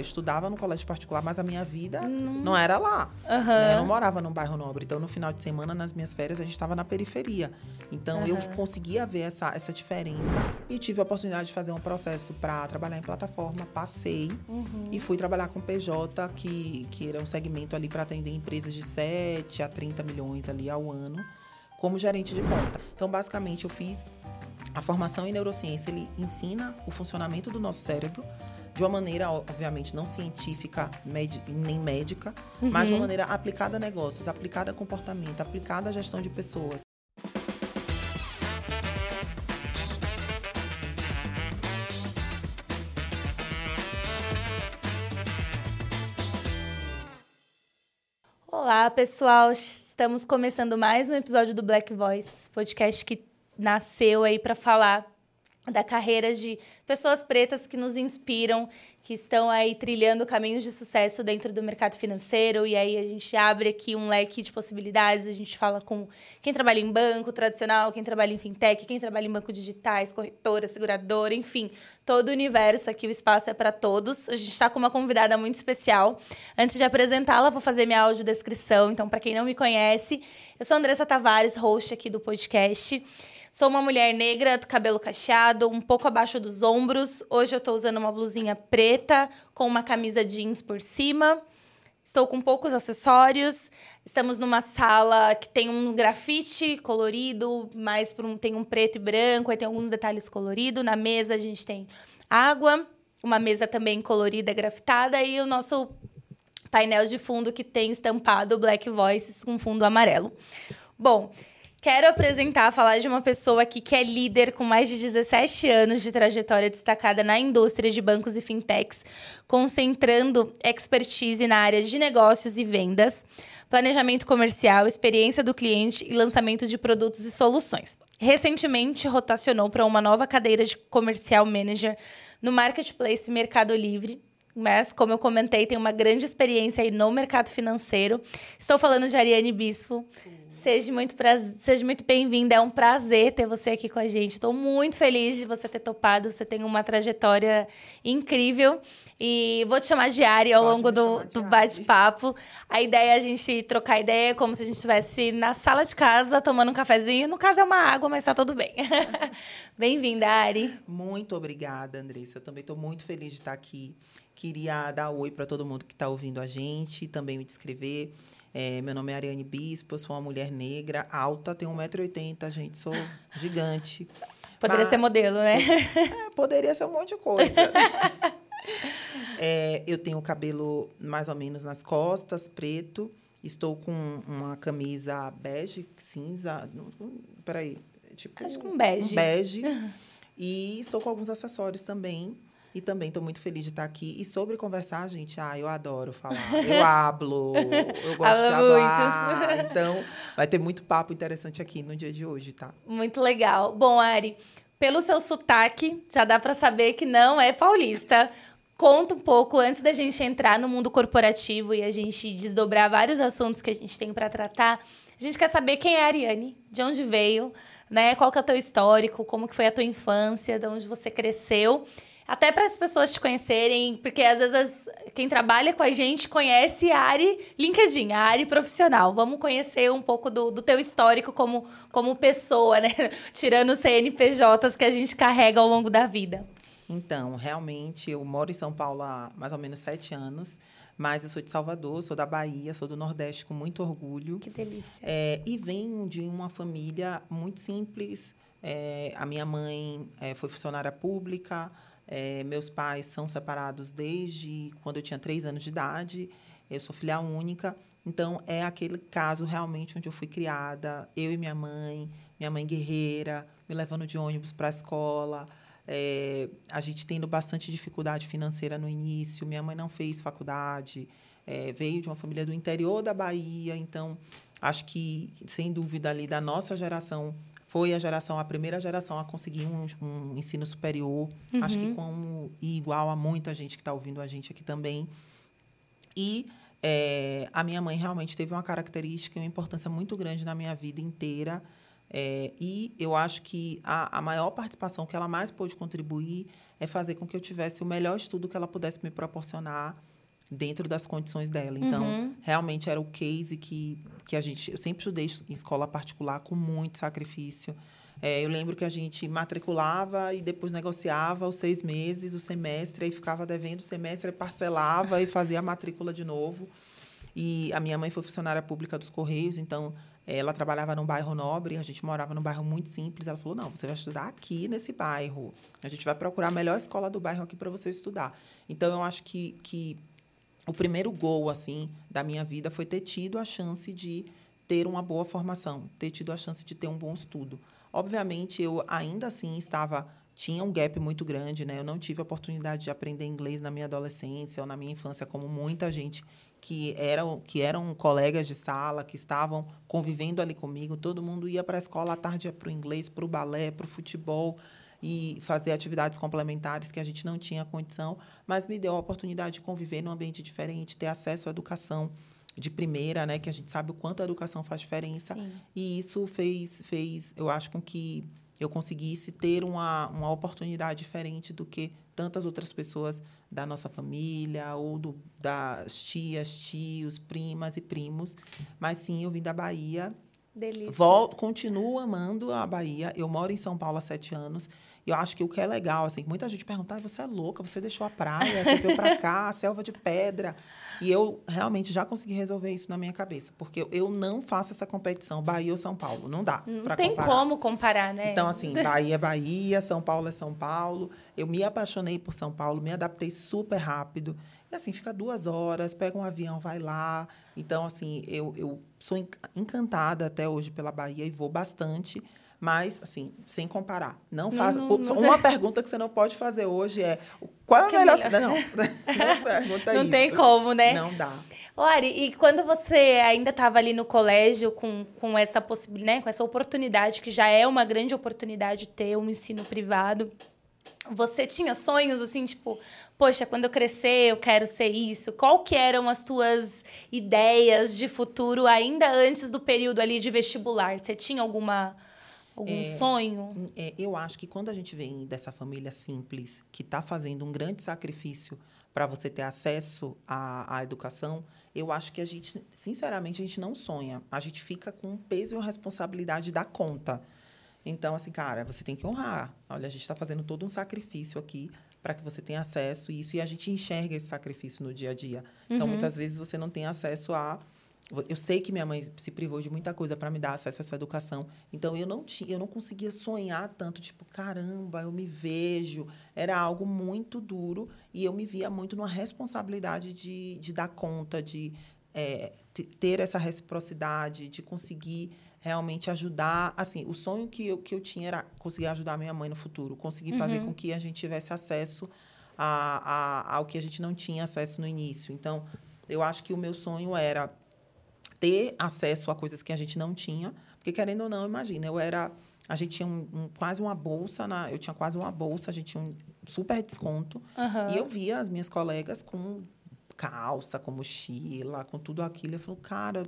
Eu estudava no colégio particular, mas a minha vida não, não era lá. Uhum. Né? Eu não morava num bairro nobre. Então, no final de semana, nas minhas férias, a gente estava na periferia. Então, uhum. eu conseguia ver essa, essa diferença e tive a oportunidade de fazer um processo para trabalhar em plataforma. Passei uhum. e fui trabalhar com PJ, que, que era um segmento ali para atender empresas de 7 a 30 milhões ali ao ano, como gerente de conta. Então, basicamente, eu fiz a formação em neurociência, ele ensina o funcionamento do nosso cérebro de uma maneira, obviamente, não científica nem médica, uhum. mas de uma maneira aplicada a negócios, aplicada a comportamento, aplicada à gestão de pessoas. Olá, pessoal. Estamos começando mais um episódio do Black Voice, podcast que nasceu aí para falar da carreira de pessoas pretas que nos inspiram, que estão aí trilhando caminhos de sucesso dentro do mercado financeiro. E aí a gente abre aqui um leque de possibilidades. A gente fala com quem trabalha em banco tradicional, quem trabalha em fintech, quem trabalha em banco digitais, corretora, seguradora, enfim, todo o universo aqui, o espaço é para todos. A gente está com uma convidada muito especial. Antes de apresentá-la, vou fazer minha audiodescrição. Então, para quem não me conhece, eu sou Andressa Tavares, host aqui do podcast. Sou uma mulher negra, cabelo cacheado, um pouco abaixo dos ombros. Hoje eu estou usando uma blusinha preta com uma camisa jeans por cima. Estou com poucos acessórios. Estamos numa sala que tem um grafite colorido, mais um, tem um preto e branco, aí tem alguns detalhes coloridos. Na mesa a gente tem água, uma mesa também colorida, grafitada, e o nosso painel de fundo que tem estampado Black Voices com fundo amarelo. Bom, Quero apresentar, falar de uma pessoa aqui que é líder com mais de 17 anos de trajetória destacada na indústria de bancos e fintechs, concentrando expertise na área de negócios e vendas, planejamento comercial, experiência do cliente e lançamento de produtos e soluções. Recentemente rotacionou para uma nova cadeira de comercial manager no marketplace Mercado Livre, mas, como eu comentei, tem uma grande experiência aí no mercado financeiro. Estou falando de Ariane Bispo. Seja muito, Seja muito bem-vinda. É um prazer ter você aqui com a gente. Estou muito feliz de você ter topado. Você tem uma trajetória incrível. E vou te chamar de Ari ao Pode longo do, do bate-papo. A ideia é a gente trocar ideia como se a gente estivesse na sala de casa tomando um cafezinho. No caso é uma água, mas está tudo bem. Bem-vinda, Ari. Muito obrigada, Andressa. Eu também estou muito feliz de estar aqui. Queria dar oi para todo mundo que está ouvindo a gente, também me descrever. É, meu nome é Ariane Bispo, eu sou uma mulher negra, alta, tenho 1,80m, gente, sou gigante. Poderia Mas, ser modelo, né? É, poderia ser um monte de coisa. é, eu tenho cabelo mais ou menos nas costas, preto. Estou com uma camisa bege, cinza. Peraí. Tipo, Acho que um bege. Um bege. e estou com alguns acessórios também. E também estou muito feliz de estar aqui. E sobre conversar, gente, ah, eu adoro falar. Eu hablo, eu gosto de falar. Muito. Então, vai ter muito papo interessante aqui no dia de hoje, tá? Muito legal. Bom, Ari, pelo seu sotaque, já dá para saber que não é paulista. Conta um pouco, antes da gente entrar no mundo corporativo e a gente desdobrar vários assuntos que a gente tem para tratar, a gente quer saber quem é a Ariane, de onde veio, né? Qual que é o teu histórico, como que foi a tua infância, de onde você cresceu até para as pessoas te conhecerem, porque às vezes quem trabalha com a gente conhece a área LinkedIn, a área profissional. Vamos conhecer um pouco do, do teu histórico como, como pessoa, né? Tirando os CNPJs que a gente carrega ao longo da vida. Então, realmente, eu moro em São Paulo há mais ou menos sete anos. Mas eu sou de Salvador, sou da Bahia, sou do Nordeste com muito orgulho. Que delícia. É, e venho de uma família muito simples. É, a minha mãe é, foi funcionária pública, é, meus pais são separados desde quando eu tinha três anos de idade. Eu sou filha única. Então, é aquele caso realmente onde eu fui criada, eu e minha mãe, minha mãe guerreira, me levando de ônibus para a escola. É, a gente tendo bastante dificuldade financeira no início. Minha mãe não fez faculdade, é, veio de uma família do interior da Bahia. Então, acho que, sem dúvida, ali da nossa geração, foi a geração, a primeira geração a conseguir um, um ensino superior. Uhum. Acho que como e igual a muita gente que está ouvindo a gente aqui também. E é, a minha mãe realmente teve uma característica e uma importância muito grande na minha vida inteira. É, e eu acho que a, a maior participação que ela mais pôde contribuir é fazer com que eu tivesse o melhor estudo que ela pudesse me proporcionar dentro das condições dela. Então, uhum. realmente era o case que, que a gente. Eu sempre estudei em escola particular com muito sacrifício. É, eu lembro que a gente matriculava e depois negociava os seis meses, o semestre, aí ficava devendo o semestre, parcelava e fazia a matrícula de novo. E a minha mãe foi funcionária pública dos Correios, então ela trabalhava num bairro nobre, a gente morava num bairro muito simples. Ela falou: não, você vai estudar aqui nesse bairro. A gente vai procurar a melhor escola do bairro aqui para você estudar. Então, eu acho que, que o primeiro gol assim da minha vida foi ter tido a chance de ter uma boa formação, ter tido a chance de ter um bom estudo. Obviamente, eu ainda assim estava tinha um gap muito grande, né? Eu não tive a oportunidade de aprender inglês na minha adolescência ou na minha infância, como muita gente que eram que eram colegas de sala, que estavam convivendo ali comigo. Todo mundo ia para a escola à tarde para o inglês, para o balé, para o futebol e fazer atividades complementares que a gente não tinha condição, mas me deu a oportunidade de conviver num ambiente diferente, ter acesso à educação de primeira, né, que a gente sabe o quanto a educação faz diferença. Sim. E isso fez fez, eu acho com que eu conseguisse ter uma, uma oportunidade diferente do que tantas outras pessoas da nossa família ou do, das tias, tios, primas e primos. Mas sim, eu vim da Bahia. Delícia. Volto, continuo amando a Bahia. Eu moro em São Paulo há sete anos. E eu acho que o que é legal, assim, muita gente pergunta, ah, você é louca, você deixou a praia, você veio para cá, selva de pedra. E eu realmente já consegui resolver isso na minha cabeça, porque eu não faço essa competição Bahia ou São Paulo, não dá. Não tem comparar. como comparar, né? Então assim, Bahia é Bahia, São Paulo é São Paulo. Eu me apaixonei por São Paulo, me adaptei super rápido. E assim, fica duas horas, pega um avião, vai lá. Então, assim, eu, eu sou encantada até hoje pela Bahia e vou bastante. Mas, assim, sem comparar. Não faz. Não, não, uma pergunta que você não pode fazer hoje é qual é a melhor. melhor? Não, não pergunta Não isso. tem como, né? Não dá. Ô, Ari, e quando você ainda estava ali no colégio com, com essa possibilidade, né, com essa oportunidade, que já é uma grande oportunidade ter um ensino privado, você tinha sonhos assim, tipo, poxa, quando eu crescer eu quero ser isso? Qual que eram as tuas ideias de futuro ainda antes do período ali de vestibular? Você tinha alguma Algum é, sonho? É, eu acho que quando a gente vem dessa família simples, que está fazendo um grande sacrifício para você ter acesso à, à educação, eu acho que a gente, sinceramente, a gente não sonha. A gente fica com um peso e uma responsabilidade da conta. Então, assim, cara, você tem que honrar. Olha, a gente está fazendo todo um sacrifício aqui para que você tenha acesso a isso e a gente enxerga esse sacrifício no dia a dia. Então, uhum. muitas vezes você não tem acesso a eu sei que minha mãe se privou de muita coisa para me dar acesso a essa educação. Então eu não tinha, eu não conseguia sonhar tanto, tipo, caramba, eu me vejo. Era algo muito duro e eu me via muito numa responsabilidade de, de dar conta, de é, ter essa reciprocidade, de conseguir realmente ajudar. Assim, o sonho que eu, que eu tinha era conseguir ajudar minha mãe no futuro, conseguir fazer uhum. com que a gente tivesse acesso a, a, ao que a gente não tinha acesso no início. Então, eu acho que o meu sonho era ter acesso a coisas que a gente não tinha. Porque, querendo ou não, imagina, eu era. A gente tinha um, um, quase uma bolsa, na, eu tinha quase uma bolsa, a gente tinha um super desconto. Uhum. E eu via as minhas colegas com calça, com mochila, com tudo aquilo. Eu falo, cara,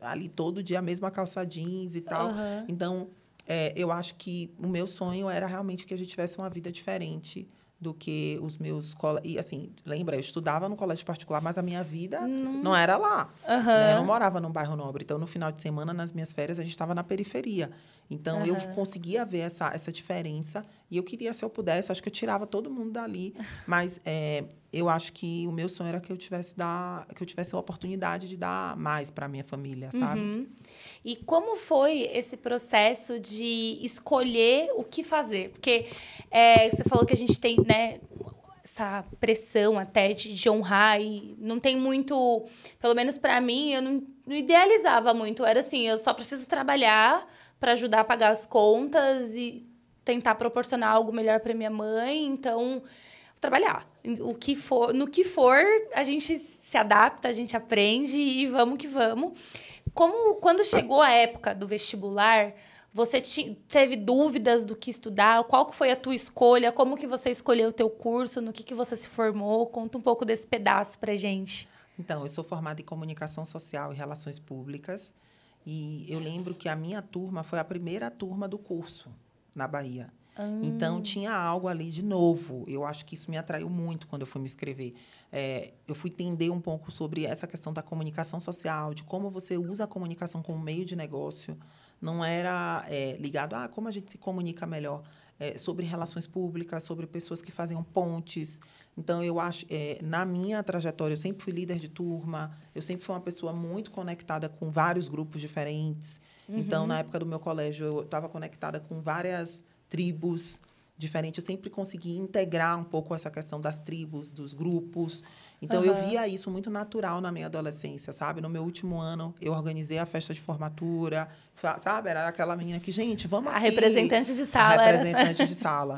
ali todo dia a mesma calça jeans e tal. Uhum. Então, é, eu acho que o meu sonho era realmente que a gente tivesse uma vida diferente do que os meus colegas. E, assim, lembra, eu estudava no colégio particular, mas a minha vida não, não era lá. Uhum. Né? Eu não morava num bairro nobre. Então, no final de semana, nas minhas férias, a gente estava na periferia. Então, uhum. eu conseguia ver essa, essa diferença. E eu queria, se eu pudesse, acho que eu tirava todo mundo dali. Mas é, eu acho que o meu sonho era que eu tivesse, dar, que eu tivesse a oportunidade de dar mais para a minha família, sabe? Uhum. E como foi esse processo de escolher o que fazer? Porque é, você falou que a gente tem, né, essa pressão até de, de, honrar e não tem muito, pelo menos para mim, eu não, não, idealizava muito. Era assim, eu só preciso trabalhar para ajudar a pagar as contas e tentar proporcionar algo melhor para minha mãe. Então, trabalhar. O que for, no que for, a gente se adapta, a gente aprende e vamos que vamos. Como quando chegou a época do vestibular, você teve dúvidas do que estudar? Qual que foi a tua escolha? Como que você escolheu o teu curso? No que, que você se formou? Conta um pouco desse pedaço pra gente. Então, eu sou formada em comunicação social e relações públicas. E eu lembro que a minha turma foi a primeira turma do curso na Bahia. Então, tinha algo ali de novo. Eu acho que isso me atraiu muito quando eu fui me inscrever. É, eu fui entender um pouco sobre essa questão da comunicação social, de como você usa a comunicação como meio de negócio. Não era é, ligado a ah, como a gente se comunica melhor. É, sobre relações públicas, sobre pessoas que faziam pontes. Então, eu acho, é, na minha trajetória, eu sempre fui líder de turma, eu sempre fui uma pessoa muito conectada com vários grupos diferentes. Uhum. Então, na época do meu colégio, eu estava conectada com várias tribos diferentes. Eu sempre consegui integrar um pouco essa questão das tribos, dos grupos. Então, uhum. eu via isso muito natural na minha adolescência, sabe? No meu último ano, eu organizei a festa de formatura, sabe? Era aquela menina que, gente, vamos a aqui. A representante de sala. A representante de sala.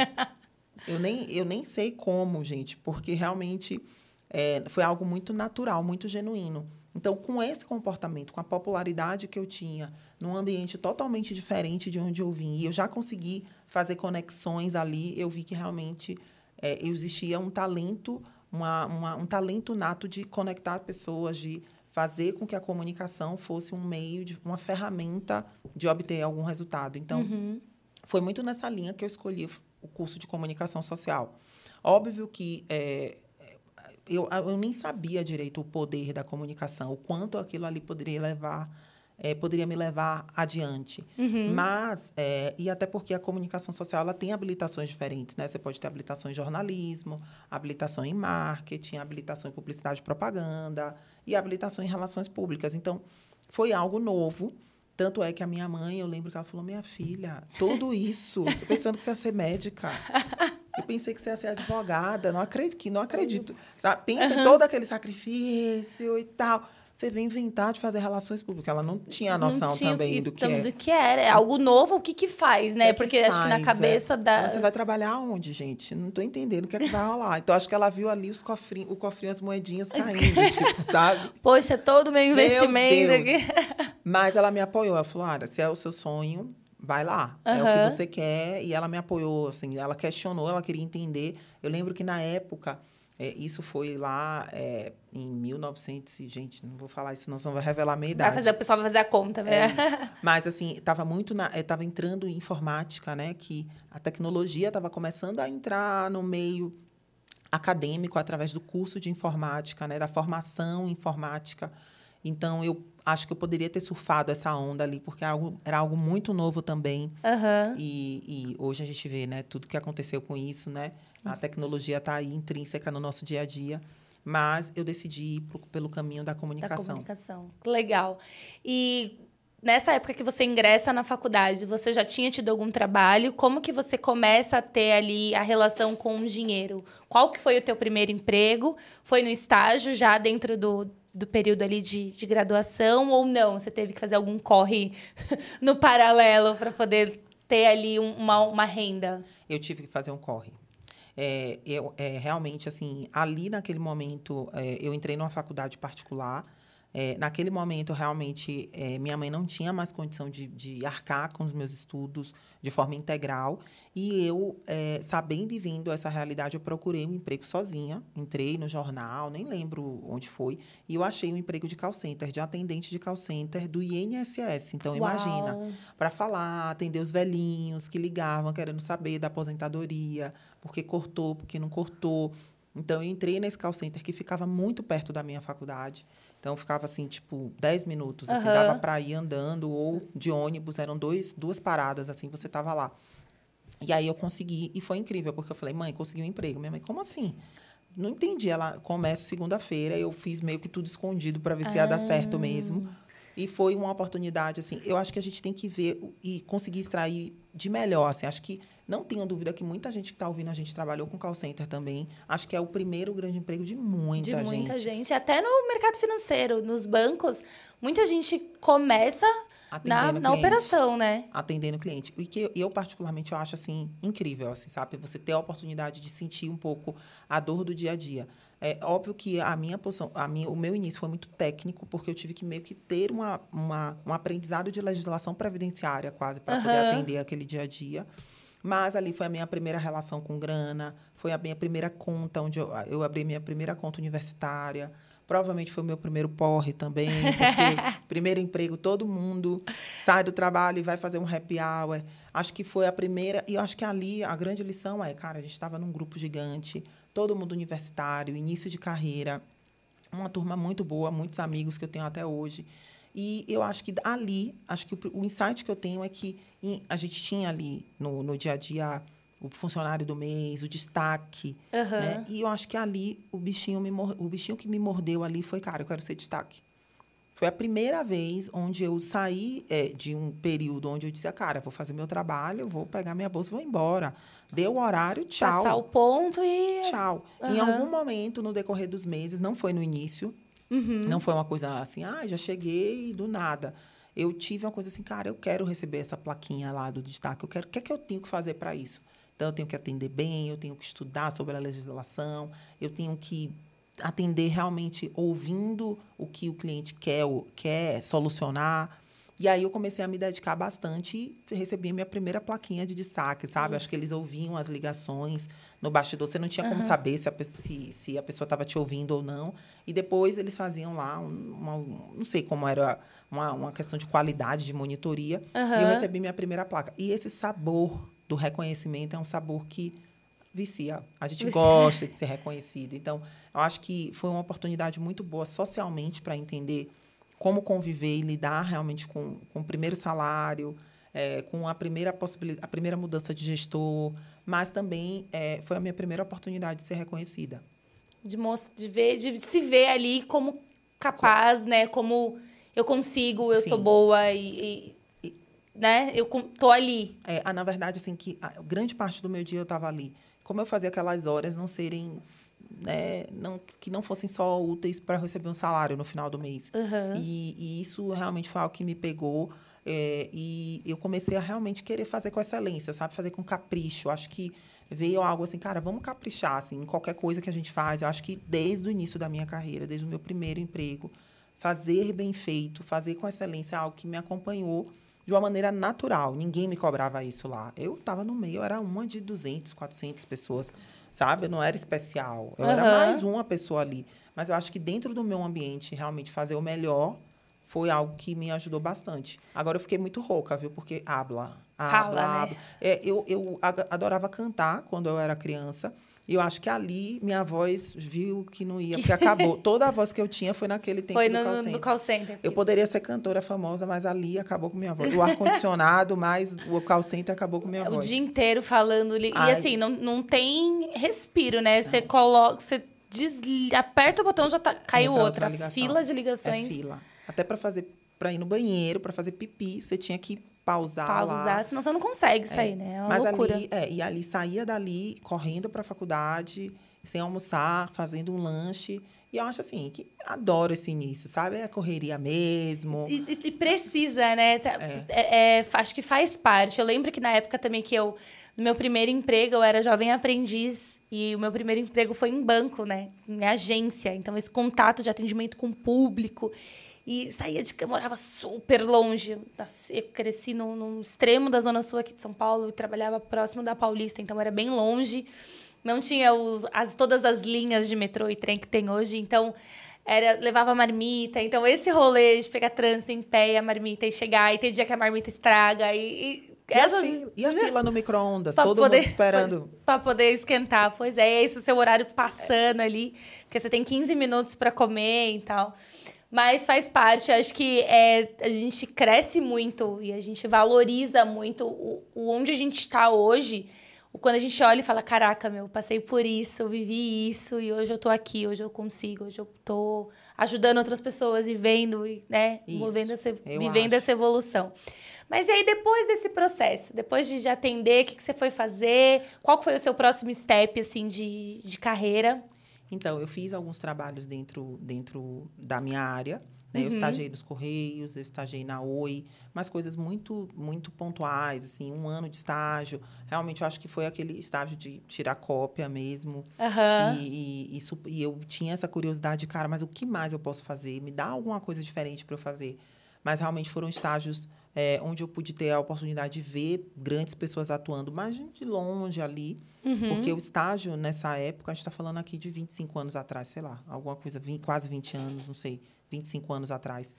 Eu nem, eu nem sei como, gente, porque realmente é, foi algo muito natural, muito genuíno. Então, com esse comportamento, com a popularidade que eu tinha, num ambiente totalmente diferente de onde eu vim, e eu já consegui fazer conexões ali, eu vi que realmente é, existia um talento, uma, uma, um talento nato de conectar pessoas, de fazer com que a comunicação fosse um meio, de uma ferramenta de obter algum resultado. Então, uhum. foi muito nessa linha que eu escolhi o curso de comunicação social. Óbvio que é, eu, eu nem sabia direito o poder da comunicação, o quanto aquilo ali poderia levar, é, poderia me levar adiante. Uhum. Mas, é, e até porque a comunicação social ela tem habilitações diferentes, né? Você pode ter habilitação em jornalismo, habilitação em marketing, habilitação em publicidade e propaganda e habilitação em relações públicas. Então, foi algo novo tanto é que a minha mãe, eu lembro que ela falou: minha filha, tudo isso, eu pensando que você ia ser médica. Eu pensei que você ia ser advogada, não acredito, não acredito. Sabe? Pensa em todo aquele sacrifício e tal você vem inventar de fazer relações públicas. Ela não tinha noção tinha, também do que é. Do que era. É algo novo, o que que faz, né? É Porque acho que na cabeça é. da... Você vai trabalhar onde, gente? Não estou entendendo o que é que vai rolar. Então, acho que ela viu ali os cofrinhos, o cofrinho, as moedinhas caindo, tipo, sabe? Poxa, todo o meu investimento meu aqui. Mas ela me apoiou. Ela falou, Ara, se é o seu sonho, vai lá. Uhum. É o que você quer. E ela me apoiou, assim. Ela questionou, ela queria entender. Eu lembro que, na época é, isso foi lá é, em 1900, gente, não vou falar isso, não, senão vai revelar a minha idade. Vai fazer, o pessoal vai fazer a conta, né? É, mas, assim, estava muito na... Estava entrando em informática, né? Que a tecnologia estava começando a entrar no meio acadêmico através do curso de informática, né? Da formação informática. Então, eu acho que eu poderia ter surfado essa onda ali, porque era algo, era algo muito novo também. Uhum. E, e, hoje a gente vê, né, tudo que aconteceu com isso, né? A tecnologia está aí intrínseca no nosso dia a dia. Mas eu decidi ir pro, pelo caminho da comunicação. Da comunicação. Legal. E nessa época que você ingressa na faculdade, você já tinha tido algum trabalho? Como que você começa a ter ali a relação com o dinheiro? Qual que foi o teu primeiro emprego? Foi no estágio já dentro do, do período ali de, de graduação ou não? Você teve que fazer algum corre no paralelo para poder ter ali um, uma, uma renda? Eu tive que fazer um corre. É, eu, é, realmente, assim, ali naquele momento, é, eu entrei numa faculdade particular, é, naquele momento, realmente, é, minha mãe não tinha mais condição de, de, arcar com os meus estudos de forma integral. E eu, é, sabendo e vendo essa realidade, eu procurei um emprego sozinha. Entrei no jornal, nem lembro onde foi. E eu achei um emprego de call center, de atendente de call center do INSS. Então, Uau. imagina, para falar, atender os velhinhos que ligavam querendo saber da aposentadoria, porque cortou, porque não cortou. Então, eu entrei nesse call center que ficava muito perto da minha faculdade. Então, ficava assim, tipo, 10 minutos. Assim, uhum. Dava para ir andando ou de ônibus. Eram dois, duas paradas, assim, você tava lá. E aí eu consegui. E foi incrível, porque eu falei, mãe, consegui um emprego. Minha mãe, como assim? Não entendi. Ela começa segunda-feira. Eu fiz meio que tudo escondido para ver se ia dar certo mesmo. Ah. E foi uma oportunidade, assim. Eu acho que a gente tem que ver e conseguir extrair de melhor, assim. Acho que não tenho dúvida que muita gente que está ouvindo a gente trabalhou com call center também. Acho que é o primeiro grande emprego de muita gente. De muita gente. Até no mercado financeiro, nos bancos, muita gente começa na, na operação, né? Atendendo o cliente. E que eu, particularmente, eu acho, assim, incrível, assim, sabe? Você ter a oportunidade de sentir um pouco a dor do dia a dia. É óbvio que a minha posição, a minha, o meu início foi muito técnico, porque eu tive que meio que ter uma, uma um aprendizado de legislação previdenciária, quase, para uhum. poder atender aquele dia a dia. Mas ali foi a minha primeira relação com grana, foi a minha primeira conta, onde eu, eu abri minha primeira conta universitária. Provavelmente foi o meu primeiro porre também, porque primeiro emprego, todo mundo sai do trabalho e vai fazer um happy hour. Acho que foi a primeira, e eu acho que ali a grande lição é, cara, a gente estava num grupo gigante, todo mundo universitário, início de carreira, uma turma muito boa, muitos amigos que eu tenho até hoje. E eu acho que ali, acho que o, o insight que eu tenho é que a gente tinha ali no, no dia a dia o funcionário do mês, o destaque. Uhum. Né? E eu acho que ali o bichinho, me o bichinho que me mordeu ali foi, cara, eu quero ser destaque. Foi a primeira vez onde eu saí é, de um período onde eu dizia, cara, vou fazer meu trabalho, vou pegar minha bolsa vou embora. Deu o horário, tchau. Passar o ponto e. Tchau. Uhum. Em algum momento, no decorrer dos meses, não foi no início, uhum. não foi uma coisa assim, ah, já cheguei do nada. Eu tive uma coisa assim, cara, eu quero receber essa plaquinha lá do destaque, eu quero, o que é que eu tenho que fazer para isso? Então, eu tenho que atender bem, eu tenho que estudar sobre a legislação, eu tenho que atender realmente ouvindo o que o cliente quer, quer solucionar. E aí eu comecei a me dedicar bastante e recebi minha primeira plaquinha de destaque, sabe? Uhum. Acho que eles ouviam as ligações no bastidor. Você não tinha como uhum. saber se a, se, se a pessoa estava te ouvindo ou não. E depois eles faziam lá, uma, não sei como era, uma, uma questão de qualidade, de monitoria. Uhum. E eu recebi minha primeira placa. E esse sabor do reconhecimento é um sabor que vicia. A gente vicia. gosta de ser reconhecido. Então, eu acho que foi uma oportunidade muito boa socialmente para entender como conviver e lidar realmente com, com o primeiro salário, é, com a primeira possibilidade, a primeira mudança de gestor, mas também é, foi a minha primeira oportunidade de ser reconhecida. De, de, ver, de se ver ali como capaz, Com... né? Como eu consigo, eu Sim. sou boa e, né? Eu tô ali. É, na verdade, assim, que grande parte do meu dia eu estava ali. Como eu fazia aquelas horas não serem né, não, que não fossem só úteis para receber um salário no final do mês. Uhum. E, e, isso realmente foi algo que me pegou. É, e eu comecei a realmente querer fazer com excelência, sabe? Fazer com capricho. Acho que veio algo assim, cara, vamos caprichar assim, em qualquer coisa que a gente faz. Eu acho que desde o início da minha carreira, desde o meu primeiro emprego, fazer bem feito, fazer com excelência é algo que me acompanhou de uma maneira natural. Ninguém me cobrava isso lá. Eu estava no meio, era uma de 200, 400 pessoas, sabe? Eu não era especial. Eu uhum. era mais uma pessoa ali. Mas eu acho que dentro do meu ambiente, realmente fazer o melhor foi algo que me ajudou bastante. Agora eu fiquei muito rouca, viu? Porque habla, habla, Fala, habla. Né? É, eu, eu adorava cantar quando eu era criança. E eu acho que ali minha voz viu que não ia, porque acabou. Toda a voz que eu tinha foi naquele tempo foi no, do call center. call center. Eu poderia ser cantora famosa, mas ali acabou com minha voz. O ar-condicionado, mais o call center acabou com minha o voz. O dia inteiro falando. E Ai. assim, não, não tem respiro, né? Você coloca. Você desli... aperta o botão, já tá, caiu outra. outra fila de ligações. É fila. Até para fazer para ir no banheiro, para fazer pipi, você tinha que pausar, pausar lá. senão você não consegue sair, é. né? É uma Mas loucura. ali, é, e ali saía dali correndo para a faculdade, sem almoçar, fazendo um lanche. E eu acho assim, que adoro esse início, sabe? É a correria mesmo. E, e precisa, né? Tá, é. É, é. acho que faz parte. Eu lembro que na época também que eu, no meu primeiro emprego, eu era jovem aprendiz. E o meu primeiro emprego foi em banco, né? Em agência. Então, esse contato de atendimento com o público. E saía de... Eu morava super longe. Eu cresci no, no extremo da Zona Sul aqui de São Paulo e trabalhava próximo da Paulista, então era bem longe. Não tinha os, as, todas as linhas de metrô e trem que tem hoje, então era levava marmita. Então, esse rolê de pegar trânsito em pé e a marmita e chegar, e tem dia que a marmita estraga. E, e, e, essas... a, fila, e a fila no micro-ondas, todo poder, mundo esperando. Para poder esquentar. Pois é, é isso, o seu horário passando é. ali, porque você tem 15 minutos para comer e tal. Mas faz parte, acho que é, a gente cresce muito e a gente valoriza muito o, o onde a gente está hoje. Quando a gente olha e fala, caraca, meu, passei por isso, vivi isso e hoje eu tô aqui, hoje eu consigo, hoje eu tô ajudando outras pessoas e vendo, né, movendo essa, vivendo acho. essa evolução. Mas e aí, depois desse processo, depois de, de atender, o que, que você foi fazer? Qual foi o seu próximo step, assim, de, de carreira? Então, eu fiz alguns trabalhos dentro, dentro da minha área. Né? Uhum. Eu estagiei nos Correios, eu estagiei na Oi, mas coisas muito, muito pontuais, assim, um ano de estágio. Realmente, eu acho que foi aquele estágio de tirar cópia mesmo. Uhum. E, e, isso, e eu tinha essa curiosidade, cara, mas o que mais eu posso fazer? Me dá alguma coisa diferente para eu fazer. mas realmente foram estágios é, onde eu pude ter a oportunidade de ver grandes pessoas atuando, mas de longe ali, uhum. porque o estágio nessa época, a gente está falando aqui de 25 anos atrás, sei lá, alguma coisa, 20, quase 20 anos, não sei, 25 anos atrás.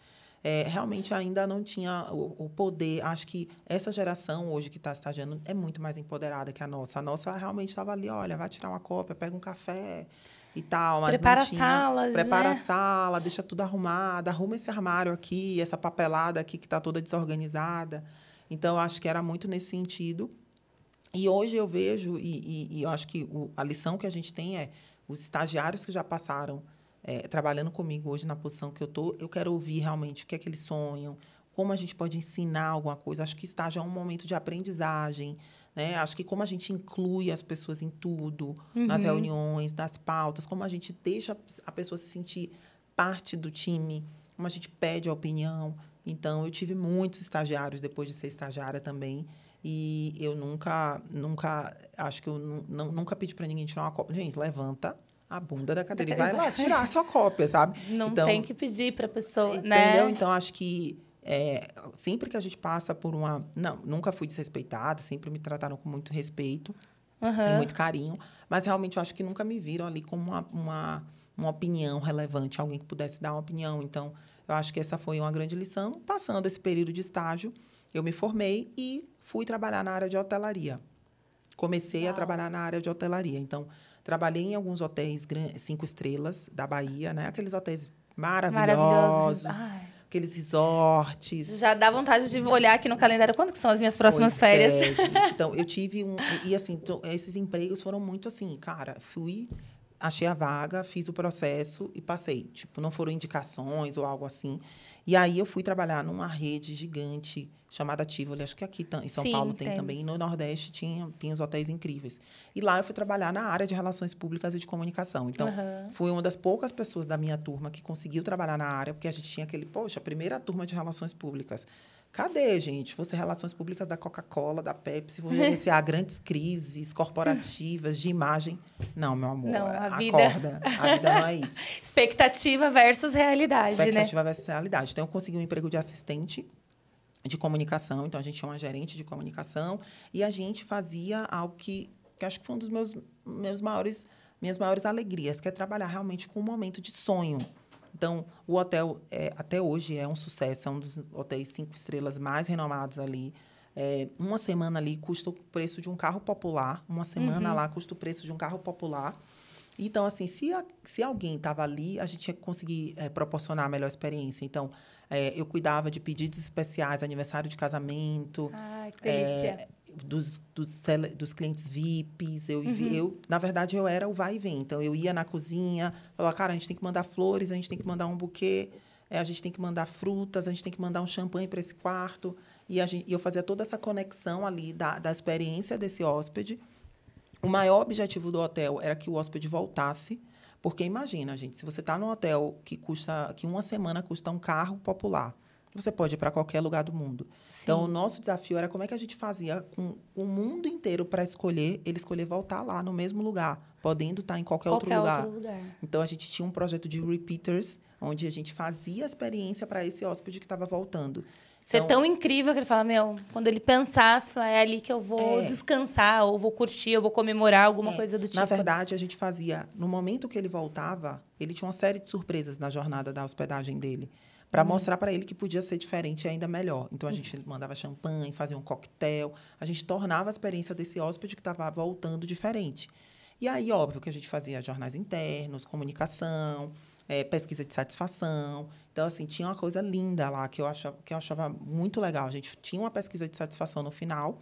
É, realmente ainda não tinha o, o, poder. Acho que essa geração hoje que está estagiando é muito mais empoderada que a nossa. A nossa realmente estava ali, olha, vai tirar uma cópia, pega um café, e tal, mas prepara não tinha. salas, prepara né? a sala, deixa tudo arrumado, arruma esse armário aqui, essa papelada aqui que está toda desorganizada. Então, eu acho que era muito nesse sentido. E hoje eu vejo, e, e, e eu acho que o, a lição que a gente tem é os estagiários que já passaram é, trabalhando comigo hoje na posição que eu estou, eu quero ouvir realmente o que é que eles sonham, como a gente pode ensinar alguma coisa. Acho que estágio é um momento de aprendizagem, né? Acho que como a gente inclui as pessoas em tudo, uhum. nas reuniões, nas pautas, como a gente deixa a pessoa se sentir parte do time, como a gente pede a opinião. Então, eu tive muitos estagiários depois de ser estagiária também. E eu nunca, nunca, acho que eu nunca pedi para ninguém tirar uma cópia. Gente, levanta a bunda da cadeira e vai lá tirar a sua cópia, sabe? Não então, tem que pedir para pessoa, entendeu? né? Entendeu? Então, acho que é, sempre que a gente passa por uma. Não, nunca fui desrespeitada, sempre me trataram com muito respeito uhum. e muito carinho. Mas realmente eu acho que nunca me viram ali como uma, uma, uma opinião relevante, alguém que pudesse dar uma opinião. Então, eu acho que essa foi uma grande lição. Passando esse período de estágio, eu me formei e fui trabalhar na área de hotelaria. Comecei Uau. a trabalhar na área de hotelaria. Então, trabalhei em alguns hotéis cinco estrelas da Bahia, né? Aqueles hotéis maravilhosos. maravilhosos aqueles resorts. Já dá vontade de olhar aqui no calendário quando que são as minhas próximas pois férias. É, gente. Então, eu tive um. E, assim, esses empregos foram muito assim, cara, fui, achei a vaga, fiz o processo e passei. Tipo, não foram indicações ou algo assim. E aí eu fui trabalhar numa rede gigante chamada Tivoli. Acho que aqui em São Sim, Paulo tem temos. também. E no Nordeste tinha, tinha os hotéis incríveis. E lá eu fui trabalhar na área de relações públicas e de comunicação. Então, uhum. fui uma das poucas pessoas da minha turma que conseguiu trabalhar na área, porque a gente tinha aquele, poxa, a primeira turma de relações públicas. Cadê, gente? Você relações públicas da Coca-Cola, da Pepsi, vou gerenciar grandes crises corporativas de imagem. Não, meu amor. Não, a acorda. vida. A vida não é isso. Expectativa versus realidade, Expectativa né? Expectativa versus realidade. Então, eu consegui um emprego de assistente de comunicação. Então, a gente tinha uma gerente de comunicação e a gente fazia algo que, que acho que foi um dos meus, meus maiores, minhas maiores alegrias, que é trabalhar realmente com um momento de sonho. Então, o hotel, é, até hoje, é um sucesso. É um dos hotéis cinco estrelas mais renomados ali. É, uma semana ali custa o preço de um carro popular. Uma semana uhum. lá custa o preço de um carro popular. Então, assim, se, a, se alguém estava ali, a gente ia conseguir é, proporcionar a melhor experiência. Então, é, eu cuidava de pedidos especiais, aniversário de casamento. Ai, que delícia. Dos, dos, dos, clientes VIPs. Eu, uhum. eu, na verdade, eu era o vai e vem. Então, eu ia na cozinha, falava, cara, a gente tem que mandar flores, a gente tem que mandar um buquê, é, a gente tem que mandar frutas, a gente tem que mandar um champanhe para esse quarto. E, gente, e eu fazia toda essa conexão ali da, da experiência desse hóspede. O maior objetivo do hotel era que o hóspede voltasse porque imagina, gente, se você está num hotel que custa, que uma semana custa um carro popular, você pode ir para qualquer lugar do mundo. Sim. Então, o nosso desafio era como é que a gente fazia com o mundo inteiro para escolher, ele escolher voltar lá no mesmo lugar, podendo estar tá em qualquer, qualquer outro, lugar. outro lugar. Então, a gente tinha um projeto de repeaters, onde a gente fazia a experiência para esse hóspede que estava voltando. Ser então, tão incrível que ele fala, meu, quando ele pensasse, é ali que eu vou é, descansar, ou vou curtir, ou vou comemorar alguma é, coisa do tipo. Na verdade, a gente fazia, no momento que ele voltava, ele tinha uma série de surpresas na jornada da hospedagem dele, para uhum. mostrar para ele que podia ser diferente e ainda melhor. Então, a gente mandava champanhe, fazia um coquetel, a gente tornava a experiência desse hóspede que estava voltando diferente. E aí, óbvio que a gente fazia jornais internos, comunicação, é, pesquisa de satisfação. Então, assim, tinha uma coisa linda lá que eu, achava, que eu achava muito legal. A gente tinha uma pesquisa de satisfação no final.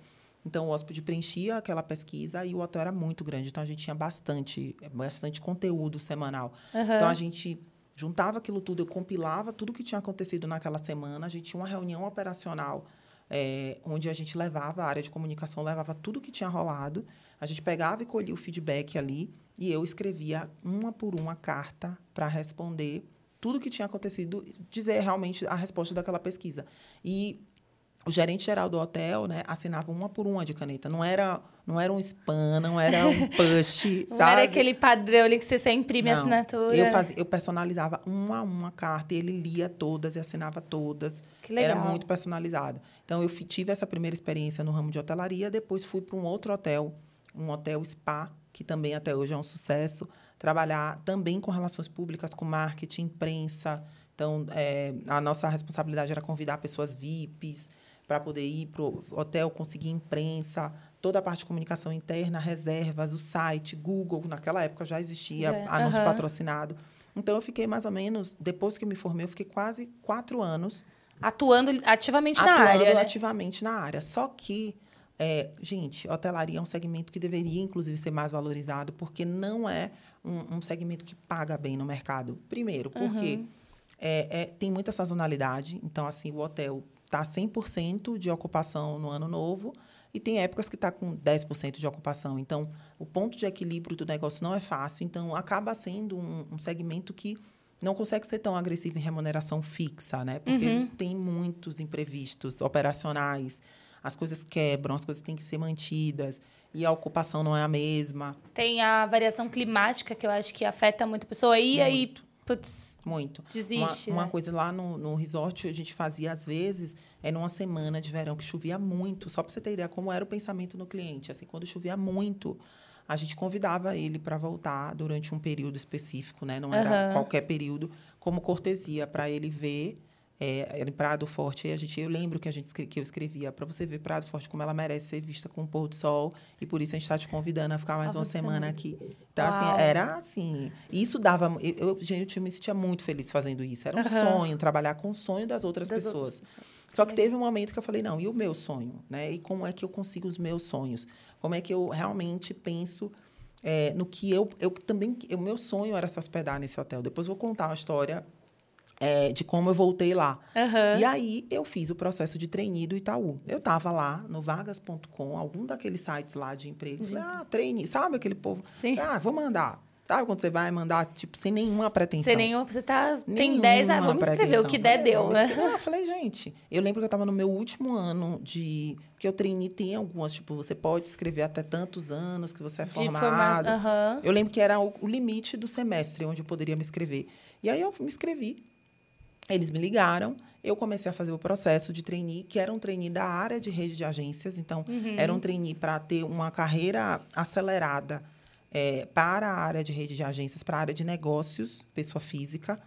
Então, o hóspede preenchia aquela pesquisa e o hotel era muito grande. Então, a gente tinha bastante, bastante conteúdo semanal. Uhum. Então, a gente juntava aquilo tudo, eu compilava tudo que tinha acontecido naquela semana. A gente tinha uma reunião operacional é, onde a gente levava, a área de comunicação levava tudo que tinha rolado. A gente pegava e colhia o feedback ali e eu escrevia uma por uma carta para responder tudo que tinha acontecido, dizer realmente a resposta daquela pesquisa. E o gerente geral do hotel, né, assinava uma por uma de caneta. Não era Não era um spam, não era um push, Não sabe? era aquele padrão ali que você só imprime a Não. assinatura. Eu, fazia, eu personalizava uma a uma carta e ele lia todas e assinava todas. Que legal. Era muito personalizado. Então, eu tive essa primeira experiência no ramo de hotelaria, depois fui para um outro hotel, um hotel spa, que também até hoje é um sucesso. Trabalhar também com relações públicas, com marketing, imprensa. Então, eh, a nossa responsabilidade era convidar pessoas VIPs para poder ir para o hotel, conseguir imprensa, toda a parte de comunicação interna, reservas, o site, Google, naquela época já existia Já, anúncio aham. patrocinado. Então, eu fiquei mais ou menos, depois que eu me formei, eu fiquei quase quatro anos Atuando ativamente na atuando área, né? ativamente na área. Só que, é, gente, hotelaria é um segmento que deveria, inclusive, ser mais valorizado, porque não é um, um segmento que paga bem no mercado. Primeiro, porque Uhum. é, é, tem muita sazonalidade. Então, assim, o hotel está 100% de ocupação no ano novo e tem épocas que está com 10% de ocupação. Então, o ponto de equilíbrio do negócio não é fácil. Então, acaba sendo um, um segmento que não consegue ser tão agressivo em remuneração fixa, né? Porque Uhum. tem muitos imprevistos operacionais. As coisas quebram, as coisas têm que ser mantidas. E a ocupação não é a mesma. Tem a variação climática, que eu acho que afeta muito a pessoa. E aí, putz, Muito. desiste, Uma, uma né? coisa lá no, no resort, a gente fazia às vezes, é numa semana de verão que chovia muito. Só para você ter ideia como era o pensamento no cliente. Assim, quando chovia muito, a gente convidava ele para voltar durante um período específico, né? Não era Aham. qualquer período, como cortesia, para ele ver. É, era em Prado Forte, e a gente, eu lembro que, a gente, que eu escrevia para você ver Prado Forte como ela merece ser vista com o pôr do sol, e por isso a gente está te convidando a ficar mais Ah, uma semana aqui. Então, Uau. assim, era assim. Isso dava. Eu, gente, eu me sentia muito feliz fazendo isso. Era um Aham. sonho, trabalhar com o sonho das outras das pessoas. outras pessoas. Só que teve um momento que eu falei, não, e o meu sonho? Né? E como é que eu consigo os meus sonhos? Como é que eu realmente penso é, no que eu, eu também... O meu sonho era se hospedar nesse hotel. Depois vou contar uma história é, de como eu voltei lá. Aham. E aí, eu fiz o processo de trainee do Itaú. Eu estava lá no vagas.com, algum daqueles sites lá de emprego. Falei, ah, trainee, sabe aquele povo? Sim. Ah, vou mandar. Sabe quando você vai mandar, tipo, sem nenhuma pretensão? Você nenhum, você tá, tem Nenhuma 10, ah, vamos escrever. O pretensão. que der, É, deu, né? Ah, falei, gente, eu lembro que eu estava no meu último ano de. Que eu treinei, tem algumas, tipo, você pode escrever até tantos anos que você é De formado. Aham. Eu lembro que era o, o limite do semestre onde eu poderia me inscrever. E aí eu me inscrevi. Eles me ligaram, eu comecei a fazer o processo de trainee, que era um trainee da área de rede de agências. Então, Uhum. era um trainee para ter uma carreira acelerada eh, para a área de rede de agências, para a área de negócios, pessoa física.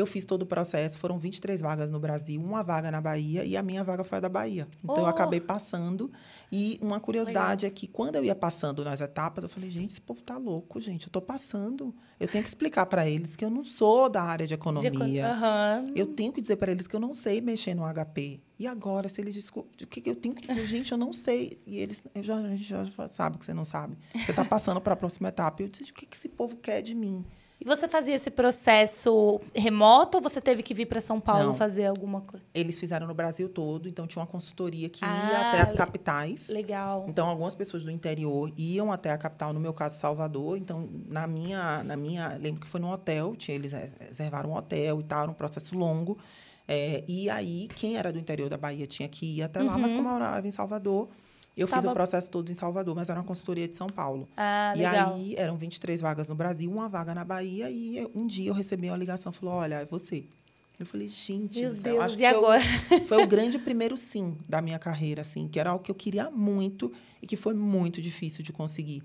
Eu fiz todo o processo, foram 23 vagas no Brasil, uma vaga na Bahia e a minha vaga foi a da Bahia. Então, eu Oh! acabei passando. E uma curiosidade é que quando eu ia passando nas etapas, eu falei, gente, esse povo tá louco, gente. Eu tô passando. Eu tenho que explicar para eles que eu não sou da área de De economia. Aham. Eu tenho que dizer para eles que eu não sei mexer no HP. E agora, se eles descobrem. O que eu tenho que dizer? Gente, eu não sei. E eles. Eu já, a gente já sabe que você não sabe. Você está passando para a próxima etapa. Eu disse: o que, que esse povo quer de mim? E você fazia esse processo remoto ou você teve que vir para São Paulo Não. fazer alguma coisa? Eles fizeram no Brasil todo, então tinha uma consultoria que ia Ah, até as capitais. Legal. Então, algumas pessoas do interior iam até a capital, no meu caso, Salvador. Então, na minha, na minha lembro que foi num hotel, tinha, eles reservaram um hotel e tal, era um processo longo. É, e aí, quem era do interior da Bahia tinha que ir até lá, mas como eu morava em Salvador, eu fiz Tava- o processo todo em Salvador, mas era uma consultoria de São Paulo. Ah, e legal. aí, eram 23 vagas no Brasil, uma vaga na Bahia, e um dia eu recebi uma ligação, falou, olha, é você. Eu falei, gente Meu do céu, Deus, acho e que foi agora? foi o grande primeiro sim da minha carreira, assim, que era algo que eu queria muito e que foi muito difícil de conseguir.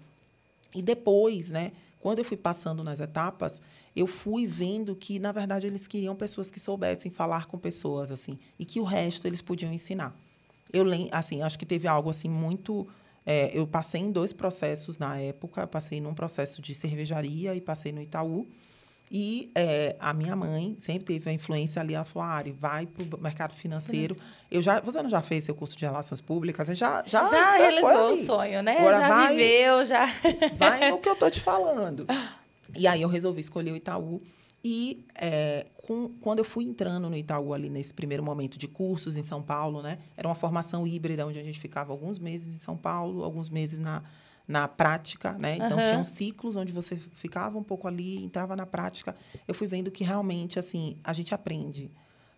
E depois, né, quando eu fui passando nas etapas, eu fui vendo que, na verdade, eles queriam pessoas que soubessem falar com pessoas, assim, e que o resto eles podiam ensinar. Eu assim, acho que teve algo assim muito. é, eu passei em dois processos na época. Eu passei num processo de cervejaria e passei no Itaú. E é, a minha mãe sempre teve a influência ali. Ela falou: Ari, vai para o mercado financeiro. Eu já, você não já fez seu curso de relações públicas? Você já, já, Já, realizou o sonho, né? Agora já vai- viveu, já. Vai no que eu tô te falando. E aí eu resolvi escolher o Itaú. E é, com- quando eu fui entrando no Itaú ali nesse primeiro momento de cursos em São Paulo, né? Era uma formação híbrida onde a gente ficava alguns meses em São Paulo, alguns meses na, na prática, né? Então Aham. tinham ciclos onde você ficava um pouco ali, entrava na prática. Eu fui vendo que realmente assim a gente aprende.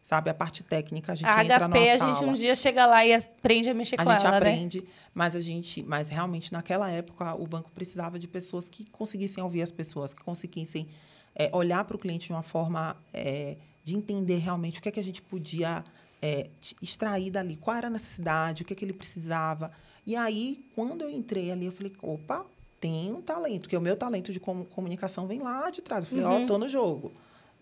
sabe? A parte técnica, a gente A entra HP, numa a gente sala. um dia chega lá e aprende a mexer A com gente ela, né? aprende, mas a gente, mas realmente naquela época o banco precisava de pessoas que conseguissem ouvir as pessoas, que conseguissem é, olhar para o cliente de uma forma é, de entender realmente o que é que a gente podia é, extrair dali, qual era a necessidade, o que é que ele precisava. E aí, quando eu entrei ali, eu falei, opa, tem um talento, porque o meu talento de comu- comunicação vem lá de trás. Eu falei, ó, tô no jogo.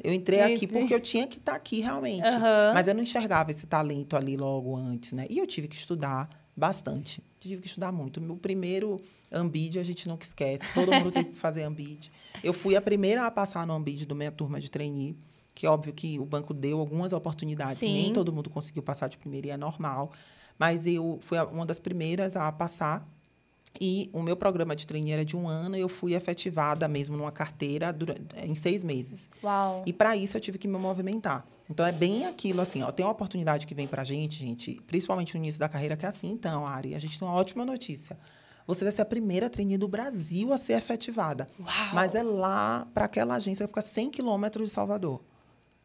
Eu entrei aqui porque eu tinha que estar aqui realmente. Aham. Mas eu não enxergava esse talento ali logo antes, né? E eu tive que estudar bastante. Tive que estudar muito. Meu primeiro Ambid, a gente nunca esquece. Todo mundo tem que fazer Ambid. Eu fui a primeira a passar no Ambid do minha turma de trainee, que é óbvio que o banco deu algumas oportunidades. Sim. Nem todo mundo conseguiu passar de primeira e é normal. Mas eu fui uma das primeiras a passar. E o meu programa de trainee era de um ano e eu fui efetivada mesmo numa carteira durante, em seis meses. Uau. E para isso eu tive que me movimentar. Então é bem aquilo assim, ó, tem uma oportunidade que vem pra gente, gente, principalmente no início da carreira que é assim, então, Ari, a gente tem uma ótima notícia. Você vai ser a primeira trainee do Brasil a ser efetivada. Uau. Mas é lá para aquela agência que fica 100 quilômetros de Salvador.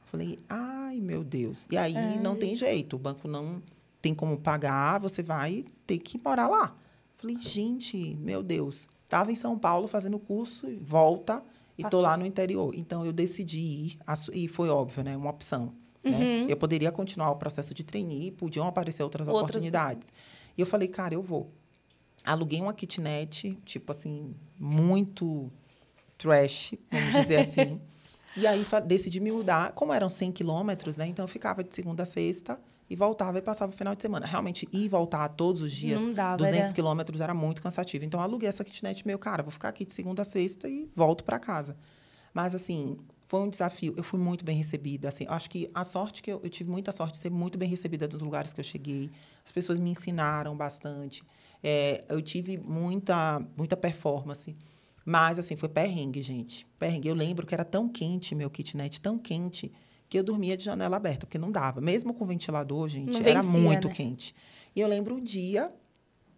Falei, ai, meu Deus. E aí não tem jeito, o banco não tem como pagar, você vai ter que morar lá. Falei, gente, meu Deus. Tava em São Paulo fazendo curso, e volta e tô Passou. lá no interior. Então eu decidi ir, e foi óbvio, né, uma opção. Uhum. Né? Eu poderia continuar o processo de trainee, podiam aparecer outras, Outras- oportunidades. E eu falei, cara, eu vou. Aluguei uma kitnet, tipo assim, muito trash, vamos dizer assim. E aí decidi me mudar. Como eram 100 quilômetros, né? Então eu ficava de segunda a sexta e voltava e passava o final de semana. Realmente, ir e voltar todos os dias, Não dava, 200 era- quilômetros, era muito cansativo. Então eu aluguei essa kitnet meu, cara, vou ficar aqui de segunda a sexta e volto para casa. Mas, assim, foi um desafio. Eu fui muito bem recebida. Assim, acho que a sorte que eu, eu tive muita sorte de ser muito bem recebida dos lugares que eu cheguei. As pessoas me ensinaram bastante. É, eu tive muita, muita performance. Mas, assim, foi perrengue, gente. Perrengue. Eu lembro que era tão quente, meu kitnet, tão quente, que eu dormia de janela aberta, porque não dava. Mesmo com ventilador, gente, Não era vencia, muito né? quente. E eu lembro um dia,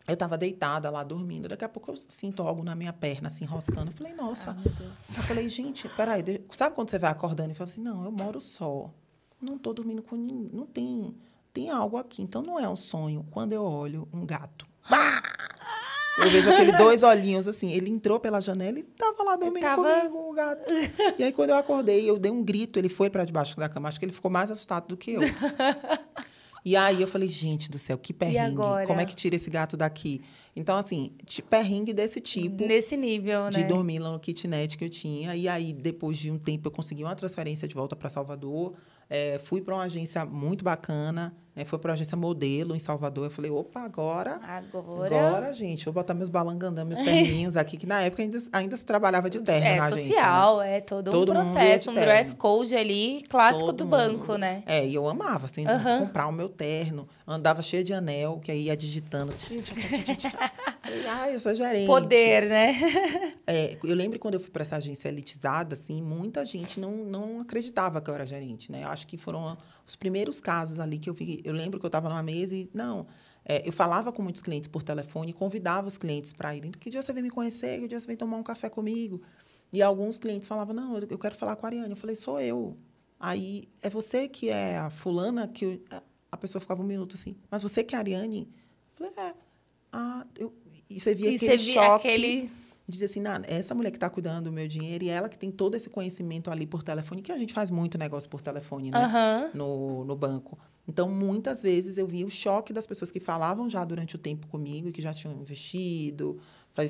eu estava deitada lá dormindo, daqui a pouco eu sinto algo na minha perna, assim, enroscando. Eu falei, nossa. Deus. Eu falei, gente, peraí, sabe quando você vai acordando e fala assim, não, eu moro só. Não tô dormindo com ninguém. Não tem, tem algo aqui. Então não é um sonho. Quando eu olho um gato. Pá! Eu vejo aquele dois olhinhos assim. Ele entrou pela janela e tava lá dormindo Tava- comigo, o gato. E aí, quando eu acordei, eu dei um grito, ele foi para debaixo da cama. Acho que ele ficou mais assustado do que eu. E aí eu falei, gente do céu, que perrengue. Como é que tira esse gato daqui? Então, assim, perrengue desse tipo Nesse nível, né? de dormir lá no kitnet que eu tinha. E aí, depois de um tempo, eu consegui uma transferência de volta para Salvador. É, fui para uma agência muito bacana. Né? Foi para agência modelo em Salvador. Eu falei, opa, agora... Agora. Agora, gente, vou botar meus balangandã, meus terninhos aqui, que na época ainda, ainda se trabalhava de terno é na agência. né? social, é todo, Todo um processo, um dress code ali, clássico Todo do mundo. banco, né? É, e eu amava, assim, Aham. comprar o meu terno. Andava cheia de anel, que aí ia digitando. Ai, eu sou gerente. Poder, né? É, eu lembro quando eu fui para essa agência elitizada, assim, muita gente não, não acreditava que eu era gerente, né? Eu acho que foram os primeiros casos ali que eu vi. Eu lembro que eu estava numa mesa e, não, é, eu falava com muitos clientes por telefone e convidava os clientes para irem. Que dia você vem me conhecer? Que dia você vem tomar um café comigo? E alguns clientes falavam, não, eu quero falar com a Ariane. Eu falei, sou eu. Aí, é você que é a fulana que... eu- a- A pessoa ficava um minuto assim, mas você que é a Ariane? Eu falei, é. Ah, eu... E você via E aquele você via choque aquele. Diz assim, "Não, essa mulher que está cuidando do meu dinheiro e ela que tem todo esse conhecimento ali por telefone, que a gente faz muito negócio por telefone, né? Aham. No, no banco. Então, muitas vezes eu via o choque das pessoas que falavam já durante o tempo comigo, que já tinham investido,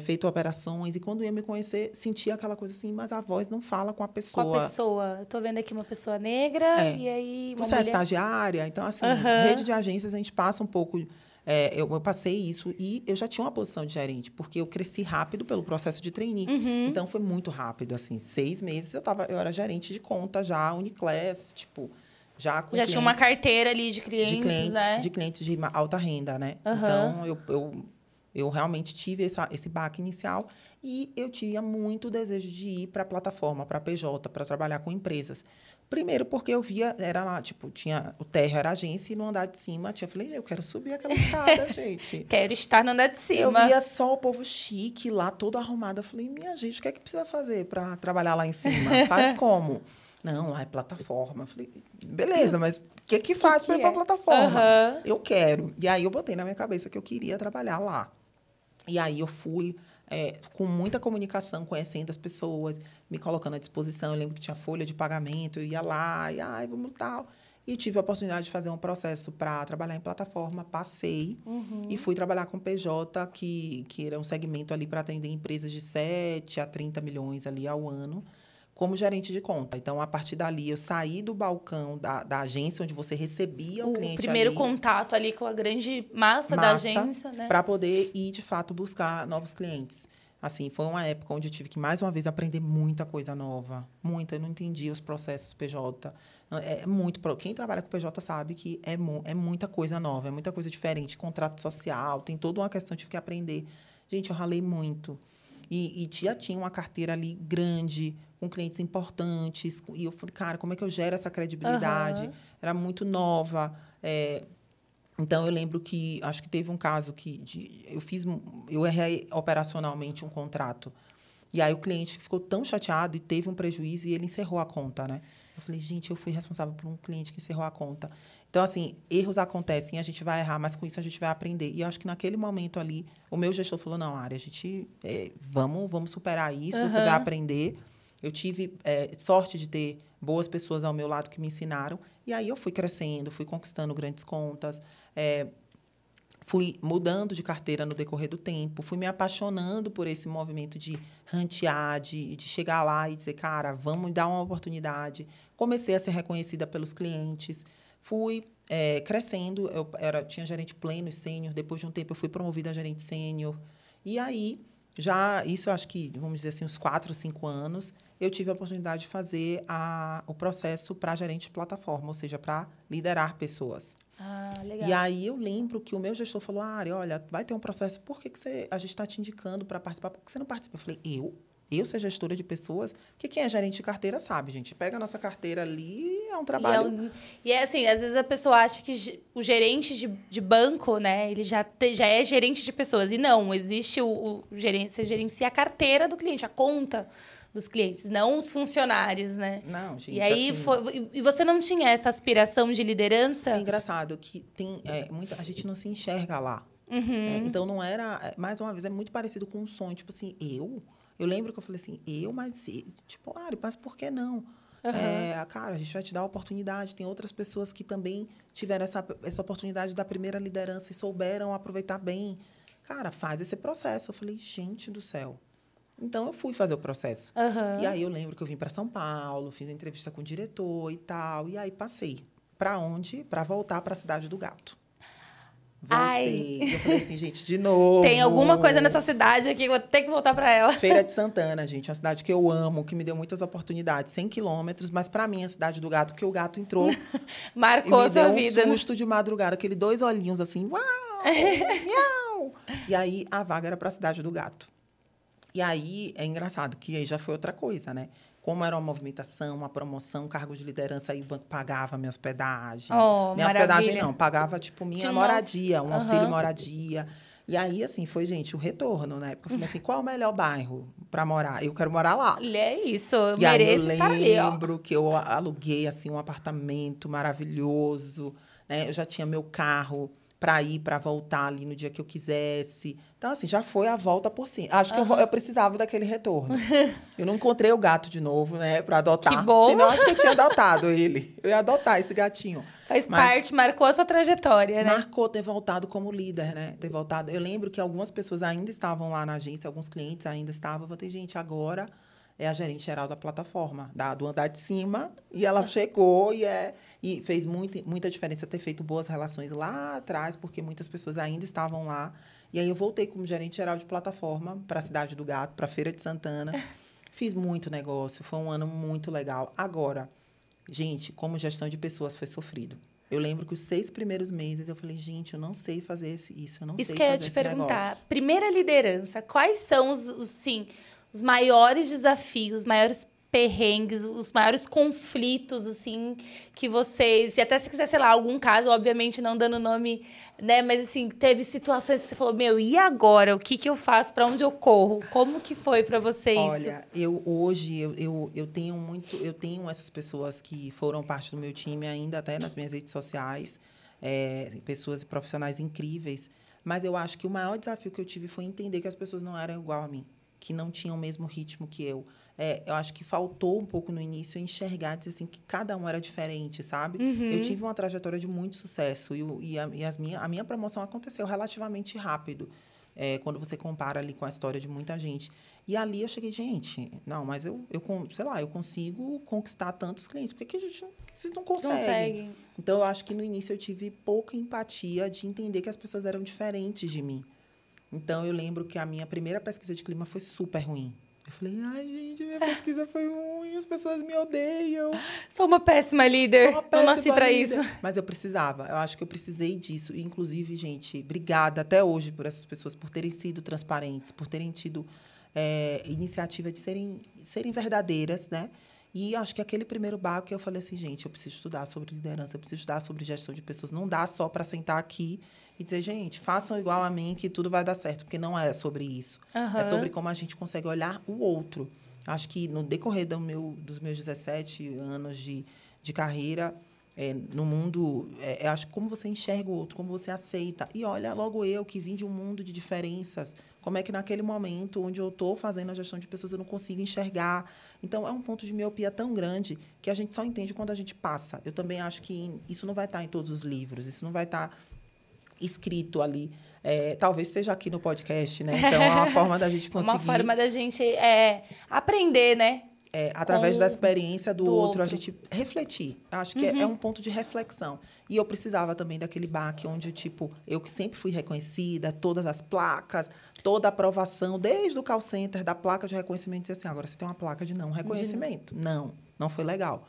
feito operações, e quando ia me conhecer, sentia aquela coisa assim, mas a voz não fala com a Com pessoa. a pessoa. Eu tô vendo aqui uma pessoa negra É. e aí uma Você é mulher. estagiária, então, assim, Aham. rede de agências, a gente passa um pouco. É, eu, eu passei isso e eu já tinha uma posição de gerente, porque eu cresci rápido pelo processo de trainee. Uhum. Então, foi muito rápido, assim. Seis meses eu, tava, eu era gerente de conta já, Uniclass, tipo, já Já tinha uma clientes- carteira ali de clientes, de clientes, né? de clientes de alta renda, né? Aham. Então, eu, eu, eu realmente tive essa, esse baque inicial e eu tinha muito desejo de ir para a plataforma, para a PJ, para trabalhar com empresas. Primeiro porque eu via, era lá, tipo, tinha o térreo era agência e no andar de cima tinha, eu falei, eu quero subir aquela escada, gente. Quero estar no andar de cima. Eu via só o povo chique lá, todo arrumado. Eu falei, minha gente, o que é que precisa fazer para trabalhar lá em cima? Faz como? Não, lá é plataforma. Eu falei, beleza, mas o que que faz para ir pra é? plataforma? Aham. Eu quero. E aí eu botei na minha cabeça que eu queria trabalhar lá. E aí eu fui é, com muita comunicação, conhecendo as pessoas, me colocando à disposição. Eu lembro que tinha folha de pagamento, eu ia lá, e ai, vamos tal. E tive a oportunidade de fazer um processo para trabalhar em plataforma, passei e fui trabalhar com PJ, que, que era um segmento ali para atender empresas de 7 a 30 milhões ali ao ano, como gerente de conta. Então, a partir dali, eu saí do balcão da, da agência, onde você recebia o, O cliente primeiro ali, contato ali com a grande massa, da massa agência, né? para poder ir de fato buscar novos clientes. Assim, foi uma época onde eu tive que mais uma vez aprender muita coisa nova, muita. Eu não entendia os processos PJ. É é muito quem trabalha com PJ sabe que é, é muita coisa nova, é muita coisa diferente, contrato social, tem toda uma questão tive que aprender. Gente, eu ralei muito. E, e já tinha uma carteira ali grande, com clientes importantes. E eu falei, cara, como é que eu gero essa credibilidade? Aham. Era muito nova. é, então, eu lembro que, acho que teve um caso que de- eu fiz, eu errei operacionalmente um contrato. E aí o cliente ficou tão chateado e teve um prejuízo e ele encerrou a conta, né? Eu falei, gente, eu fui responsável por um cliente que encerrou a conta. Então, assim, erros acontecem, a gente vai errar, mas com isso a gente vai aprender. E eu acho que naquele momento ali, o meu gestor falou, não, Ari, a gente, é, vamos, vamos superar isso, você vai aprender. Eu tive é, sorte de ter boas pessoas ao meu lado que me ensinaram. E aí eu fui crescendo, fui conquistando grandes contas. é, fui mudando de carteira no decorrer do tempo, fui me apaixonando por esse movimento de rantear, de, de chegar lá e dizer, cara, vamos dar uma oportunidade. Comecei a ser reconhecida pelos clientes, fui é, crescendo, eu era, tinha gerente pleno e sênior, depois de um tempo eu fui promovida a gerente sênior. E aí, já, isso eu acho que, vamos dizer assim, uns quatro, cinco anos, eu tive a oportunidade de fazer a, o processo para gerente de plataforma, ou seja, para liderar pessoas. Ah, legal. E aí eu lembro que o meu gestor falou, Ari, olha, vai ter um processo, por que, que você, a gente está te indicando para participar, por que você não participa? Eu falei, eu? Eu ser gestora de pessoas? Porque quem é gerente de carteira sabe, gente. Pega a nossa carteira ali, é um E é, trabalho... um- e é assim, às vezes a pessoa acha que o gerente de, de banco, né, ele já, te- já é gerente de pessoas. E não, existe o, o gerente, você gerencia a carteira do cliente, a conta dos clientes, não os funcionários, né? Não, gente, e aí, assim, foi, e- você não tinha essa aspiração de É liderança? engraçado que tem é, muita, a gente não se enxerga lá. Uhum. É, então não era, é, mais uma vez, é muito parecido com um sonho. Tipo assim, eu? Eu lembro que eu falei assim, eu, mas tipo, Ari, mas por que não? É, cara, a gente vai te dar a oportunidade. Tem outras pessoas que também tiveram essa, essa oportunidade da primeira liderança e souberam aproveitar bem. Cara, faz esse processo. Eu falei, gente do céu. Então eu fui fazer o processo. Aham. E aí eu lembro que eu vim para São Paulo, fiz entrevista com o diretor e tal, e aí passei. Para onde? Para voltar para a cidade do gato. Ai. Voltei. Eu falei assim, gente, de novo. Tem alguma coisa nessa cidade aqui que eu vou ter que voltar pra ela. Feira de Santana, gente, uma cidade que eu amo, que me deu muitas oportunidades, 100 quilômetros, mas para mim é a cidade do gato, porque o gato entrou e Marcou me a sua deu um vida. né? susto de madrugada, aquele dois olhinhos assim, uau, miau. E aí a vaga era para a cidade do gato. E aí é engraçado que aí já foi outra coisa, né? Como era uma movimentação, uma promoção, cargo de liderança, aí o banco pagava minha hospedagem. Oh, minha hospedagem maravilha. não, pagava tipo minha Tinha moradia, um auxílio. Aham. moradia. E aí, assim, foi, gente, o retorno, né? Porque eu falei assim, qual é o melhor bairro para morar? Eu quero morar lá. É isso. Eu E aí eu mereço estar ali, lembro que eu aluguei assim um apartamento maravilhoso, né? Eu já tinha meu carro para ir, para voltar ali no dia que eu quisesse. Então assim, já foi a volta por cima. Acho que eu, eu precisava daquele retorno. eu não encontrei o gato de novo, né, para adotar. Que bom. Senão acho que eu tinha adotado ele. Eu ia adotar esse gatinho. Faz Mas- parte, marcou a sua trajetória, né? Marcou ter voltado como líder, né? Ter voltado. Eu lembro que algumas pessoas ainda estavam lá na agência, alguns clientes ainda estavam. Eu falei, gente, agora é a gerente geral da plataforma, da, do andar de cima. E ela chegou e, é, e fez muito, muita diferença ter feito boas relações lá atrás, porque muitas pessoas ainda estavam lá. E aí eu voltei como gerente geral de plataforma para a Cidade do Gato, para a Feira de Santana. Fiz muito negócio, foi um ano muito legal. Agora, gente, como gestão de pessoas foi sofrido. Eu lembro que os seis primeiros meses eu falei, gente, eu não sei fazer esse- isso, eu não Isso sei que eu ia fazer te perguntar. negócio. Primeira liderança, quais são os, os, sim, os maiores desafios, os maiores perrengues, os maiores conflitos, assim, que vocês. E até se quiser, sei lá, algum caso, obviamente não dando nome, né? Mas assim, teve situações que você falou, meu, e agora? O que, que eu faço? Para onde eu corro? Como que foi para você isso? Olha, eu hoje eu, eu, eu tenho muito, eu tenho essas pessoas que foram parte do meu time ainda até nas minhas redes sociais, é, pessoas profissionais incríveis. Mas eu acho que o maior desafio que eu tive foi entender que as pessoas não eram igual a mim, que não tinham o mesmo ritmo que eu é, eu acho que faltou um pouco no início enxergar, dizer assim, que cada um era diferente, sabe? Uhum. Eu tive uma trajetória de muito sucesso e, e, a, e as minha, a minha promoção aconteceu relativamente rápido, é, quando você compara ali com a história de muita gente. E ali eu cheguei, gente, não, mas eu, eu sei lá, eu consigo conquistar tantos clientes, por que, a gente não, vocês não conseguem? Consegue. Então, eu acho que no início eu tive pouca empatia de entender que as pessoas eram diferentes de mim. Então, eu lembro que a minha primeira pesquisa de clima foi super ruim. Eu falei, ai, gente, minha pesquisa foi ruim, as pessoas me odeiam. Sou uma péssima líder. Uma péssima Não nasci para isso. Mas eu precisava, eu acho que eu precisei disso. E, inclusive, gente, obrigada até hoje por essas pessoas, por terem sido transparentes, por terem tido é, iniciativa de serem, serem verdadeiras, né? E acho que aquele primeiro barco que eu falei assim, gente, eu preciso estudar sobre liderança, eu preciso estudar sobre gestão de pessoas. Não dá só para sentar aqui e dizer, gente, façam igual a mim que tudo vai dar certo, porque não é sobre isso. Uhum. É sobre como a gente consegue olhar o outro. Acho que no decorrer do meu, dos meus 17 anos de, de carreira, é, no mundo, é, acho como você enxerga o outro, como você aceita. E olha, logo eu que vim de um mundo de diferenças, como é que naquele momento onde eu estou fazendo a gestão de pessoas eu não consigo enxergar? Então, é um ponto de miopia tão grande que a gente só entende quando a gente passa. Eu também acho que isso não vai estar em todos os livros, isso não vai estar escrito ali. É, talvez seja aqui no podcast, né? Então, é uma forma da gente conseguir... Uma forma da gente é, aprender, né? É, através da experiência do, do outro, outro, a gente refletir. Acho que uhum. é, é, um ponto de reflexão. E eu precisava também daquele baque onde, tipo, eu que sempre fui reconhecida, todas as placas, toda a aprovação, desde o call center, da placa de reconhecimento, dizer assim, agora você tem uma placa de não reconhecimento. Não, não foi legal.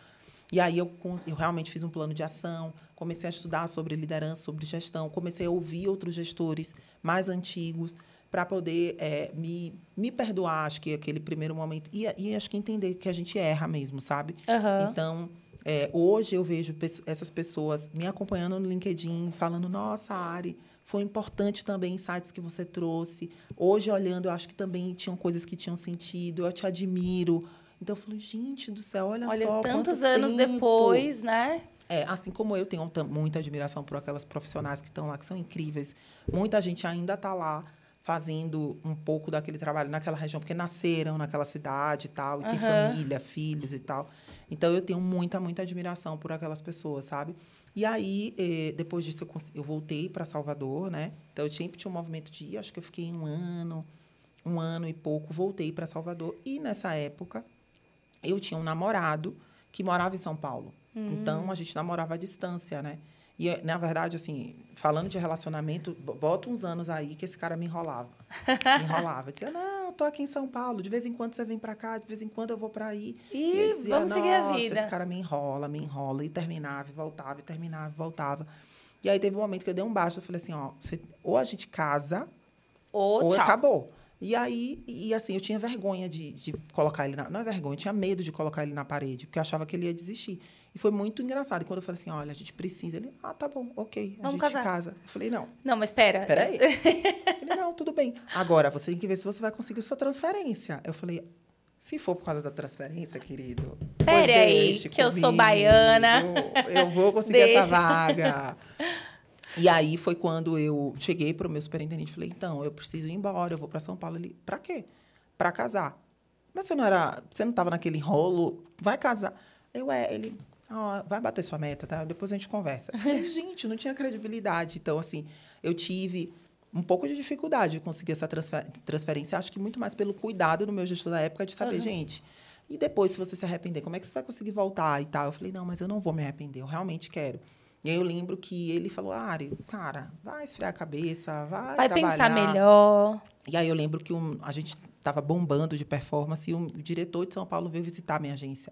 E aí eu, eu realmente fiz um plano de ação, comecei a estudar sobre liderança, sobre gestão, comecei a ouvir outros gestores mais antigos para poder é, me, me perdoar, acho que aquele primeiro momento. E, e acho que entender que a gente erra mesmo, sabe? Uhum. Então, é, hoje eu vejo essas pessoas me acompanhando no LinkedIn, falando, nossa, Ari, foi importante também insights que você trouxe. Hoje, olhando, eu acho que também tinham coisas que tinham sentido, eu te admiro. Então, eu falo, gente do céu, olha, olha só. tantos anos tempo. depois, né? É, assim como eu tenho muita admiração por aquelas profissionais que estão lá, que são incríveis. Muita gente ainda está lá fazendo um pouco daquele trabalho naquela região, porque nasceram naquela cidade e tal, e uhum. tem família, filhos e tal. Então, eu tenho muita, muita admiração por aquelas pessoas, sabe? E aí, eh, depois disso, eu, eu voltei para Salvador, né? Então, eu sempre tinha um movimento de ir, acho que eu fiquei um ano, um ano e pouco, voltei para Salvador. E nessa época, eu tinha um namorado que morava em São Paulo. Hum. Então, a gente namorava à distância, né? E, na verdade, assim, falando de relacionamento, bota uns anos aí que esse cara me enrolava. Me enrolava. Eu dizia, não, tô aqui em São Paulo, de vez em quando você vem para cá, de vez em quando eu vou para aí. E, e dizia, vamos seguir a vida. esse cara me enrola, me enrola. E terminava, e voltava, e terminava, e voltava. E aí teve um momento que eu dei um baixo, eu falei assim, ó, você, ou a gente casa, ou, ou acabou. E aí, e assim, eu tinha vergonha de, de colocar ele na. Não é vergonha, eu tinha medo de colocar ele na parede, porque eu achava que ele ia desistir. E foi muito engraçado. E quando eu falei assim, olha, a gente precisa, ele, ah, tá bom, ok, a Vamos gente casar. casa. Eu falei, não. Não, mas espera. Peraí. ele, não, tudo bem. Agora, você tem que ver se você vai conseguir sua transferência. Eu falei, se for por causa da transferência, querido. Pera aí, que eu sou baiana. Eu vou conseguir deixa. essa vaga. E aí foi quando eu cheguei para o meu superintendente e falei, então, eu preciso ir embora, eu vou para São Paulo. Ele, para quê? Para casar. Mas você não era, você não estava naquele rolo, vai casar. Eu, é, ele, oh, vai bater sua meta, tá? Depois a gente conversa. gente, não tinha credibilidade. Então, assim, eu tive um pouco de dificuldade de conseguir essa transfer transferência. Acho que muito mais pelo cuidado do meu gestor da época de saber, uhum. gente, e depois, se você se arrepender, como é que você vai conseguir voltar e tal? Eu falei, não, mas eu não vou me arrepender, eu realmente quero. E aí eu lembro que ele falou, Ari, cara, vai esfriar a cabeça, vai Vai trabalhar. pensar melhor. E aí eu lembro que um, a gente estava bombando de performance e um, o diretor de São Paulo veio visitar a minha agência.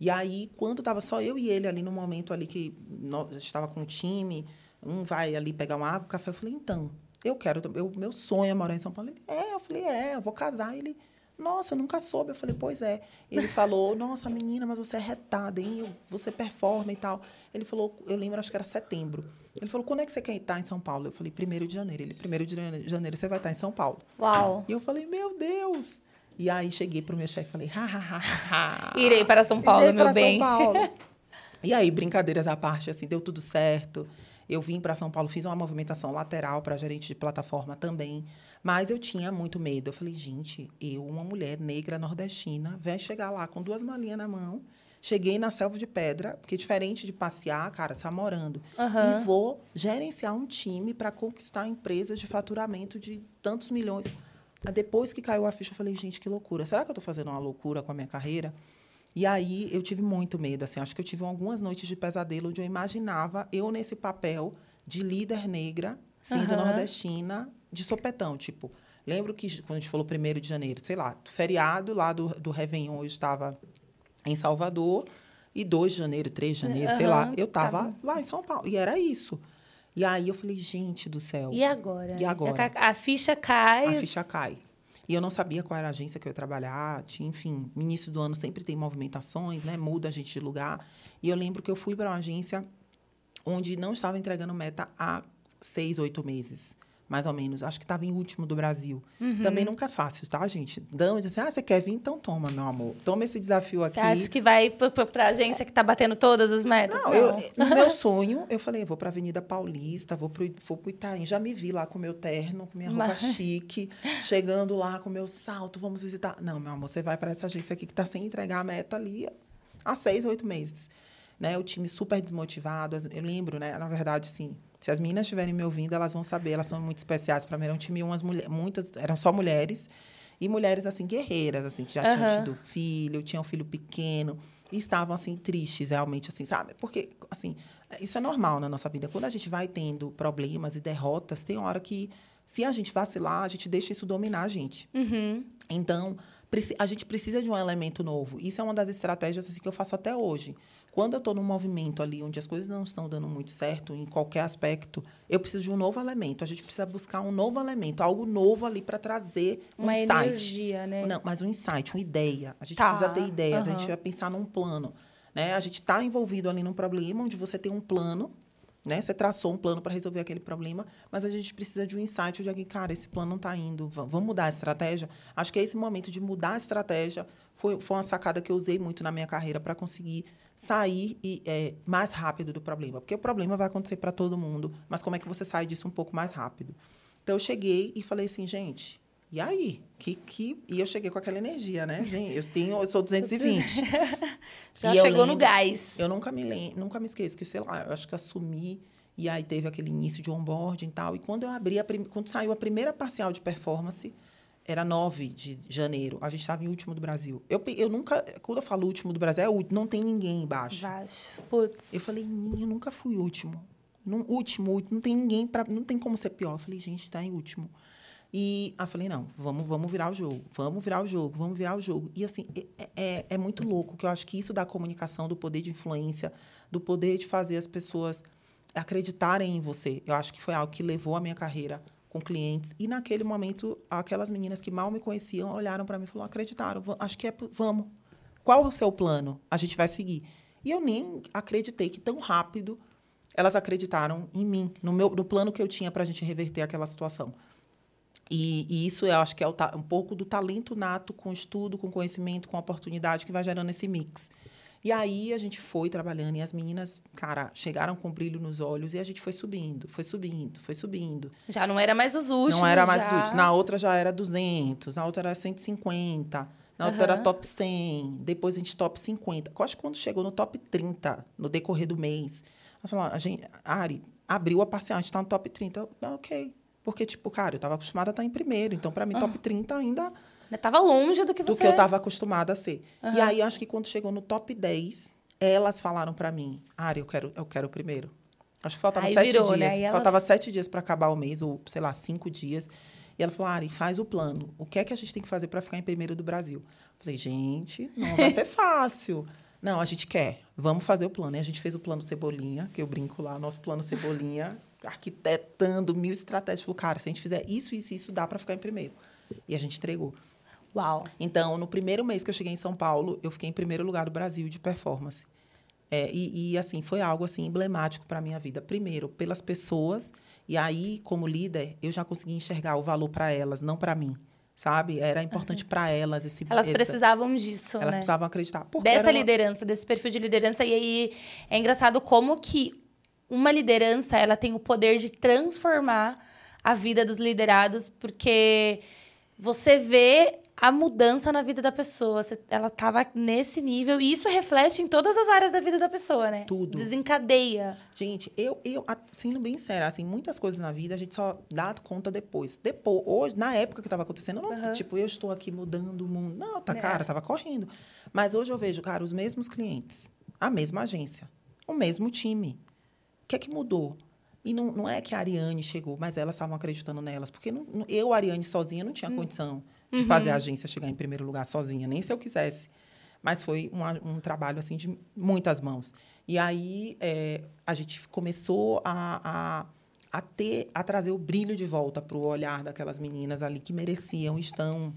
E aí, quando estava só eu e ele ali no momento ali que nós estava com o time, um vai ali pegar uma água, um café, eu falei, então, eu quero, eu, meu sonho é morar em São Paulo. Ele, é, eu falei, é, eu vou casar. Ele, Nossa, nunca soube. Eu falei, pois é. Ele falou, nossa, menina, mas você é retada, hein? Você performa e tal. Ele falou, eu lembro, acho que era setembro. Ele falou, quando é que você quer estar em São Paulo? Eu falei, primeiro de janeiro. Ele, primeiro de janeiro você vai estar em São Paulo. Uau. E eu falei, meu Deus. E aí cheguei pro meu chefe e falei, ha, ha, ha, ha. Irei para São Paulo, Irei meu para bem. São Paulo. e aí, brincadeiras à parte, assim, deu tudo certo. Eu vim para São Paulo, fiz uma movimentação lateral para gerente de plataforma também. Mas eu tinha muito medo. Eu falei, gente, eu, uma mulher negra nordestina, vai chegar lá com duas malinhas na mão. Cheguei na selva de pedra, porque diferente de passear, cara, você tá morando. Aham. E vou gerenciar um time para conquistar empresas de faturamento de tantos milhões. Depois que caiu a ficha, eu falei, gente, que loucura. Será que eu estou fazendo uma loucura com a minha carreira? E aí eu tive muito medo, assim. Acho que eu tive algumas noites de pesadelo onde eu imaginava eu nesse papel de líder negra, sendo Aham. nordestina, de sopetão. Tipo, lembro que quando a gente falou primeiro de janeiro, sei lá, feriado lá do, do Réveillon, eu estava em Salvador. E 2 de janeiro, 3 de janeiro, sei lá, eu estava tava. lá em São Paulo. E era isso. E aí eu falei, gente do céu. E agora? E agora? A, a ficha cai. A ficha cai. E eu não sabia qual era a agência que eu ia trabalhar. Tinha, enfim, no início do ano sempre tem movimentações, né? Muda a gente de lugar. E eu lembro que eu fui para uma agência onde não estava entregando meta há seis, oito meses. Mais ou menos. Acho que estava em último do Brasil. Uhum. Também nunca é fácil, tá, gente? Dão e dizem assim, ah, você quer vir? Então toma, meu amor. Toma esse desafio aqui. Você acha que vai para a agência que está batendo todas as metas? Não, eu, no meu sonho, eu falei, eu vou para Avenida Paulista, vou pro, vou pro Itaim. Já me vi lá com meu terno, com minha roupa Mas- chique, chegando lá com meu salto, vamos visitar. Não, meu amor, você vai para essa agência aqui que está sem entregar a meta ali há seis, oito meses. Né? O time super desmotivado. Eu lembro, né? Na verdade, sim. Se as meninas estiverem me ouvindo, elas vão saber, elas são muito especiais. Para mim, era um time, umas mulheres, muitas, eram só mulheres. E mulheres, assim, guerreiras, assim, que já tinham Aham. tido filho, tinham um filho pequeno. E estavam, assim, tristes, realmente, assim, sabe? Porque, assim, isso é normal na nossa vida. Quando a gente vai tendo problemas e derrotas, tem hora que, se a gente vacilar, a gente deixa isso dominar a gente. Uhum. Então, a gente precisa de um elemento novo. Isso é uma das estratégias assim, que eu faço até hoje. Quando eu estou num movimento ali onde as coisas não estão dando muito certo, em qualquer aspecto, eu preciso de um novo elemento. A gente precisa buscar um novo elemento, algo novo ali para trazer um Uma insight. energia, né? Não, mas um insight, uma ideia. A gente Tá, precisa ter ideias, a aham. gente vai pensar num plano. Né? A gente está envolvido ali num problema onde você tem um plano, né? Você traçou um plano para resolver aquele problema, mas a gente precisa de um insight de alguém, cara, esse plano não está indo, va- vamos mudar a estratégia. Acho que esse momento de mudar a estratégia foi, foi uma sacada que eu usei muito na minha carreira para conseguir sair e, é, mais rápido do problema. Porque o problema vai acontecer para todo mundo, mas como é que você sai disso um pouco mais rápido? Então, eu cheguei e falei assim, gente, e aí? Que, que... E eu cheguei com aquela energia, né? Gente, eu, tenho, eu sou 220. Já E chegou no lembro- gás. Eu nunca me lembro, nunca me esqueço que, sei lá, eu acho que assumi e aí teve aquele início de onboarding e tal. E quando eu abri, prim... quando saiu a primeira parcial de performance, era 9 de janeiro. A gente estava em último do Brasil. Eu, eu nunca, quando eu falo último do Brasil, é último, não tem ninguém embaixo. Baixo. Putz. Eu falei, "Ninguém, eu nunca fui último. Não, último, último, não tem ninguém para, não tem como ser pior. Eu falei, gente, está em último. E eu falei, não, vamos, vamos virar o jogo, vamos virar o jogo, vamos virar o jogo. E assim, é, é, é muito louco, que eu acho que isso da comunicação, do poder de influência, do poder de fazer as pessoas acreditarem em você. Eu acho que foi algo que levou a minha carreira com clientes. E naquele momento, aquelas meninas que mal me conheciam olharam para mim e falaram, acreditaram, acho que é, vamos. Qual o seu plano? A gente vai seguir. E eu nem acreditei que tão rápido elas acreditaram em mim, no, meu, no plano que eu tinha para a gente reverter aquela situação. E, e isso eu acho que é um pouco do talento nato com estudo, com conhecimento, com oportunidade que vai gerando esse mix. E aí a gente foi trabalhando e as meninas, cara, chegaram com brilho nos olhos e a gente foi subindo, foi subindo, foi subindo. Já não era mais os últimos. Não era mais já. útil. Na outra já era 200, na outra era 150, na outra era top 100, depois a gente top 50. Eu acho que quando chegou no top 30, no decorrer do mês, a gente, Ari, abriu a parcial, a gente tá no top 30. Eu, "Ah, ok. Porque, tipo, cara, eu tava acostumada a estar em primeiro. Então, para mim, top 30 ainda Ainda Tava longe do que do você... que eu estava acostumada a ser. E Aham. aí, acho que quando chegou no top 10, elas falaram para mim, Ari, eu quero, eu quero o primeiro. Acho que faltava Aí sete virou, dias. né? Elas- Faltava sete dias para acabar o mês, ou, sei lá, cinco dias. E ela falou, Ari, faz o plano. O que é que a gente tem que fazer para ficar em primeiro do Brasil? Eu falei, gente, não vai ser fácil. Não, a gente quer. Vamos fazer o plano. E a gente fez o plano Cebolinha, que eu brinco lá, nosso plano Cebolinha, arquitetando mil estratégias. Falou, cara, se a gente fizer isso, isso e isso, dá para ficar em primeiro. E a gente entregou. Uau. Então, no primeiro mês que eu cheguei em São Paulo, eu fiquei em primeiro lugar do Brasil de performance. É, e, e, assim, foi algo assim emblemático para a minha vida. Primeiro, pelas pessoas, e aí, como líder, eu já consegui enxergar o valor para elas, não para mim. Sabe? Era importante uhum. para elas esse Elas essa, precisavam disso, Elas né? precisavam acreditar. Dessa uma... liderança, desse perfil de liderança. E aí, é engraçado como que uma liderança, ela tem o poder de transformar a vida dos liderados, porque você vê a mudança na vida da pessoa. Ela estava nesse nível. E isso reflete em todas as áreas da vida da pessoa, né? Tudo. Desencadeia. Gente, eu, eu sendo bem séria, assim, muitas coisas na vida a gente só dá conta depois. Depois, hoje, na época que estava acontecendo, não, uhum. tipo, eu estou aqui mudando o mundo. Não, tá, é. cara, tava correndo. Mas hoje eu vejo, cara, os mesmos clientes, a mesma agência, o mesmo time. O que é que mudou? E não, não é que a Ariane chegou, mas elas estavam acreditando nelas. Porque não, eu, Ariane, sozinha, não tinha hum. condição de uhum. fazer a agência chegar em primeiro lugar sozinha, nem se eu quisesse. Mas foi um, um trabalho, assim, de muitas mãos. E aí, é, a gente começou a, a, a, ter, a trazer o brilho de volta para o olhar daquelas meninas ali que mereciam, estão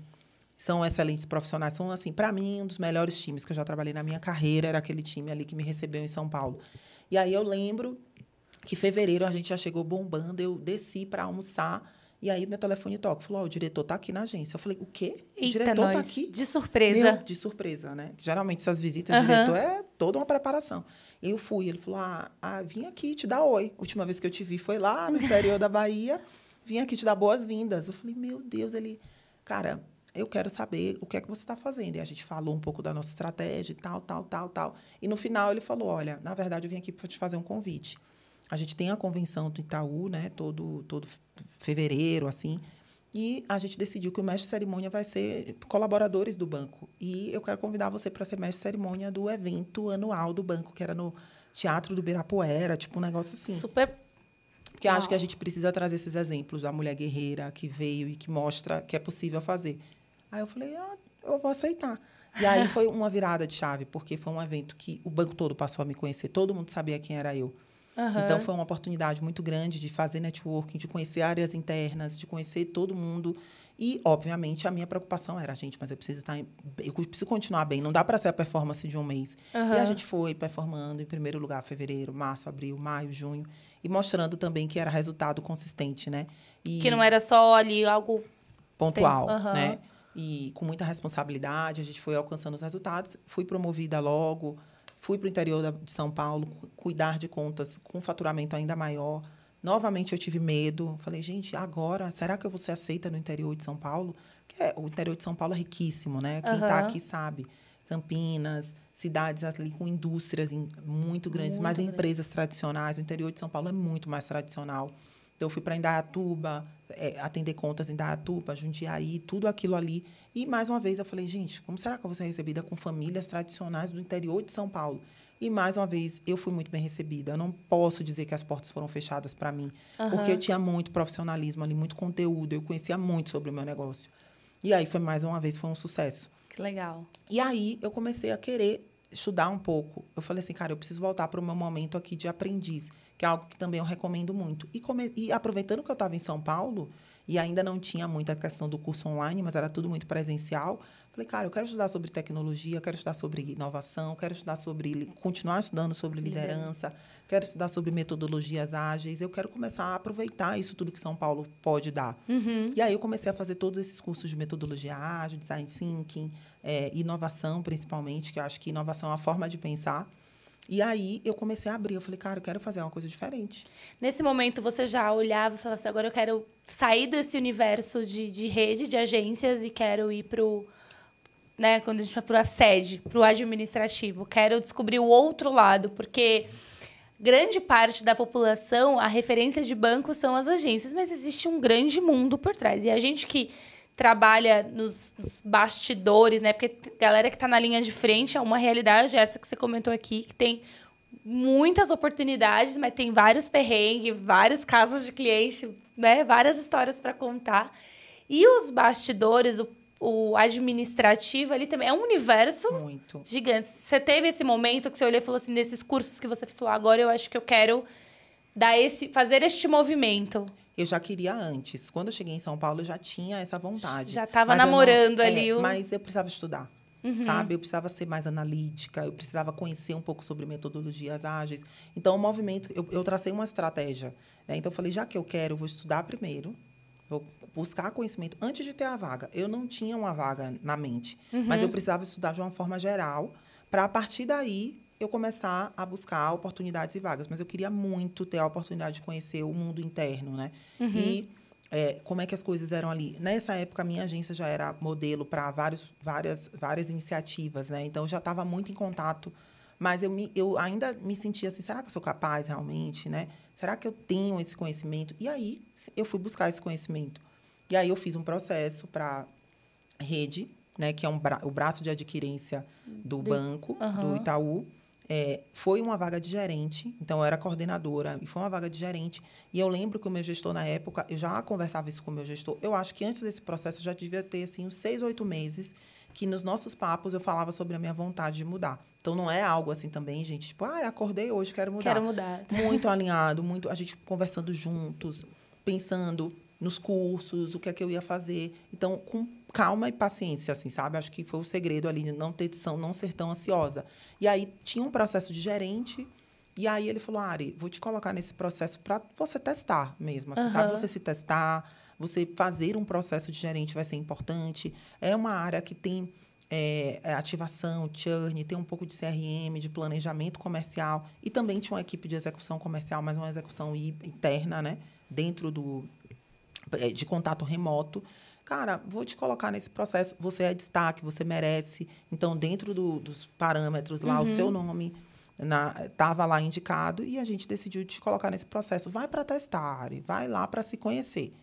são excelentes profissionais. São, assim, para mim, um dos melhores times que eu já trabalhei na minha carreira era aquele time ali que me recebeu em São Paulo. E aí eu lembro que fevereiro a gente já chegou bombando, eu desci para almoçar. E aí meu telefone toca, falou: oh, o diretor tá aqui na agência. Eu falei: "O quê? O Eita diretor nós. tá aqui?" De surpresa. Meu, de surpresa, né? Geralmente essas visitas de diretor é toda uma preparação. Eu fui, ele falou: "Ah, ah, vim aqui te dar oi. A última vez que eu te vi foi lá no interior da Bahia. Vim aqui te dar boas-vindas." Eu falei: "Meu Deus, ele, cara, eu quero saber o que é que você está fazendo. E a gente falou um pouco da nossa estratégia e tal, tal, tal, tal. E no final ele falou: olha, na verdade eu vim aqui para te fazer um convite. A gente tem a convenção do Itaú, né? Todo, todo fevereiro, assim. E a gente decidiu que o mestre de cerimônia vai ser colaboradores do banco. E eu quero convidar você para ser mestre de cerimônia do evento anual do banco, que era no Teatro do Birapuera, tipo um negócio assim. Super. Porque acho que a gente precisa trazer esses exemplos da mulher guerreira que veio e que mostra que é possível fazer. Aí eu falei, ah, eu vou aceitar. E aí foi uma virada de chave, porque foi um evento que o banco todo passou a me conhecer, todo mundo sabia quem era eu. Uhum. Então foi uma oportunidade muito grande de fazer networking, de conhecer áreas internas, de conhecer todo mundo. E, obviamente, a minha preocupação era, gente, mas eu preciso estar. Em, eu preciso continuar bem, não dá para ser a performance de um mês. Uhum. E a gente foi performando em primeiro lugar, fevereiro, março, abril, maio, junho, e mostrando também que era resultado consistente, né? E que não era só ali algo pontual, uhum. né? E com muita responsabilidade, a gente foi alcançando os resultados. Fui promovida logo, Fui para o interior de São Paulo cuidar de contas com faturamento ainda maior. Novamente eu tive medo. Falei, gente, agora, será que eu vou ser aceita no interior de São Paulo? Porque é, o interior de São Paulo é riquíssimo, né? Quem está uhum. aqui sabe. Campinas, cidades ali com indústrias muito grandes, muito mas grande. empresas tradicionais. O interior de São Paulo é muito mais tradicional. Então, eu fui para Indaiatuba, é, atender contas em Indaiatuba, Jundiaí, tudo aquilo ali. E, mais uma vez, eu falei, gente, como será que eu vou ser recebida com famílias tradicionais do interior de São Paulo? E, mais uma vez, eu fui muito bem recebida. Eu não posso dizer que as portas foram fechadas para mim, uhum. porque eu tinha muito profissionalismo ali, muito conteúdo, eu conhecia muito sobre o meu negócio. E aí, foi mais uma vez, foi um sucesso. Que legal. E aí, eu comecei a querer estudar um pouco. Eu falei assim, cara, eu preciso voltar para o meu momento aqui de aprendiz que é algo que também eu recomendo muito. E, come... e aproveitando que eu estava em São Paulo, e ainda não tinha muita questão do curso online, mas era tudo muito presencial, falei, cara, eu quero estudar sobre tecnologia, quero estudar sobre inovação, quero estudar sobre continuar estudando sobre liderança, quero estudar sobre metodologias ágeis, eu quero começar a aproveitar isso tudo que São Paulo pode dar. Uhum. E aí eu comecei a fazer todos esses cursos de metodologia ágil, design thinking, é, inovação principalmente, que eu acho que inovação é a forma de pensar. E aí eu comecei a abrir. Eu falei, cara, eu quero fazer uma coisa diferente. Nesse momento você já olhava e falava assim, agora eu quero sair desse universo de, de rede, de agências e quero ir pro. Né, quando a gente vai para a sede, para o administrativo. Quero descobrir o outro lado, porque grande parte da população, a referência de banco são as agências, mas existe um grande mundo por trás. E a gente que trabalha nos, nos, bastidores, né? Porque galera que está na linha de frente é uma realidade, essa que você comentou aqui, que tem muitas oportunidades, mas tem vários perrengues, vários casos de cliente, né? Várias histórias para contar. E os bastidores, o, o, administrativo ali também é um universo Muito. gigante. Você teve esse momento que você olhou e falou assim, nesses cursos que você fez, agora eu acho que eu quero dar esse, fazer este movimento. Eu já queria antes. Quando eu cheguei em São Paulo, eu já tinha essa vontade. Já estava namorando não- ali é, o. Mas eu precisava estudar. Sabe? Eu precisava ser mais analítica, eu precisava conhecer um pouco sobre metodologias ágeis. Então, o movimento, eu, eu tracei uma estratégia. Né? Então, eu falei, já que eu quero, eu vou estudar primeiro, vou buscar conhecimento antes de ter a vaga. Eu não tinha uma vaga na mente, mas eu precisava estudar de uma forma geral, para a partir daí eu começar a buscar oportunidades e vagas. Mas eu queria muito ter a oportunidade de conhecer o mundo interno, né? E é, como é que as coisas eram ali. Nessa época, a minha agência já era modelo para várias, várias iniciativas, né? Então, eu já estava muito em contato. Mas eu, me, eu ainda me sentia assim, será que eu sou capaz realmente, né? Será que eu tenho esse conhecimento? E aí, eu fui buscar esse conhecimento. E aí, eu fiz um processo para rede, né? Que é um bra o braço de adquirência do banco, do Itaú. É, foi uma vaga de gerente, então eu era coordenadora e foi uma vaga de gerente. E eu lembro que o meu gestor na época, eu já conversava isso com o meu gestor. Eu acho que antes desse processo já devia ter assim uns seis, oito meses que nos nossos papos eu falava sobre a minha vontade de mudar. Então não é algo assim também, gente, tipo, ah, acordei hoje, quero mudar. Quero mudar. Muito alinhado, muito a gente conversando juntos, pensando nos cursos, o que é que eu ia fazer. Então, com calma e paciência, assim, sabe? Acho que foi o segredo ali de não ter tão, não ser tão ansiosa. E aí tinha um processo de gerente, e aí ele falou: "Ari, vou te colocar nesse processo para você testar mesmo, assim, sabe? Aham. Você se testar, você fazer um processo de gerente vai ser importante. É uma área que tem é, é, ativação, churn, tem um pouco de CRM, de planejamento comercial e também tinha uma equipe de execução comercial, mas uma execução interna, né? Dentro do é, de contato remoto. Cara, vou te colocar nesse processo. Você é destaque, você merece. Então, dentro do- dos parâmetros lá, o seu nome estava lá indicado e a gente decidiu te colocar nesse processo. Vai para testar, vai lá para se conhecer.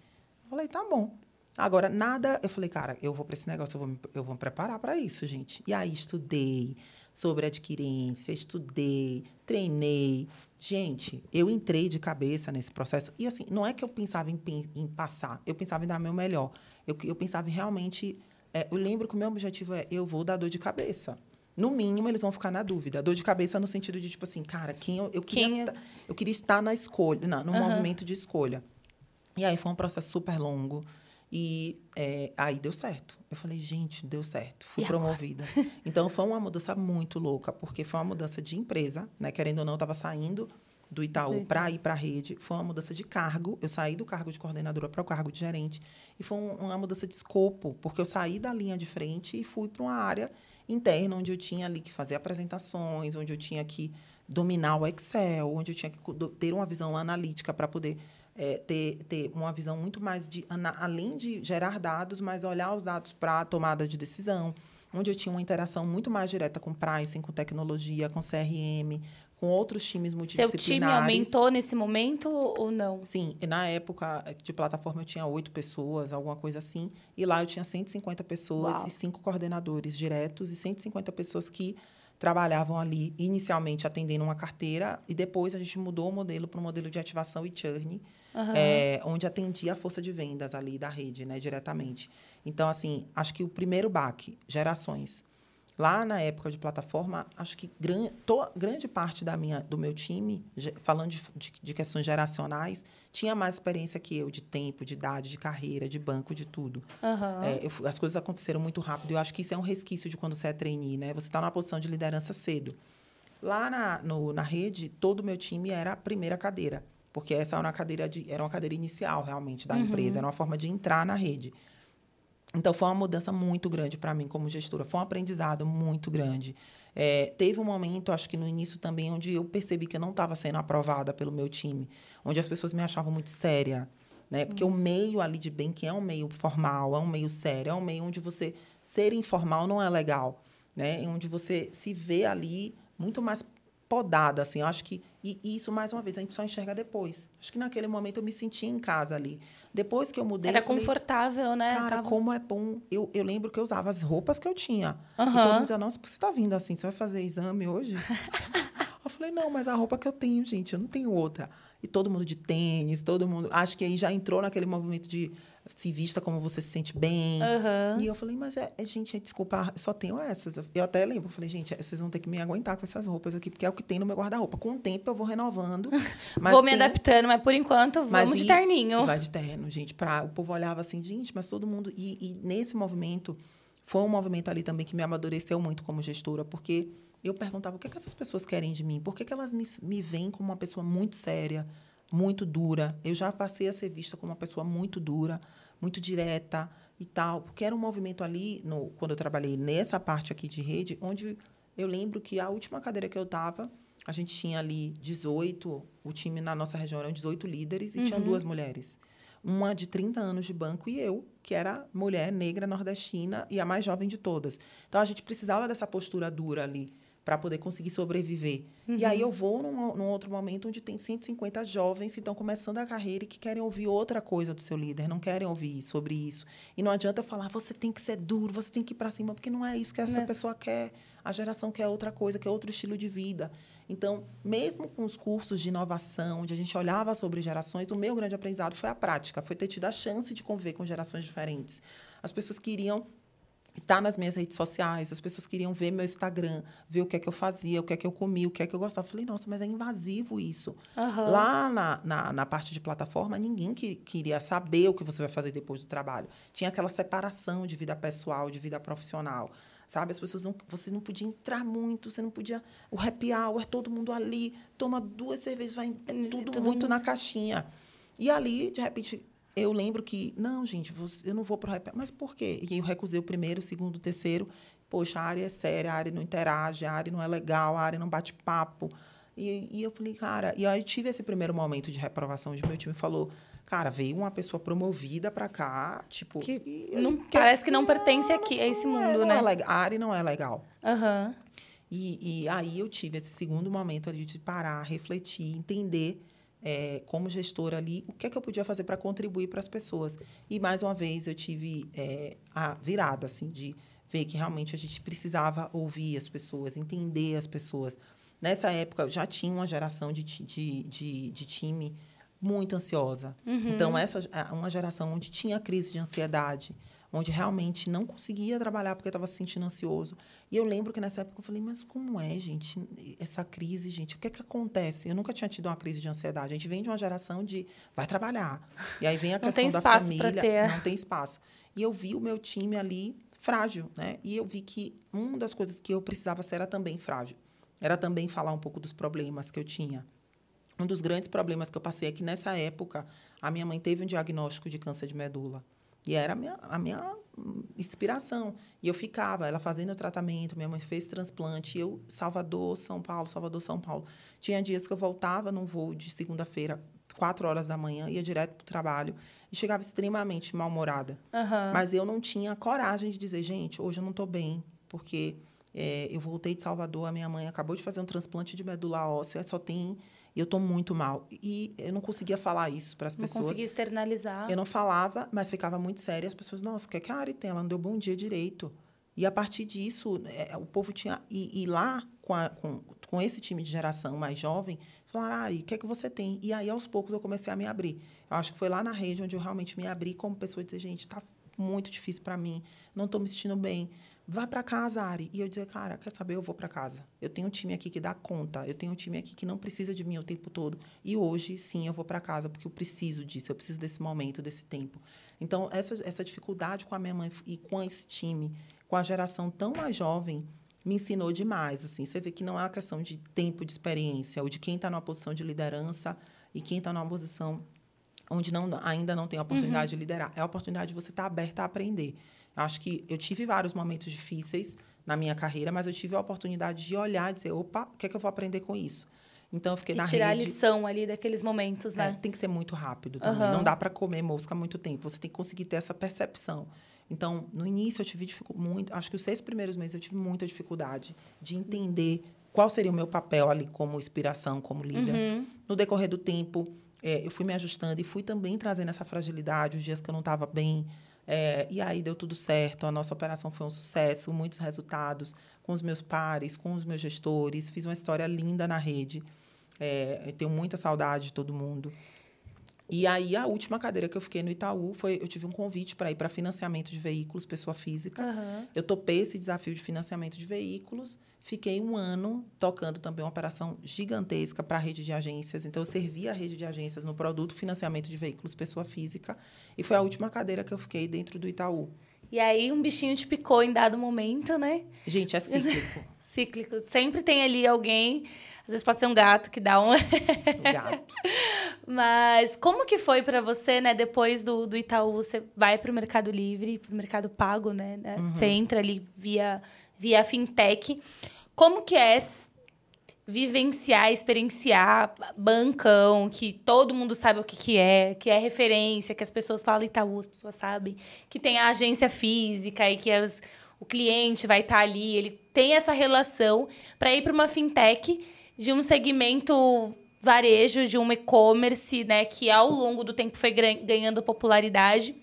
Eu falei, tá bom. Agora, nada. Eu falei, cara, eu vou para esse negócio, eu vou me, eu vou me preparar para isso, gente. E aí, estudei sobre adquirência, estudei, treinei. Gente, eu entrei de cabeça nesse processo. E, assim, não é que eu pensava em, em passar, eu pensava em dar meu melhor. Eu, eu pensava realmente. é, eu lembro que o meu objetivo é: eu vou dar dor de cabeça. No mínimo, eles vão ficar na dúvida. Dor de cabeça no sentido de, tipo assim, cara, quem eu, eu, queria, Quem eu queria estar na escolha, na, no Aham. movimento de escolha. E aí foi um processo super longo. E é, aí deu certo. Eu falei, gente, deu certo. Fui E agora? promovida. Então foi uma mudança muito louca, porque foi uma mudança de empresa, né? Querendo ou não, eu estava saindo do Itaú para ir para a rede. Foi uma mudança de cargo. Eu saí do cargo de coordenadora para o cargo de gerente. E foi um- uma mudança de escopo, porque eu saí da linha de frente e fui para uma área interna, onde eu tinha ali que fazer apresentações, onde eu tinha que dominar o Excel, onde eu tinha que ter uma visão analítica para poder é, ter, ter uma visão muito mais de, além de gerar dados, mas olhar os dados para a tomada de decisão, onde eu tinha uma interação muito mais direta com pricing, com tecnologia, com CRM, com outros times Seu multidisciplinares. time aumentou nesse momento ou não? Sim, na época de plataforma eu tinha oito pessoas, alguma coisa assim. E lá eu tinha 150 pessoas Uau. e cinco coordenadores diretos e 150 pessoas que trabalhavam ali inicialmente atendendo uma carteira e depois a gente mudou o modelo para um modelo de ativação e churn, Aham. é, onde atendia a força de vendas ali da rede, né, diretamente. Então, assim, acho que o primeiro baque, gerações. Lá na época de plataforma, acho que gran, to- grande parte da minha, do meu time, falando de, de, de questões geracionais, tinha mais experiência que eu, de tempo, de idade, de carreira, de banco, de tudo. Aham. É, eu as coisas aconteceram muito rápido. Eu acho que isso é um resquício de quando você é trainee, né? Você está numa posição de liderança cedo. Lá na, no- na rede, todo o meu time era a primeira cadeira. Porque essa era uma cadeira, de, era uma cadeira inicial, realmente, da empresa. Era uma forma de entrar na rede. Então, foi uma mudança muito grande para mim como gestora. Foi um aprendizado muito grande. É, teve um momento, acho que no início também, onde eu percebi que eu não estava sendo aprovada pelo meu time. Onde as pessoas me achavam muito séria. Né? Porque o meio ali de banking é um meio formal, é um meio sério, é um meio onde você ser informal não é legal. Né? E onde você se vê ali muito mais podada, assim. Eu acho que... E e isso, mais uma vez, a gente só enxerga depois. Acho que naquele momento eu me senti em casa ali. Depois que eu mudei... Era falei, confortável, né? Cara, Tava- como é bom. Eu, eu lembro que eu usava as roupas que eu tinha. E Aham. todo mundo dizia, nossa, você tá vindo assim, você vai fazer exame hoje? eu falei, não, mas a roupa que eu tenho, gente, eu não tenho outra. E todo mundo de tênis, todo mundo. Acho que aí já entrou naquele movimento de se vista como você se sente bem. Aham. E eu falei, mas é, é, gente, desculpa, só tenho essas. Eu até lembro, eu falei, gente, vocês vão ter que me aguentar com essas roupas aqui, porque é o que tem no meu guarda-roupa. Com o tempo eu vou renovando. Vou me tem- adaptando, mas por enquanto vamos de terninho. Vai de terno, gente. Pra, o povo olhava assim, gente, mas todo mundo. E, e nesse movimento, foi um movimento ali também que me amadureceu muito como gestora, porque eu perguntava o que, é que essas pessoas querem de mim? Por que, que elas me, me veem como uma pessoa muito séria, muito dura? Eu já passei a ser vista como uma pessoa muito dura, muito direta e tal, porque era um movimento ali, no, quando eu trabalhei nessa parte aqui de rede, onde eu lembro que a última cadeira que eu estava, a gente tinha ali 18, o time na nossa região eram 18 líderes e tinham duas mulheres. Uma de 30 anos de banco e eu, que era mulher negra nordestina e a mais jovem de todas. Então a gente precisava dessa postura dura ali para poder conseguir sobreviver. E aí eu vou num, num outro momento onde tem 150 jovens que estão começando a carreira e que querem ouvir outra coisa do seu líder, não querem ouvir sobre isso. E não adianta eu falar, você tem que ser duro, você tem que ir para cima, porque não é isso que essa Mas- pessoa quer. A geração quer outra coisa, quer outro estilo de vida. Então, mesmo com os cursos de inovação, onde a gente olhava sobre gerações, o meu grande aprendizado foi a prática, foi ter tido a chance de conviver com gerações diferentes. As pessoas queriam estar nas minhas redes sociais, as pessoas queriam ver meu Instagram, ver o que é que eu fazia, o que é que eu comia, o que é que eu gostava. Eu falei, nossa, mas é invasivo isso. Aham. Lá na, na, na parte de plataforma, ninguém que, queria saber o que você vai fazer depois do trabalho. Tinha aquela separação de vida pessoal, de vida profissional. Sabe? As pessoas não. Você não podia entrar muito, você não podia. O happy hour, todo mundo ali, toma duas cervejas, vai é tudo, Tudo muito muito- na caixinha. E ali, de repente, eu lembro que, não, gente, eu não vou pro happy hour. Mas por quê? E eu recusei o primeiro, o segundo, o terceiro. Poxa, a área é séria, a área não interage, a área não é legal, a área não bate papo. E, e eu falei, cara, e aí tive esse primeiro momento de reprovação, onde meu time falou, cara, veio uma pessoa promovida pra cá, tipo. Que não- quer- parece que não pertence aqui, a esse não é- mundo, não né? é a área não é legal. Aham. E, e aí eu tive esse segundo momento ali de parar, refletir, entender eh, como gestora ali o que é que eu podia fazer para contribuir para as pessoas. E mais uma vez eu tive eh, a virada assim de ver que realmente a gente precisava ouvir as pessoas, entender as pessoas. Nessa época eu já tinha uma geração de, de, de, de time muito ansiosa. Então essa é uma geração onde tinha crise de ansiedade, onde realmente não conseguia trabalhar porque estava se sentindo ansioso. E eu lembro que nessa época eu falei, mas como é, gente, essa crise, gente? O que é que acontece? Eu nunca tinha tido uma crise de ansiedade. A gente vem de uma geração de vai trabalhar. E aí vem a Não questão tem da família, ter. não tem espaço. E eu vi o meu time ali frágil, né? E eu vi que uma das coisas que eu precisava ser era também frágil. Era também falar um pouco dos problemas que eu tinha. Um dos grandes problemas que eu passei é que nessa época a minha mãe teve um diagnóstico de câncer de medula. E era a minha, a minha inspiração. E eu ficava, ela fazendo o tratamento, minha mãe fez transplante, eu, Salvador, São Paulo, Salvador, São Paulo. Tinha dias que eu voltava num voo de segunda-feira, quatro horas da manhã, ia direto para o trabalho, e chegava extremamente mal-humorada. Aham. Mas eu não tinha coragem de dizer, gente, hoje eu não estou bem, porque é, eu voltei de Salvador, a minha mãe acabou de fazer um transplante de medula óssea, só tem. E eu estou muito mal. E eu não conseguia falar isso para as Não pessoas. consegui externalizar. Eu não falava, mas ficava muito séria. As pessoas, nossa, o que, é que a Ari tem? Ela não deu bom dia direito. E a partir disso, é, o povo tinha. E, e lá, com, a- com, com esse time de geração mais jovem, falaram, Ari, o que é que você tem? E aí, aos poucos, eu comecei a me abrir. Eu acho que foi lá na rede onde eu realmente me abri como pessoa e dizer, gente, tá muito difícil para mim, não estou me sentindo bem. Vai para casa, Ari. E eu dizer, cara, quer saber? Eu vou para casa. Eu tenho um time aqui que dá conta. Eu tenho um time aqui que não precisa de mim o tempo todo. E hoje, sim, eu vou para casa porque eu preciso disso. Eu preciso desse momento, desse tempo. Então, essa, essa dificuldade com a minha mãe e com esse time, com a geração tão mais jovem, me ensinou demais. Assim, você vê que não é uma questão de tempo de experiência ou de quem está numa posição de liderança e quem está numa posição onde não, ainda não tem a oportunidade de liderar. É a oportunidade de você estar aberta a aprender. Acho que eu tive vários momentos difíceis na minha carreira, mas eu tive a oportunidade de olhar e dizer, opa, o que é que eu vou aprender com isso? Então, eu fiquei E na tirar rede... a lição ali daqueles momentos, É, né? tem que ser muito rápido também. Aham. Não dá para comer mosca muito tempo. Você tem que conseguir ter essa percepção. Então, no início eu tive muito, acho que os seis primeiros meses eu tive muita dificuldade de entender qual seria o meu papel ali como inspiração, como líder. Uhum. No decorrer do tempo, eh, eu fui me ajustando e fui também trazendo essa fragilidade, os dias que eu não estava bem, É, e aí deu tudo certo, a nossa operação foi um sucesso, muitos resultados com os meus pares, com os meus gestores. Fiz uma história linda na rede. É, eu tenho muita saudade de todo mundo. E aí, a última cadeira que eu fiquei no Itaú foi. Eu tive um convite para ir para financiamento de veículos, pessoa física. Aham. Eu topei esse desafio de financiamento de veículos. Fiquei um ano tocando também uma operação gigantesca para a rede de agências. Então, eu servi a rede de agências no produto financiamento de veículos, pessoa física. E foi a última cadeira que eu fiquei dentro do Itaú. E aí um bichinho te picou em dado momento, né? Gente, é cíclico. Cíclico. Sempre tem ali alguém, às vezes pode ser um gato que dá um. gato. Mas como que foi para você, né? Depois do, do Itaú, você vai para o Mercado Livre, para o Mercado Pago, né? Você entra ali via, via fintech. Como que é vivenciar, experienciar bancão, que todo mundo sabe o que, que é, que é referência, que as pessoas falam Itaú, as pessoas sabem, que tem a agência física e que as- o cliente vai estar ali, ele tem essa relação para ir para uma fintech de um segmento varejo, de um e-commerce, né, que ao longo do tempo foi ganhando popularidade.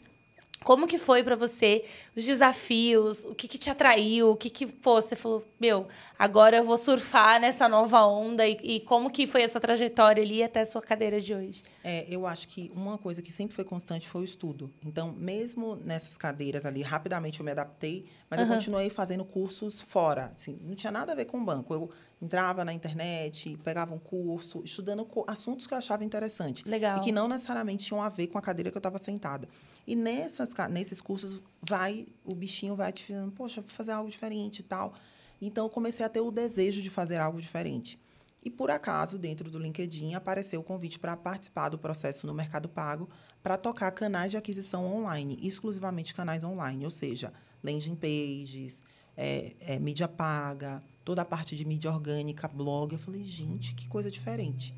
Como que foi para você os desafios? O que, que te atraiu? O que que pô, você falou, meu, agora eu vou surfar nessa nova onda e, e como que foi a sua trajetória ali até a sua cadeira de hoje? É, eu acho que uma coisa que sempre foi constante foi o estudo. Então, mesmo nessas cadeiras ali, rapidamente eu me adaptei, mas eu continuei fazendo cursos fora. Assim, não tinha nada a ver com banco. Eu entrava na internet, pegava um curso, estudando assuntos que eu achava interessante. Legal. E que não necessariamente tinham a ver com a cadeira que eu estava sentada. E nessas, nesses cursos, vai o bichinho vai te falando, poxa, vou fazer algo diferente e tal. Então, eu comecei a ter o desejo de fazer algo diferente. E, por acaso, dentro do LinkedIn, apareceu o convite para participar do processo no Mercado Pago para tocar canais de aquisição online, exclusivamente canais online, ou seja, landing pages, é, é, mídia paga, toda a parte de mídia orgânica, blog. Eu falei, gente, que coisa diferente.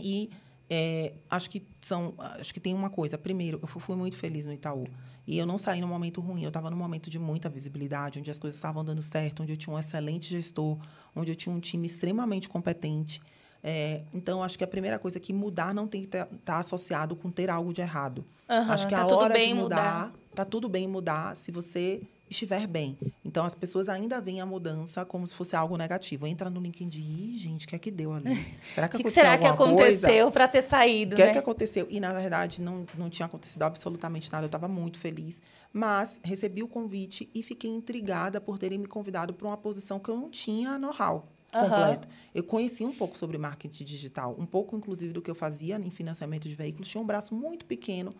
E é, acho que são, acho que tem uma coisa. Primeiro, eu fu- fui muito feliz no Itaú. E eu não saí num momento ruim, eu estava num momento de muita visibilidade, onde as coisas estavam dando certo, onde eu tinha um excelente gestor, onde eu tinha um time extremamente competente. É, então, acho que a primeira coisa é que mudar não tem que estar associado com ter algo de errado. Aham, acho que tá a hora bem de mudar. mudar, tá tudo bem mudar se você estiver bem. Então, as pessoas ainda veem a mudança como se fosse algo negativo. Entra no LinkedIn, Ih, gente, o que é que deu ali? Será que, que, que aconteceu será que aconteceu para ter saído, O que é né? que aconteceu? E, na verdade, não, não tinha acontecido absolutamente nada. Eu estava muito feliz. Mas recebi o convite e fiquei intrigada por terem me convidado para uma posição que eu não tinha know-how Aham. completo. Eu conheci um pouco sobre marketing digital, um pouco, inclusive, do que eu fazia em financiamento de veículos. Tinha um braço muito pequeno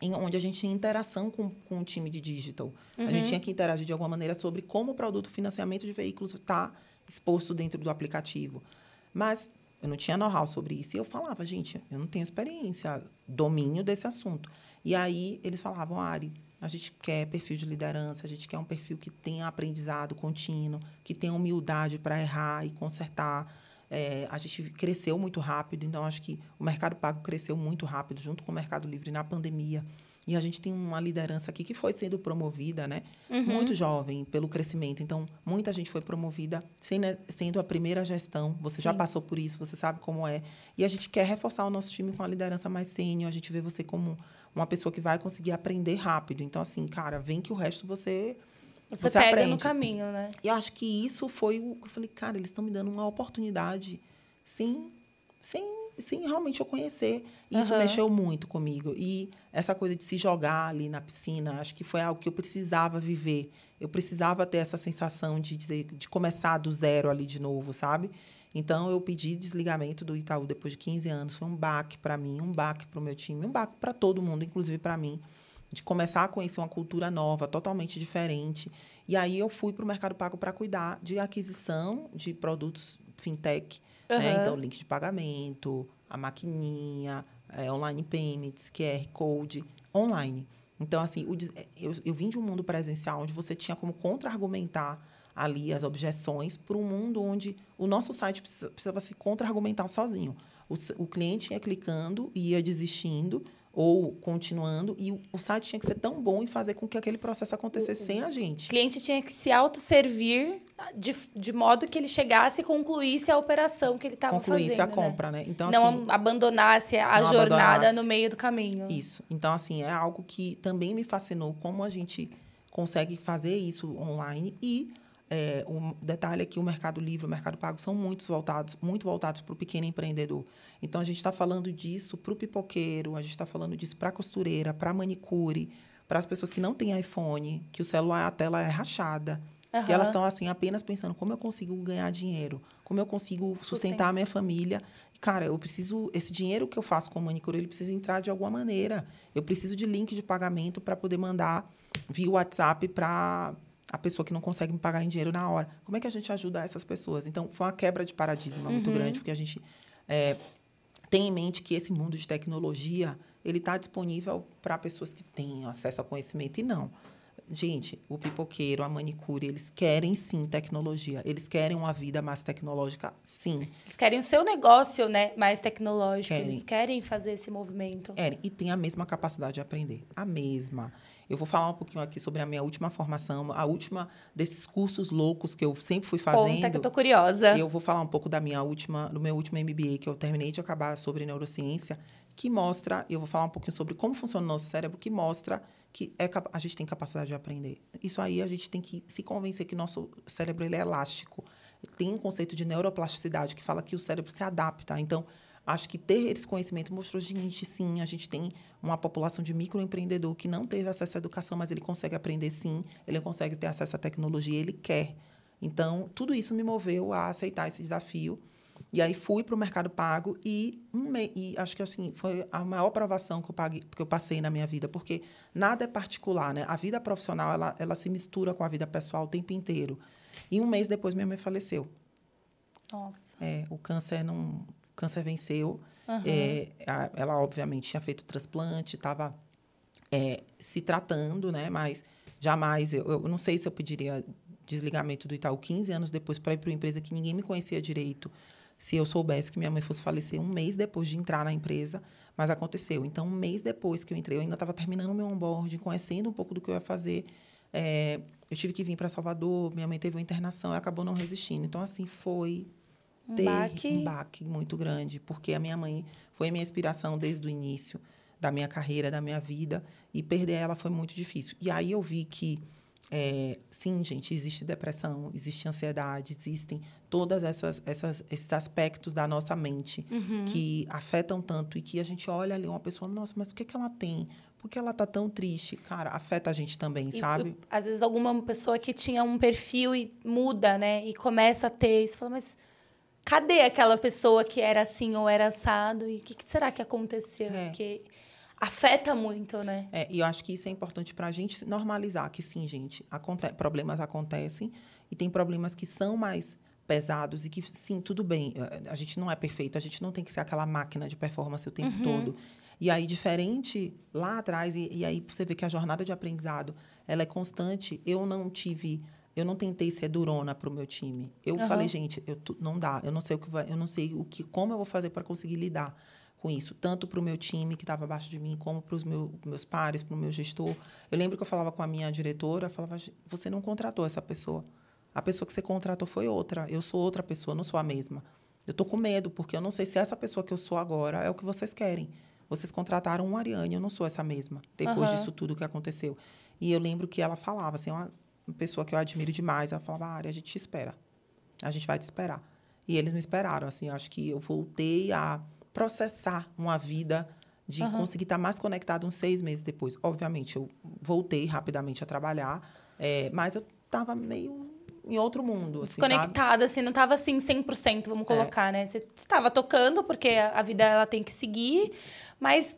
em onde a gente tinha interação com, com o time de digital. A gente tinha que interagir de alguma maneira sobre como o produto financiamento de veículos está exposto dentro do aplicativo. Mas eu não tinha know-how sobre isso. E eu falava, gente, eu não tenho experiência, domínio desse assunto. E aí eles falavam, Ari, a gente quer perfil de liderança, a gente quer um perfil que tenha aprendizado contínuo, que tenha humildade para errar e consertar. É, a gente cresceu muito rápido, então acho que o mercado pago cresceu muito rápido, junto com o mercado livre na pandemia. E a gente tem uma liderança aqui que foi sendo promovida, né? Muito jovem, pelo crescimento. Então, muita gente foi promovida sendo, sendo a primeira gestão. Você já Sim. passou por isso, você sabe como é. E a gente quer reforçar o nosso time com a liderança mais sênior. A gente vê você como uma pessoa que vai conseguir aprender rápido. Então, assim, cara, vem que o resto você. Você, você pega no aprende. caminho, né? E eu acho que isso foi o que eu falei, cara, eles estão me dando uma oportunidade sem, sem, sem realmente eu conhecer. E Isso Aham. mexeu muito comigo. E essa coisa de se jogar ali na piscina, acho que foi algo que eu precisava viver. Eu precisava ter essa sensação de dizer, de começar do zero ali de novo, sabe? Então eu pedi desligamento do Itaú depois de 15 anos. Foi um baque para mim, um baque para o meu time, um baque para todo mundo, inclusive para mim de começar a conhecer uma cultura nova, totalmente diferente. E aí eu fui para o Mercado Pago para cuidar de aquisição de produtos fintech, né? Aham. Então, link de pagamento, a maquininha, é, online payments, QR Code, online. Então, assim, o eu, eu vim de um mundo presencial onde você tinha como contra-argumentar ali as objeções para um mundo onde o nosso site precisa- precisava se contra-argumentar sozinho. O, o cliente ia clicando e ia desistindo, ou continuando, e o site tinha que ser tão bom em fazer com que aquele processo acontecesse sem a gente. O cliente tinha que se autosservir de, de modo que ele chegasse e concluísse a operação que ele estava fazendo. Concluísse a né? compra, né? Então, não assim, abandonasse a não jornada abandonasse. no meio do caminho. Isso. Então, assim, é algo que também me fascinou, como a gente consegue fazer isso online e é, um detalhe é que o Mercado Livre, o Mercado Pago são muito voltados, muito voltados para o pequeno empreendedor. Então a gente está falando disso para o pipoqueiro, a gente está falando disso para a costureira, para a manicure, para as pessoas que não têm iPhone, que o celular a tela é rachada, que Aham. elas estão assim apenas pensando como eu consigo ganhar dinheiro, como eu consigo Sustentar. sustentar a minha família. Cara, eu preciso esse dinheiro que eu faço com manicure, ele precisa entrar de alguma maneira. Eu preciso de link de pagamento para poder mandar via WhatsApp para a pessoa que não consegue me pagar em dinheiro na hora. Como é que a gente ajuda essas pessoas? Então, foi uma quebra de paradigma muito grande, porque a gente é, tem em mente que esse mundo de tecnologia ele está disponível para pessoas que têm acesso ao conhecimento e não. Gente, o pipoqueiro, a manicure, eles querem sim tecnologia. Eles querem uma vida mais tecnológica, sim. Eles querem o seu negócio, né, mais tecnológico. Querem. Eles querem fazer esse movimento. É, e tem a mesma capacidade de aprender. A mesma. Eu vou falar um pouquinho aqui sobre a minha última formação, a última desses cursos loucos que eu sempre fui fazendo. Conta que eu tô curiosa. Eu vou falar um pouco da minha última, do meu último MBA que eu terminei de acabar sobre neurociência, que mostra, eu vou falar um pouquinho sobre como funciona o nosso cérebro, que mostra que é, a gente tem capacidade de aprender. Isso aí a gente tem que se convencer que nosso cérebro ele é elástico. Tem um conceito de neuroplasticidade que fala que o cérebro se adapta. Então, acho que ter esse conhecimento mostrou, gente, sim, a gente tem uma população de microempreendedor que não teve acesso à educação, mas ele consegue aprender sim, ele consegue ter acesso à tecnologia, ele quer. Então, tudo isso me moveu a aceitar esse desafio. E aí fui para o Mercado Pago e, um me- e acho que assim foi a maior provação que eu, paguei, que eu passei na minha vida, porque nada é particular, né? A vida profissional ela, ela se mistura com a vida pessoal o tempo inteiro. E um mês depois minha mãe faleceu. Nossa. É, o câncer não, câncer venceu. Aham. É, a- ela obviamente tinha feito transplante, estava se tratando, né? Mas jamais eu, eu não sei se eu pediria desligamento do Itaú 15 anos depois para ir para uma empresa que ninguém me conhecia direito. Se eu soubesse que minha mãe fosse falecer um mês depois de entrar na empresa, mas aconteceu. Então, um mês depois que eu entrei, eu ainda estava terminando o meu onboarding, conhecendo um pouco do que eu ia fazer. É, eu tive que vir para Salvador, minha mãe teve uma internação e acabou não resistindo. Então, assim, foi Um ter baque. um baque muito grande, porque a minha mãe foi a minha inspiração desde o início da minha carreira, da minha vida, e perder ela foi muito difícil. E aí eu vi que, é, sim, gente, existe depressão, existe ansiedade, existem todos essas, essas, esses aspectos da nossa mente Uhum. que afetam tanto e que a gente olha ali uma pessoa, nossa, mas o que, que ela tem? Por que ela tá tão triste? Cara, afeta a gente também, E, sabe? e, às vezes alguma pessoa que tinha um perfil e muda, né? E começa a ter isso. Fala, mas cadê aquela pessoa que era assim ou era assado? E o que, que será que aconteceu? É. Porque afeta muito, né? É, e eu acho que isso é importante para a gente normalizar que sim, gente, aconte problemas acontecem e tem problemas que são mais pesados e que sim, tudo bem, a- a gente não é perfeito, a gente não tem que ser aquela máquina de performance o tempo todo. E aí, diferente lá atrás, e, e aí você vê que a jornada de aprendizado ela é constante. Eu não tive, eu não tentei ser durona para o meu time. Eu Aham. falei, gente, eu, não dá, eu não sei o que vai, eu não sei o que, como eu vou fazer para conseguir lidar com isso, tanto para o meu time que estava abaixo de mim, como para os meu, meus pares, para o meu gestor. Eu lembro que eu falava com a minha diretora, falava, você não contratou essa pessoa. A pessoa que você contratou foi outra. Eu sou outra pessoa, não sou a mesma. Eu tô com medo, porque eu não sei se essa pessoa que eu sou agora é o que vocês querem. Vocês contrataram uma Ariane, eu não sou essa mesma, depois Aham. disso tudo que aconteceu. E eu lembro que ela falava, assim, uma pessoa que eu admiro demais, ela falava, Ari, a gente te espera. A gente vai te esperar. E eles me esperaram, assim, acho que eu voltei a processar uma vida de Aham. conseguir estar mais conectada uns seis meses depois. Obviamente, eu voltei rapidamente a trabalhar, é, mas eu estava meio em outro mundo, assim? Desconectada, assim, não tava assim 100%, É. vamos colocar, né? Você estava tocando, porque a a vida ela tem que seguir, mas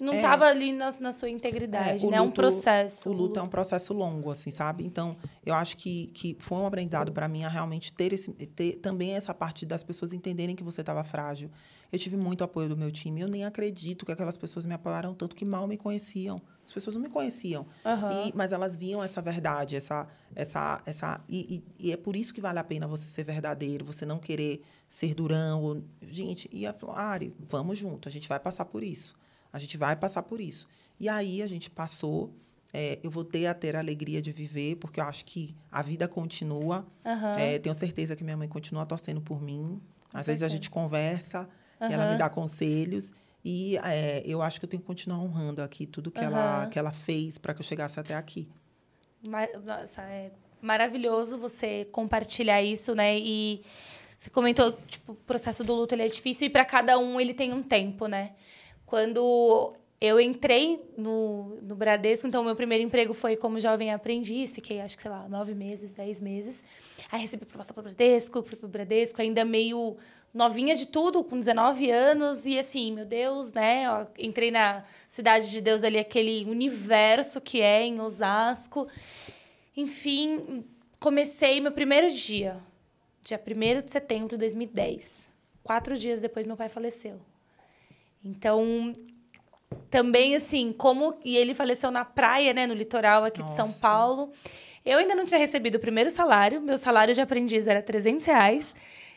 não É. tava ali na, na sua integridade, É, né? É um luto- processo. O luto é um processo longo, assim, sabe? Então, eu acho que, que foi um aprendizado para mim a realmente ter, esse, ter também essa parte das pessoas entenderem que você estava frágil. Eu tive muito apoio do meu time. Eu nem acredito que aquelas pessoas me apoiaram tanto que mal me conheciam. As pessoas não me conheciam. Aham. E- mas elas viam essa verdade, essa, essa, essa e, e- e é por isso que vale a pena você ser verdadeiro, você não querer ser durão. ou- gente, e ela falou, Ari, vamos junto, a gente vai passar por isso. A gente vai passar por isso. E aí a gente passou. É, eu voltei a ter a alegria de viver, porque eu acho que a vida continua. Aham. É, tenho certeza que minha mãe continua torcendo por mim. Com Às vezes a gente conversa e ela me dá conselhos. E é, eu acho que eu tenho que continuar honrando aqui tudo que, ela, Aham. que ela fez para que eu chegasse até aqui. Ma- Nossa, é maravilhoso você compartilhar isso, né? E você comentou, tipo, o processo do luto ele é difícil e para cada um ele tem um tempo, né? Quando eu entrei no, no Bradesco, então meu primeiro emprego foi como jovem aprendiz, fiquei acho que, sei lá, nove meses, dez meses. Aí recebi proposta para o Bradesco, fui pro Bradesco, ainda meio novinha de tudo, com 19 anos, e assim, meu Deus, né? Ó, entrei na Cidade de Deus ali, aquele universo que é em Osasco. Enfim, comecei meu primeiro dia, dia 1 de setembro de 2010. Quatro dias depois, meu pai faleceu. Então, também assim, como. E ele faleceu na praia, né, no litoral aqui de São Nossa. Paulo. Eu ainda não tinha recebido o primeiro salário, meu salário de aprendiz era 300 reais.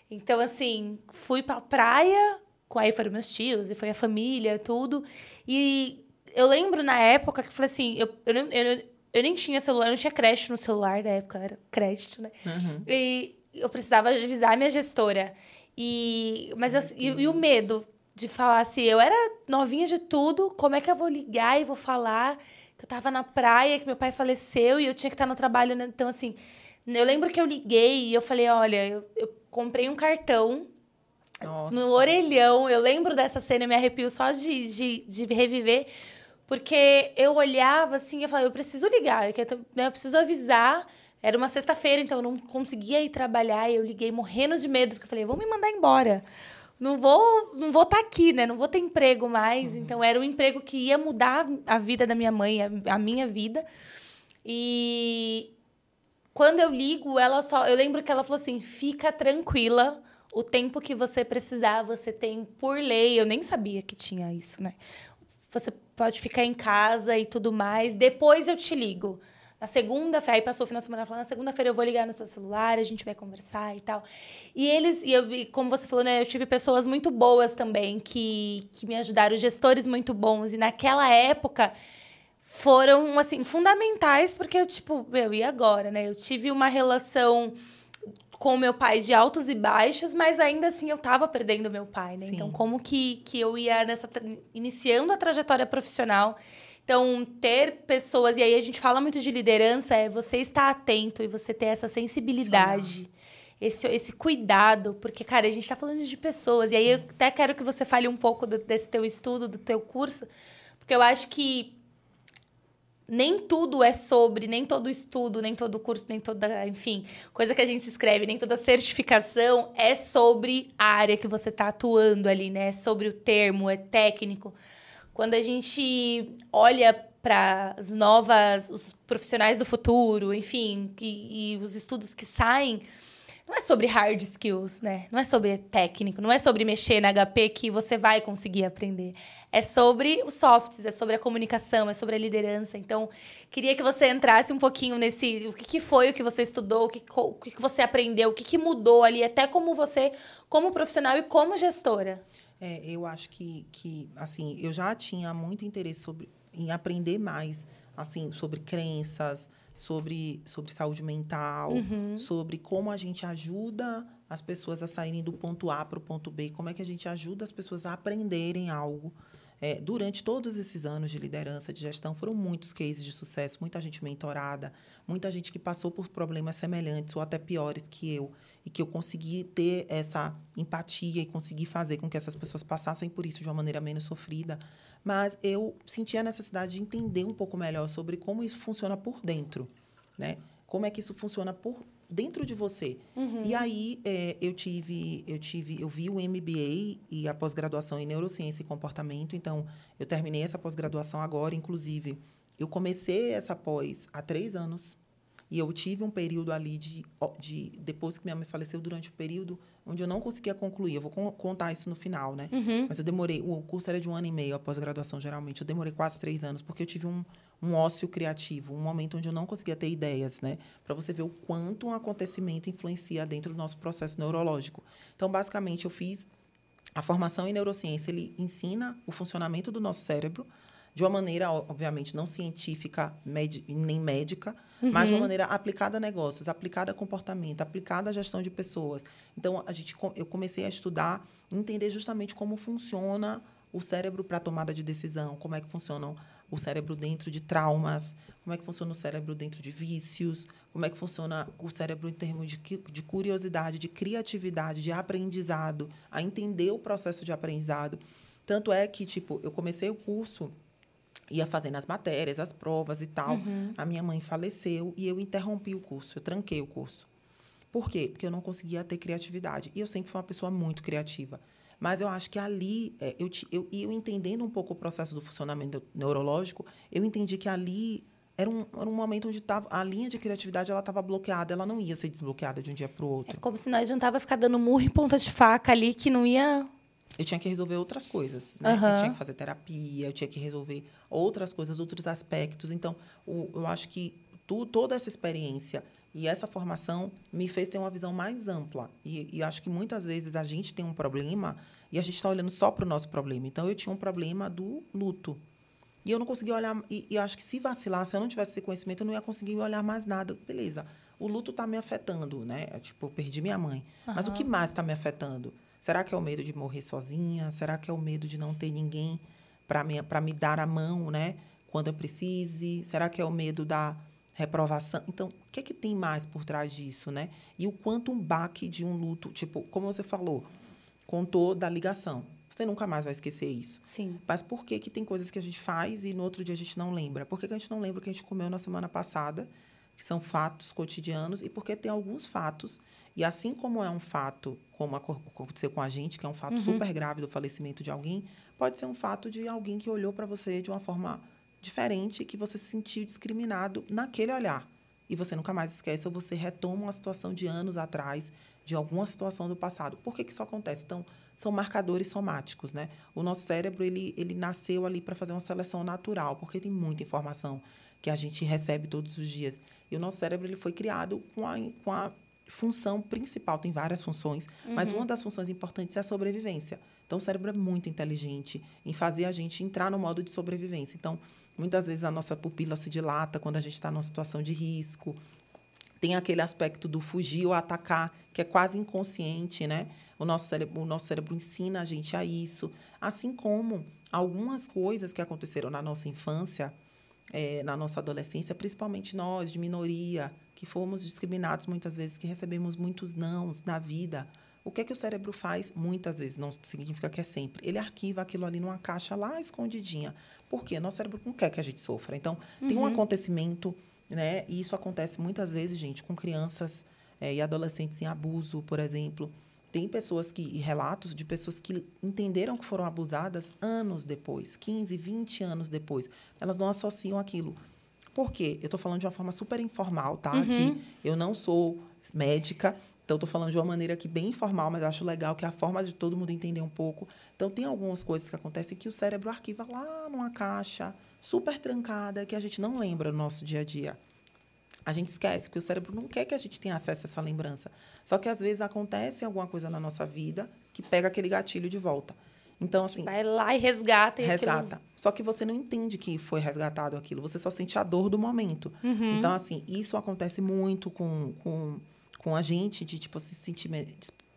Então, assim, fui pra praia, com aí foram meus tios, e foi a família, tudo. E eu lembro na época que eu falei assim, eu, eu, não- eu, eu nem tinha celular, eu não tinha crédito no celular na época, era crédito, né? Uhum. E eu precisava avisar a minha gestora. E, mas eu- e, e o medo de falar assim, eu era novinha de tudo, como é que eu vou ligar e vou falar que eu tava na praia, que meu pai faleceu e eu tinha que estar no trabalho, né? Então, assim, eu lembro que eu liguei e eu falei, olha, eu, eu comprei um cartão Nossa. no orelhão. Eu lembro dessa cena, eu me arrepio só de, de, de reviver. Porque eu olhava assim, eu falava, eu preciso ligar, eu, quero- né, eu preciso avisar. Era uma sexta-feira, então eu não conseguia ir trabalhar. E eu liguei morrendo de medo, porque eu falei, vão me mandar embora. Não vou não vou estar aqui, né? Não vou ter emprego mais. Então era um emprego que ia mudar a vida da minha mãe, a, a minha vida. E quando eu ligo, ela só. Eu lembro que ela falou assim: fica tranquila, o tempo que você precisar, você tem por lei. Eu nem sabia que tinha isso, né? Você pode ficar em casa e tudo mais. Depois eu te ligo. Na segunda-feira, aí passou o final de semana, falou, na segunda-feira eu vou ligar no seu celular, a gente vai conversar e tal. E eles, e, eu, e como você falou, né, eu tive pessoas muito boas também que, que me ajudaram, gestores muito bons. E naquela época, foram, assim, fundamentais, porque eu, tipo, meu, e agora, né? Eu tive uma relação com meu pai de altos e baixos, mas ainda assim eu tava perdendo meu pai, né? Sim. Então, como que, que eu ia nessa... iniciando a trajetória profissional... Então, ter pessoas... E aí, a gente fala muito de liderança, é você estar atento e você ter essa sensibilidade, esse, esse cuidado. Porque, cara, a gente tá falando de pessoas. E aí, eu até quero que você fale um pouco do- desse teu estudo, do teu curso. Porque eu acho que nem tudo é sobre, nem todo estudo, nem todo curso, nem toda, enfim, coisa que a gente escreve, nem toda certificação é sobre a área que você está atuando ali, né? É sobre o termo, é técnico. Quando a gente olha para as novas, os profissionais do futuro, enfim, e, e os estudos que saem, não é sobre hard skills, né? Não é sobre técnico, não é sobre mexer na HP que você vai conseguir aprender. É sobre os softs, é sobre a comunicação, é sobre a liderança. Então, queria que você entrasse um pouquinho nesse. O que, que foi o que você estudou, o que, o que você aprendeu, o que, que mudou ali, até como você, como profissional e como gestora. É, eu acho que, que, assim, eu já tinha muito interesse sobre, em aprender mais, assim, sobre crenças, sobre, sobre saúde mental, sobre como a gente ajuda as pessoas a saírem do ponto A para o ponto B, como é que a gente ajuda as pessoas a aprenderem algo. É, durante todos esses anos de liderança, de gestão, foram muitos cases de sucesso, muita gente mentorada, muita gente que passou por problemas semelhantes ou até piores que eu, e que eu consegui ter essa empatia e consegui fazer com que essas pessoas passassem por isso de uma maneira menos sofrida. Mas eu senti a necessidade de entender um pouco melhor sobre como isso funciona por dentro, né? Como é que isso funciona por dentro de você. E aí é, eu tive, eu tive, eu vi o MBA e a pós-graduação em neurociência e comportamento. Então eu terminei essa pós-graduação agora, inclusive. Eu comecei essa pós há três anos e eu tive um período ali de, de depois que minha mãe faleceu, durante o período onde eu não conseguia concluir. Eu vou con- contar isso no final, né? Mas eu demorei, o curso era de um ano e meio, a pós-graduação geralmente. Eu demorei quase três anos, porque eu tive um, um ócio criativo, um momento onde eu não conseguia ter ideias, né? Para você ver o quanto um acontecimento influencia dentro do nosso processo neurológico. Então, basicamente, eu fiz A formação em neurociência ele ensina o funcionamento do nosso cérebro de uma maneira, obviamente, não científica nem médica, uhum. mas de uma uhum. maneira aplicada a negócios, aplicada a comportamento, aplicada à gestão de pessoas. Então, a gente, eu comecei a estudar, entender justamente como funciona o cérebro para tomada de decisão, como é que funciona o cérebro dentro de traumas, como é que funciona o cérebro dentro de vícios, como é que funciona o cérebro em termos de, de curiosidade, de criatividade, de aprendizado, a entender o processo de aprendizado. Tanto é que, tipo, eu comecei o curso ia fazendo as matérias, as provas e tal. Uhum. A minha mãe faleceu e eu interrompi o curso, eu tranquei o curso. Por quê? Porque eu não conseguia ter criatividade. E eu sempre fui uma pessoa muito criativa. Mas eu acho que ali, é, eu, eu, eu entendendo um pouco o processo do funcionamento neurológico, eu entendi que ali era um, era um momento onde tava, a linha de criatividade ela estava bloqueada, ela não ia ser desbloqueada de um dia para o outro. É como se não adiantava ficar dando murro e ponta de faca ali, que não ia eu tinha que resolver outras coisas. Né? Uhum. Eu tinha que fazer terapia, eu tinha que resolver outras coisas, outros aspectos. Então, o, eu acho que tu, toda essa experiência e essa formação me fez ter uma visão mais ampla. E, e acho que muitas vezes a gente tem um problema e a gente está olhando só para o nosso problema. Então, eu tinha um problema do luto. E eu não conseguia olhar. E, e acho que se vacilar, se eu não tivesse esse conhecimento, eu não ia conseguir olhar mais nada. Beleza. O luto está me afetando, né? Tipo, eu perdi minha mãe. Uhum. Mas o que mais está me afetando? Será que é o medo de morrer sozinha? Será que é o medo de não ter ninguém para me, me dar a mão, né? Quando eu precise? Será que é o medo da reprovação? Então, o que é que tem mais por trás disso, né? E o quanto um baque de um luto, tipo, como você falou, contou da ligação. Você nunca mais vai esquecer isso. Sim. Mas por que, que tem coisas que a gente faz e no outro dia a gente não lembra? Por que, que a gente não lembra o que a gente comeu na semana passada, que são fatos cotidianos, e porque tem alguns fatos e assim como é um fato, como aconteceu com a gente, que é um fato uhum. super grave do falecimento de alguém, pode ser um fato de alguém que olhou para você de uma forma diferente, que você se sentiu discriminado naquele olhar. E você nunca mais esquece, ou você retoma uma situação de anos atrás, de alguma situação do passado. Por que, que isso acontece? Então, são marcadores somáticos, né? O nosso cérebro, ele, ele nasceu ali para fazer uma seleção natural, porque tem muita informação que a gente recebe todos os dias. E o nosso cérebro, ele foi criado com a, com a função principal, tem várias funções, uhum. mas uma das funções importantes é a sobrevivência. Então, o cérebro é muito inteligente em fazer a gente entrar no modo de sobrevivência. Então, muitas vezes a nossa pupila se dilata quando a gente está numa situação de risco. Tem aquele aspecto do fugir ou atacar, que é quase inconsciente, né? O nosso cérebro, o nosso cérebro ensina a gente a isso. Assim como algumas coisas que aconteceram na nossa infância, é, na nossa adolescência, principalmente nós, de minoria, que fomos discriminados muitas vezes, que recebemos muitos nãos na vida. O que é que o cérebro faz? Muitas vezes, não significa que é sempre. Ele arquiva aquilo ali numa caixa lá escondidinha. Por quê? Nosso cérebro não quer que a gente sofra. Então, uhum. tem um uhum. acontecimento, né? E isso acontece muitas vezes, gente, com crianças é, e adolescentes em abuso, por exemplo. Tem pessoas que, relatos de pessoas que entenderam que foram abusadas anos depois, 15, 20 anos depois. Elas não associam aquilo. Por quê? Eu estou falando de uma forma super informal, tá? Uhum. Que eu não sou médica, então estou falando de uma maneira aqui bem informal, mas acho legal que é a forma de todo mundo entender um pouco. Então tem algumas coisas que acontecem que o cérebro arquiva lá numa caixa super trancada que a gente não lembra no nosso dia a dia. A gente esquece que o cérebro não quer que a gente tenha acesso a essa lembrança. Só que às vezes acontece alguma coisa na nossa vida que pega aquele gatilho de volta. Então, assim. Vai lá e resgata. E resgata. Aquilo... Só que você não entende que foi resgatado aquilo. Você só sente a dor do momento. Uhum. Então, assim, isso acontece muito com, com, com a gente, de, tipo, se sentir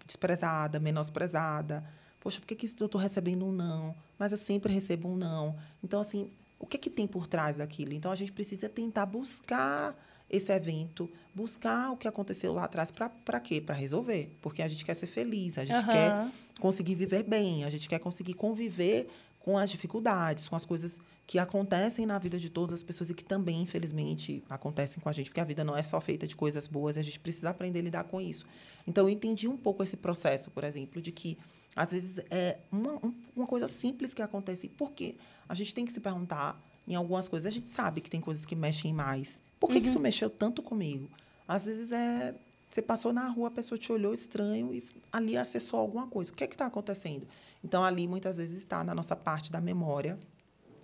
desprezada, menosprezada. Poxa, por que, que eu estou recebendo um não? Mas eu sempre recebo um não. Então, assim, o que, que tem por trás daquilo? Então, a gente precisa tentar buscar esse evento, buscar o que aconteceu lá atrás para quê? Para resolver. Porque a gente quer ser feliz, a gente uhum. quer conseguir viver bem, a gente quer conseguir conviver com as dificuldades, com as coisas que acontecem na vida de todas as pessoas e que também, infelizmente, acontecem com a gente, porque a vida não é só feita de coisas boas, a gente precisa aprender a lidar com isso. Então, eu entendi um pouco esse processo, por exemplo, de que, às vezes, é uma, uma coisa simples que acontece. Por quê? A gente tem que se perguntar em algumas coisas. A gente sabe que tem coisas que mexem mais por que, uhum. que isso uhum. mexeu tanto comigo? Às vezes é. Você passou na rua, a pessoa te olhou estranho e ali acessou alguma coisa. O que é está acontecendo? Então, ali, muitas vezes, está na nossa parte da memória,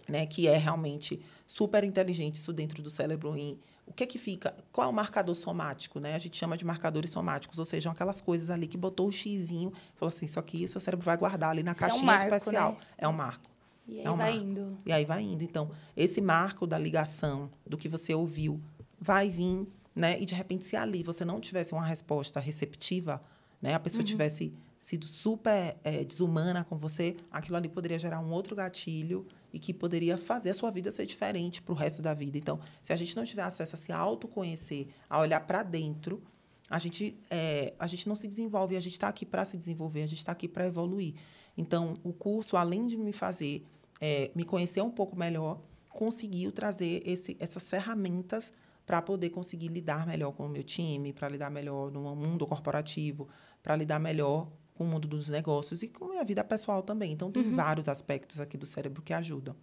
né, que é realmente super inteligente isso dentro do cérebro em o que é que fica, qual é o marcador somático, né? A gente chama de marcadores somáticos, ou seja, aquelas coisas ali que botou o xizinho, falou assim, isso aqui seu cérebro vai guardar ali na isso caixinha é um marco, especial. Né? É um marco. E aí é um vai marco. indo. E aí vai indo. Então, esse marco da ligação, do que você ouviu, vai vir, né? E de repente, se ali você não tivesse uma resposta receptiva, né? A pessoa uhum. tivesse sido super é, desumana com você, aquilo ali poderia gerar um outro gatilho e que poderia fazer a sua vida ser diferente para o resto da vida. Então, se a gente não tiver acesso a se autoconhecer, a olhar para dentro, a gente, é, a gente não se desenvolve. A gente está aqui para se desenvolver, a gente está aqui para evoluir. Então, o curso, além de me fazer é, me conhecer um pouco melhor, conseguiu trazer esse, essas ferramentas para poder conseguir lidar melhor com o meu time, para lidar melhor no mundo corporativo, para lidar melhor com o mundo dos negócios e com a minha vida pessoal também. Então, tem uhum. vários aspectos aqui do cérebro que ajudam.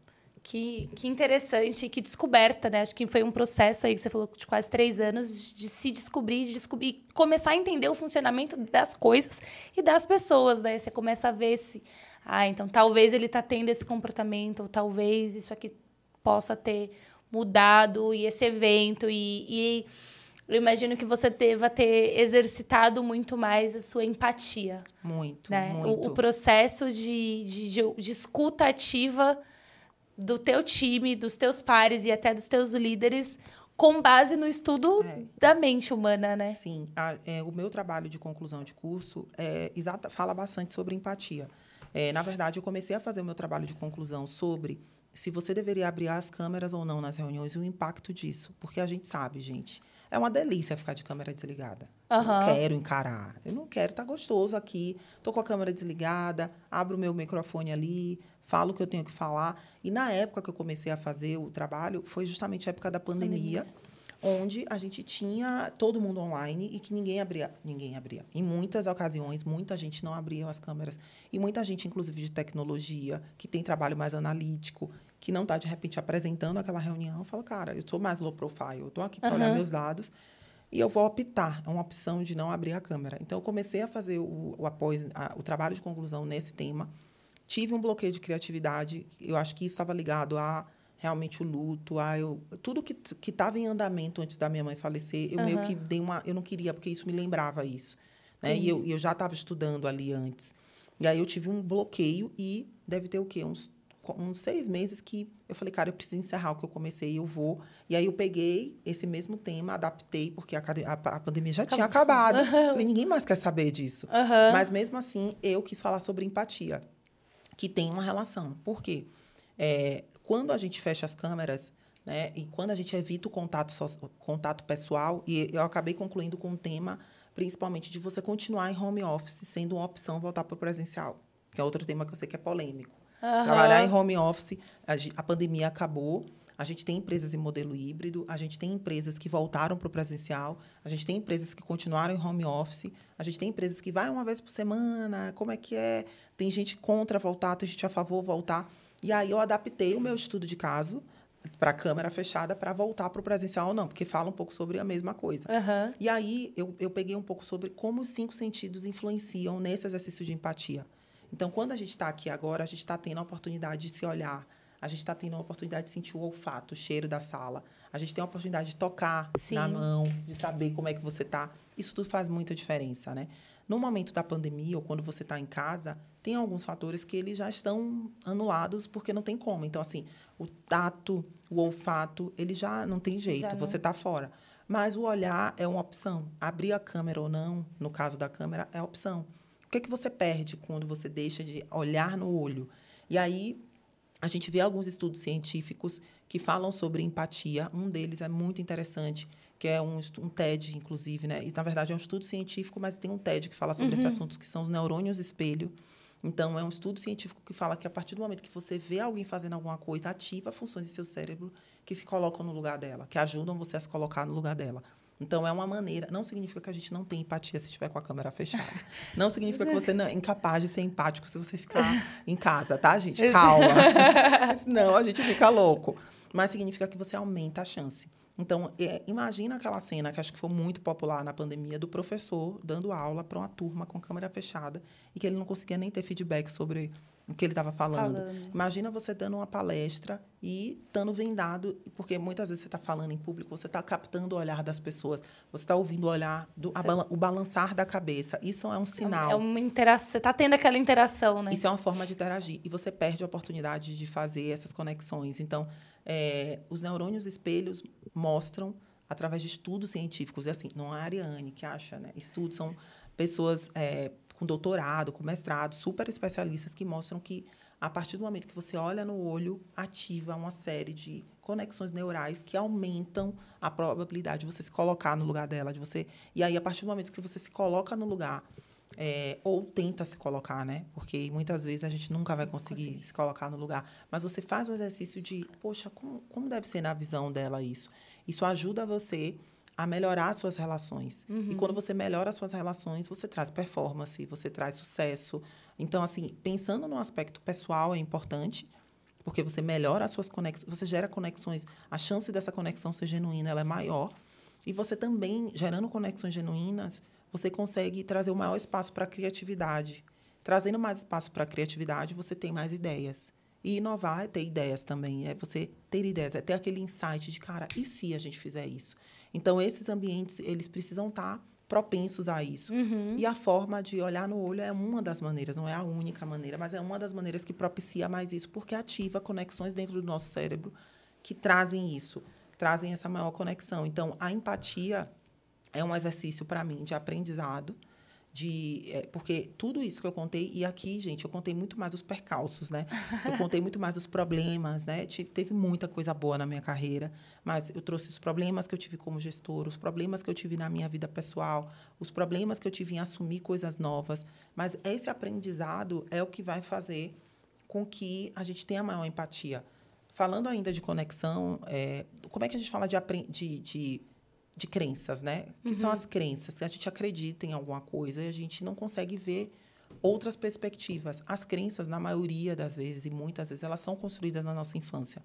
Que, que interessante, que descoberta, né? Acho que foi um processo aí que você falou de quase três anos de se descobrir, de descobrir, começar a entender o funcionamento das coisas e das pessoas, né? Você começa a ver se, ah, então talvez ele está tendo esse comportamento, ou talvez isso aqui possa ter mudado e esse evento e, e eu imagino que você deva ter exercitado muito mais a sua empatia. Muito, né? muito. O, o processo de, de, de, de, escuta ativa do teu time, dos teus pares e até dos teus líderes, com base no estudo é. da mente humana, né? Sim. A, é, o meu trabalho de conclusão de curso é, exata, fala bastante sobre empatia. É, na verdade, eu comecei a fazer o meu trabalho de conclusão sobre se você deveria abrir as câmeras ou não nas reuniões e o impacto disso. Porque a gente sabe, gente é uma delícia ficar de câmera desligada. Uhum. Eu não quero encarar. Eu não quero. Tá gostoso aqui. Tô com a câmera desligada, abro o meu microfone ali, falo o que eu tenho que falar. E na época que eu comecei a fazer o trabalho, foi justamente a época da pandemia. pandemia onde a gente tinha todo mundo online e que ninguém abria, ninguém abria. Em muitas ocasiões, muita gente não abria as câmeras e muita gente, inclusive de tecnologia, que tem trabalho mais analítico, que não está de repente apresentando aquela reunião, fala, cara, eu sou mais low profile, eu estou aqui para uhum. olhar meus dados e eu vou optar, é uma opção de não abrir a câmera. Então, eu comecei a fazer o, o apoio, a, o trabalho de conclusão nesse tema. Tive um bloqueio de criatividade, eu acho que isso estava ligado a realmente o luto, a eu, tudo que estava em andamento antes da minha mãe falecer, eu uhum. meio que dei uma, eu não queria porque isso me lembrava isso, né? E eu, eu já estava estudando ali antes. E aí eu tive um bloqueio e deve ter o quê? Uns uns seis meses que eu falei, cara, eu preciso encerrar o que eu comecei, eu vou. E aí eu peguei esse mesmo tema, adaptei, porque a, a, a pandemia já tinha acabado. Uhum. Falei, ninguém mais quer saber disso. Uhum. Mas mesmo assim, eu quis falar sobre empatia, que tem uma relação. Por quê? É, quando a gente fecha as câmeras, né, e quando a gente evita o contato, so, contato pessoal, e eu acabei concluindo com um tema, principalmente, de você continuar em home office, sendo uma opção voltar para o presencial, que é outro tema que eu sei que é polêmico. Trabalhar em home office, a, a pandemia acabou. A gente tem empresas em modelo híbrido, a gente tem empresas que voltaram para o presencial, a gente tem empresas que continuaram em home office, a gente tem empresas que vai uma vez por semana, como é que é? Tem gente contra voltar, tem gente a favor voltar. E aí eu adaptei o meu estudo de caso para a câmera fechada para voltar para o presencial ou não, porque fala um pouco sobre a mesma coisa. Uhum. E aí eu, eu peguei um pouco sobre como os cinco sentidos influenciam nesse exercício de empatia. Então, quando a gente está aqui agora, a gente está tendo a oportunidade de se olhar, a gente está tendo a oportunidade de sentir o olfato, o cheiro da sala, a gente tem a oportunidade de tocar Sim. na mão, de saber como é que você está. Isso tudo faz muita diferença, né? No momento da pandemia ou quando você está em casa, tem alguns fatores que eles já estão anulados porque não tem como. Então, assim, o tato, o olfato, ele já não tem jeito, não. você está fora. Mas o olhar é uma opção. Abrir a câmera ou não, no caso da câmera, é opção que, que você perde quando você deixa de olhar no olho? E aí, a gente vê alguns estudos científicos que falam sobre empatia. Um deles é muito interessante, que é um, um TED, inclusive, né? E, na verdade, é um estudo científico, mas tem um TED que fala sobre uhum. esses assuntos, que são os neurônios espelho. Então, é um estudo científico que fala que, a partir do momento que você vê alguém fazendo alguma coisa, ativa funções em seu cérebro que se colocam no lugar dela, que ajudam você a se colocar no lugar dela. Então, é uma maneira. Não significa que a gente não tem empatia se estiver com a câmera fechada. Não significa que você não é incapaz de ser empático se você ficar em casa, tá, gente? Calma. Senão a gente fica louco. Mas significa que você aumenta a chance. Então, é, imagina aquela cena que acho que foi muito popular na pandemia do professor dando aula para uma turma com câmera fechada e que ele não conseguia nem ter feedback sobre o que ele estava falando. Falando. Imagina você dando uma palestra e estando vendado, porque muitas vezes você está falando em público, você está captando o olhar das pessoas, você está ouvindo o olhar, do, o balançar da cabeça. Isso é um sinal. É uma interação. Você tá tendo aquela interação, né? Isso é uma forma de interagir. E você perde a oportunidade de fazer essas conexões. Então, é, os neurônios espelhos mostram, através de estudos científicos, e assim, não é a Ariane que acha, né? Estudos são pessoas é, com doutorado, com mestrado, super especialistas, que mostram que, a partir do momento que você olha no olho, ativa uma série de conexões neurais que aumentam a probabilidade de você se colocar no lugar dela, de você. E aí, a partir do momento que você se coloca no lugar é, ou tenta se colocar, né? Porque muitas vezes a gente nunca vai conseguir se colocar no lugar. Mas você faz o exercício de, poxa, como, como deve ser na visão dela isso? Isso ajuda você a melhorar as suas relações. E quando você melhora as suas relações, você traz performance, você traz sucesso. Então, assim, pensando no aspecto pessoal é importante, porque você melhora as suas conexões, você gera conexões, a chance dessa conexão ser genuína ela é maior. E você também, gerando conexões genuínas, você consegue trazer o maior espaço para a criatividade. Trazendo mais espaço para a criatividade, você tem mais ideias. E inovar é ter ideias também, é você ter ideias, é ter aquele insight de, cara, e se a gente fizer isso? Então, esses ambientes, eles precisam estar propensos a isso. E a forma de olhar no olho é uma das maneiras, não é a única maneira, mas é uma das maneiras que propicia mais isso, porque ativa conexões dentro do nosso cérebro que trazem isso, trazem essa maior conexão. Então, a empatia é um exercício para mim de aprendizado, de é, porque tudo isso que eu contei e aqui, gente, eu contei muito mais os percalços, né? Eu contei muito mais os problemas, né? Te- Teve muita coisa boa na minha carreira, mas eu trouxe os problemas que eu tive como gestor, os problemas que eu tive na minha vida pessoal, os problemas que eu tive em assumir coisas novas, mas esse aprendizado é o que vai fazer com que a gente tenha maior empatia. Falando ainda de conexão, é, como é que a gente fala de, de, de, de crenças, né? Que são as crenças? Que a gente acredita em alguma coisa e a gente não consegue ver outras perspectivas. As crenças, na maioria das vezes, e muitas vezes, elas são construídas na nossa infância.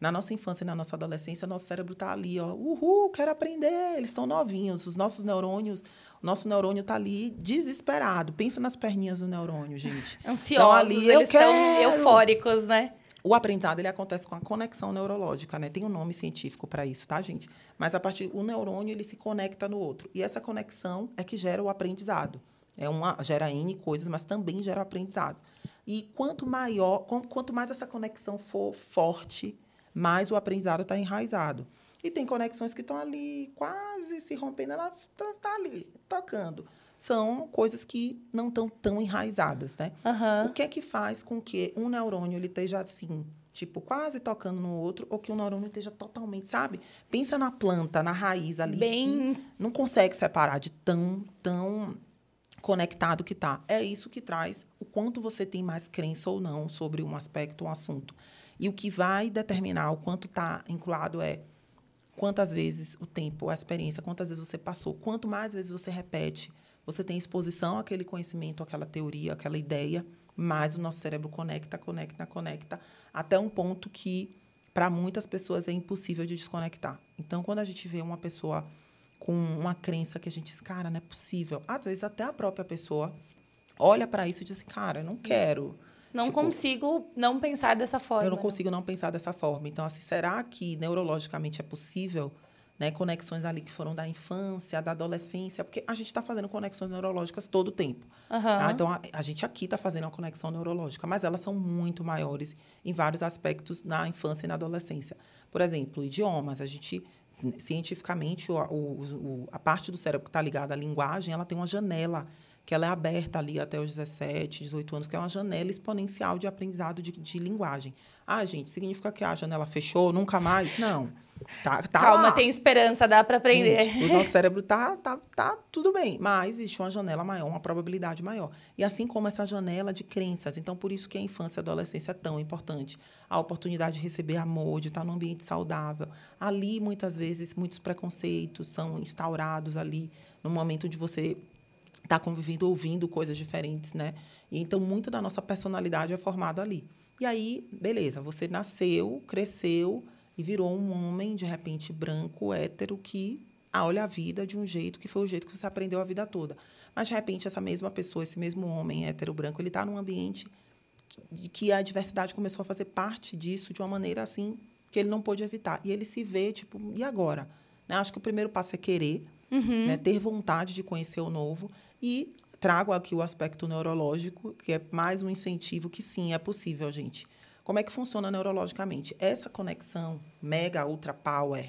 Na nossa infância e na nossa adolescência, nosso cérebro está ali, ó, uhul, quero aprender. Eles estão novinhos, os nossos neurônios, o nosso neurônio está ali desesperado. Pensa nas perninhas do neurônio, gente. Ansiosos, ali, eu eles estão eufóricos, né? O aprendizado ele acontece com a conexão neurológica, né? Tem um nome científico para isso, tá, gente? Mas a partir o neurônio ele se conecta no outro e essa conexão é que gera o aprendizado. É uma gera n coisas, mas também gera aprendizado. E quanto maior, quanto mais essa conexão for forte, mais o aprendizado está enraizado. E tem conexões que estão ali quase se rompendo, ela está ali tocando. São coisas que não estão tão enraizadas, né? Aham. O que é que faz com que um neurônio ele esteja assim, tipo, quase tocando no outro, ou que o neurônio esteja totalmente, sabe? Pensa na planta, na raiz ali. Bem- Não consegue separar de tão, tão conectado que tá. É isso que traz o quanto você tem mais crença ou não sobre um aspecto, um assunto. E o que vai determinar o quanto está incluído é quantas vezes o tempo, a experiência, quantas vezes você passou, quanto mais vezes você repete, você tem exposição àquele conhecimento, àquela teoria, àquela ideia, mais o nosso cérebro conecta, conecta, conecta, até um ponto que para muitas pessoas é impossível de desconectar. Então, quando a gente vê uma pessoa com uma crença que a gente diz, cara, não é possível, às vezes até a própria pessoa olha para isso e diz, cara, eu não quero. Não Tipo, consigo não pensar dessa forma. Eu não consigo não pensar dessa forma. Então, assim, será que neurologicamente é possível, né, conexões ali que foram da infância, da adolescência? Porque a gente está fazendo conexões neurológicas todo o tempo. Aham. tá? Então, a, a gente aqui está fazendo uma conexão neurológica, mas elas são muito maiores em vários aspectos na infância e na adolescência. Por exemplo, idiomas. A gente, cientificamente, o, o- o- a parte do cérebro que está ligada à linguagem, ela tem uma janela que ela é aberta ali até os 17, 18 anos, que é uma janela exponencial de aprendizado de, de linguagem. Ah, gente, significa que a janela fechou, nunca mais? Não. Tá, tá Calma, lá. tem esperança, dá pra aprender. Gente, o nosso cérebro tá, tá, tá tudo bem, mas existe uma janela maior, uma probabilidade maior. E assim como essa janela de crenças. Então, por isso que a infância e a adolescência é tão importante. A oportunidade de receber amor, de estar num ambiente saudável. Ali, muitas vezes, muitos preconceitos são instaurados ali, no momento onde você está convivendo, ouvindo coisas diferentes, né? E então, muito da nossa personalidade é formada ali. E aí, beleza, você nasceu, cresceu e virou um homem, de repente, branco, hétero, que olha a vida de um jeito que foi o jeito que você aprendeu a vida toda. Mas, de repente, essa mesma pessoa, esse mesmo homem hétero branco, ele está num ambiente que a diversidade começou a fazer parte disso de uma maneira assim que ele não pôde evitar. E ele se vê, tipo, e agora? Né? Acho que o primeiro passo é querer, uhum. né? ter vontade de conhecer o novo e trago aqui o aspecto neurológico, que é mais um incentivo que sim, é possível, gente. Como é que funciona neurologicamente? Essa conexão mega ultra power,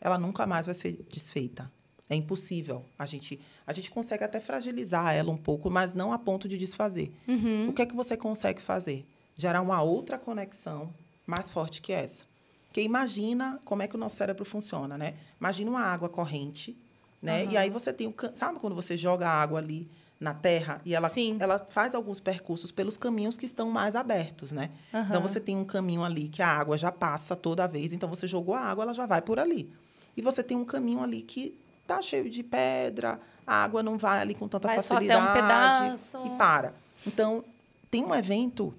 ela nunca mais vai ser desfeita. É impossível. A gente, a gente consegue até fragilizar ela um pouco, mas não a ponto de desfazer. Uhum. O que é que você consegue fazer? Gerar uma outra conexão mais forte que essa. Porque imagina como é que o nosso cérebro funciona, né? Imagina uma água corrente, né? Uhum. E aí você tem o... Sabe quando você joga a água ali na terra e ela, ela faz alguns percursos pelos caminhos que estão mais abertos, né? Uhum. Então você tem um caminho ali que a água já passa toda vez, então você jogou a água, ela já vai por ali. E você tem um caminho ali que tá cheio de pedra, a água não vai ali com tanta vai facilidade só até um pedaço. e para. Então, tem um evento,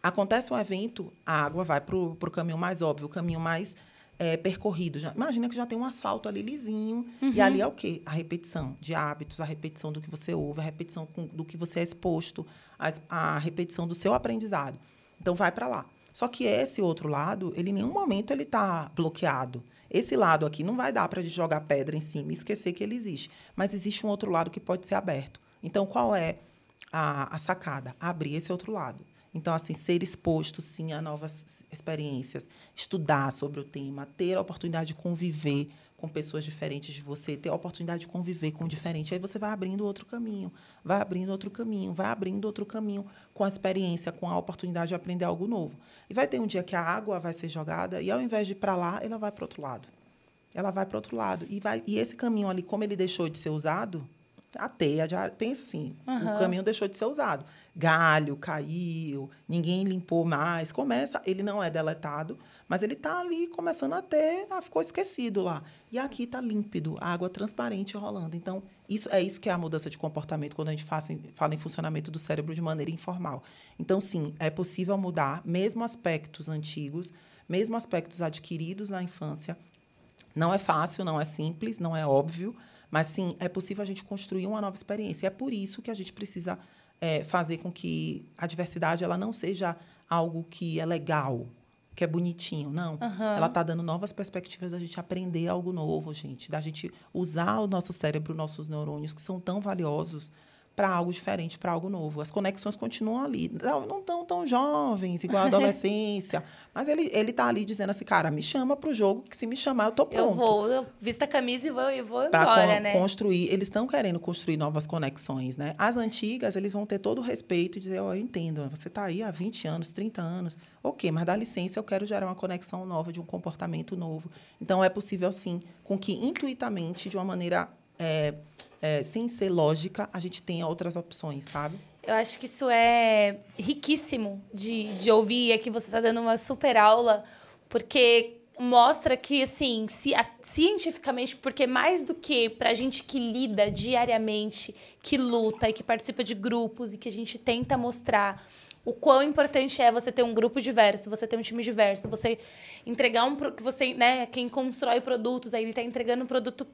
acontece um evento, a água vai para o caminho mais óbvio, o caminho mais é, percorrido. Já, imagina que já tem um asfalto ali lisinho. Uhum. E ali é o quê? A repetição de hábitos, a repetição do que você ouve, a repetição do que você é exposto, a, a repetição do seu aprendizado. Então, vai para lá. Só que esse outro lado, ele em nenhum momento ele está bloqueado. Esse lado aqui não vai dar para jogar pedra em cima e esquecer que ele existe. Mas existe um outro lado que pode ser aberto. Então, qual é a, a sacada? Abrir esse outro lado. Então, assim, ser exposto, sim, a novas experiências, estudar sobre o tema, ter a oportunidade de conviver com pessoas diferentes de você, ter a oportunidade de conviver com o diferente. Aí você vai abrindo outro caminho, vai abrindo outro caminho, vai abrindo outro caminho com a experiência, com a oportunidade de aprender algo novo. E vai ter um dia que a água vai ser jogada e ao invés de ir para lá, ela vai para outro lado. Ela vai para outro lado. E, vai, e esse caminho ali, como ele deixou de ser usado, a teia de. Pensa assim, uhum. o caminho deixou de ser usado. Galho caiu, ninguém limpou mais. Começa, ele não é deletado, mas ele está ali começando a ter, ah, ficou esquecido lá. E aqui está límpido, água transparente rolando. Então, isso é isso que é a mudança de comportamento quando a gente faz, fala em funcionamento do cérebro de maneira informal. Então, sim, é possível mudar, mesmo aspectos antigos, mesmo aspectos adquiridos na infância. Não é fácil, não é simples, não é óbvio, mas sim, é possível a gente construir uma nova experiência. É por isso que a gente precisa é, fazer com que a diversidade ela não seja algo que é legal, que é bonitinho. Não. Uhum. Ela está dando novas perspectivas da gente aprender algo novo, gente. Da gente usar o nosso cérebro, nossos neurônios, que são tão valiosos para algo diferente, para algo novo. As conexões continuam ali. Não, não tão tão jovens, igual a adolescência. mas ele, ele tá ali dizendo assim, cara, me chama para o jogo, que se me chamar, eu tô pronto. Eu vou, eu visto a camisa e vou, e vou embora, con né? construir. Eles estão querendo construir novas conexões, né? As antigas, eles vão ter todo o respeito e dizer, oh, eu entendo, você está aí há 20 anos, 30 anos. Ok, mas dá licença, eu quero gerar uma conexão nova, de um comportamento novo. Então, é possível, sim, com que intuitamente, de uma maneira... É, é, sem ser lógica, a gente tenha outras opções, sabe? Eu acho que isso é riquíssimo de, de ouvir. É que você está dando uma super aula, porque mostra que, assim, se, a, cientificamente, porque mais do que para a gente que lida diariamente, que luta e que participa de grupos e que a gente tenta mostrar o quão importante é você ter um grupo diverso, você ter um time diverso, você entregar um que você, né, quem constrói produtos, aí ele está entregando um produto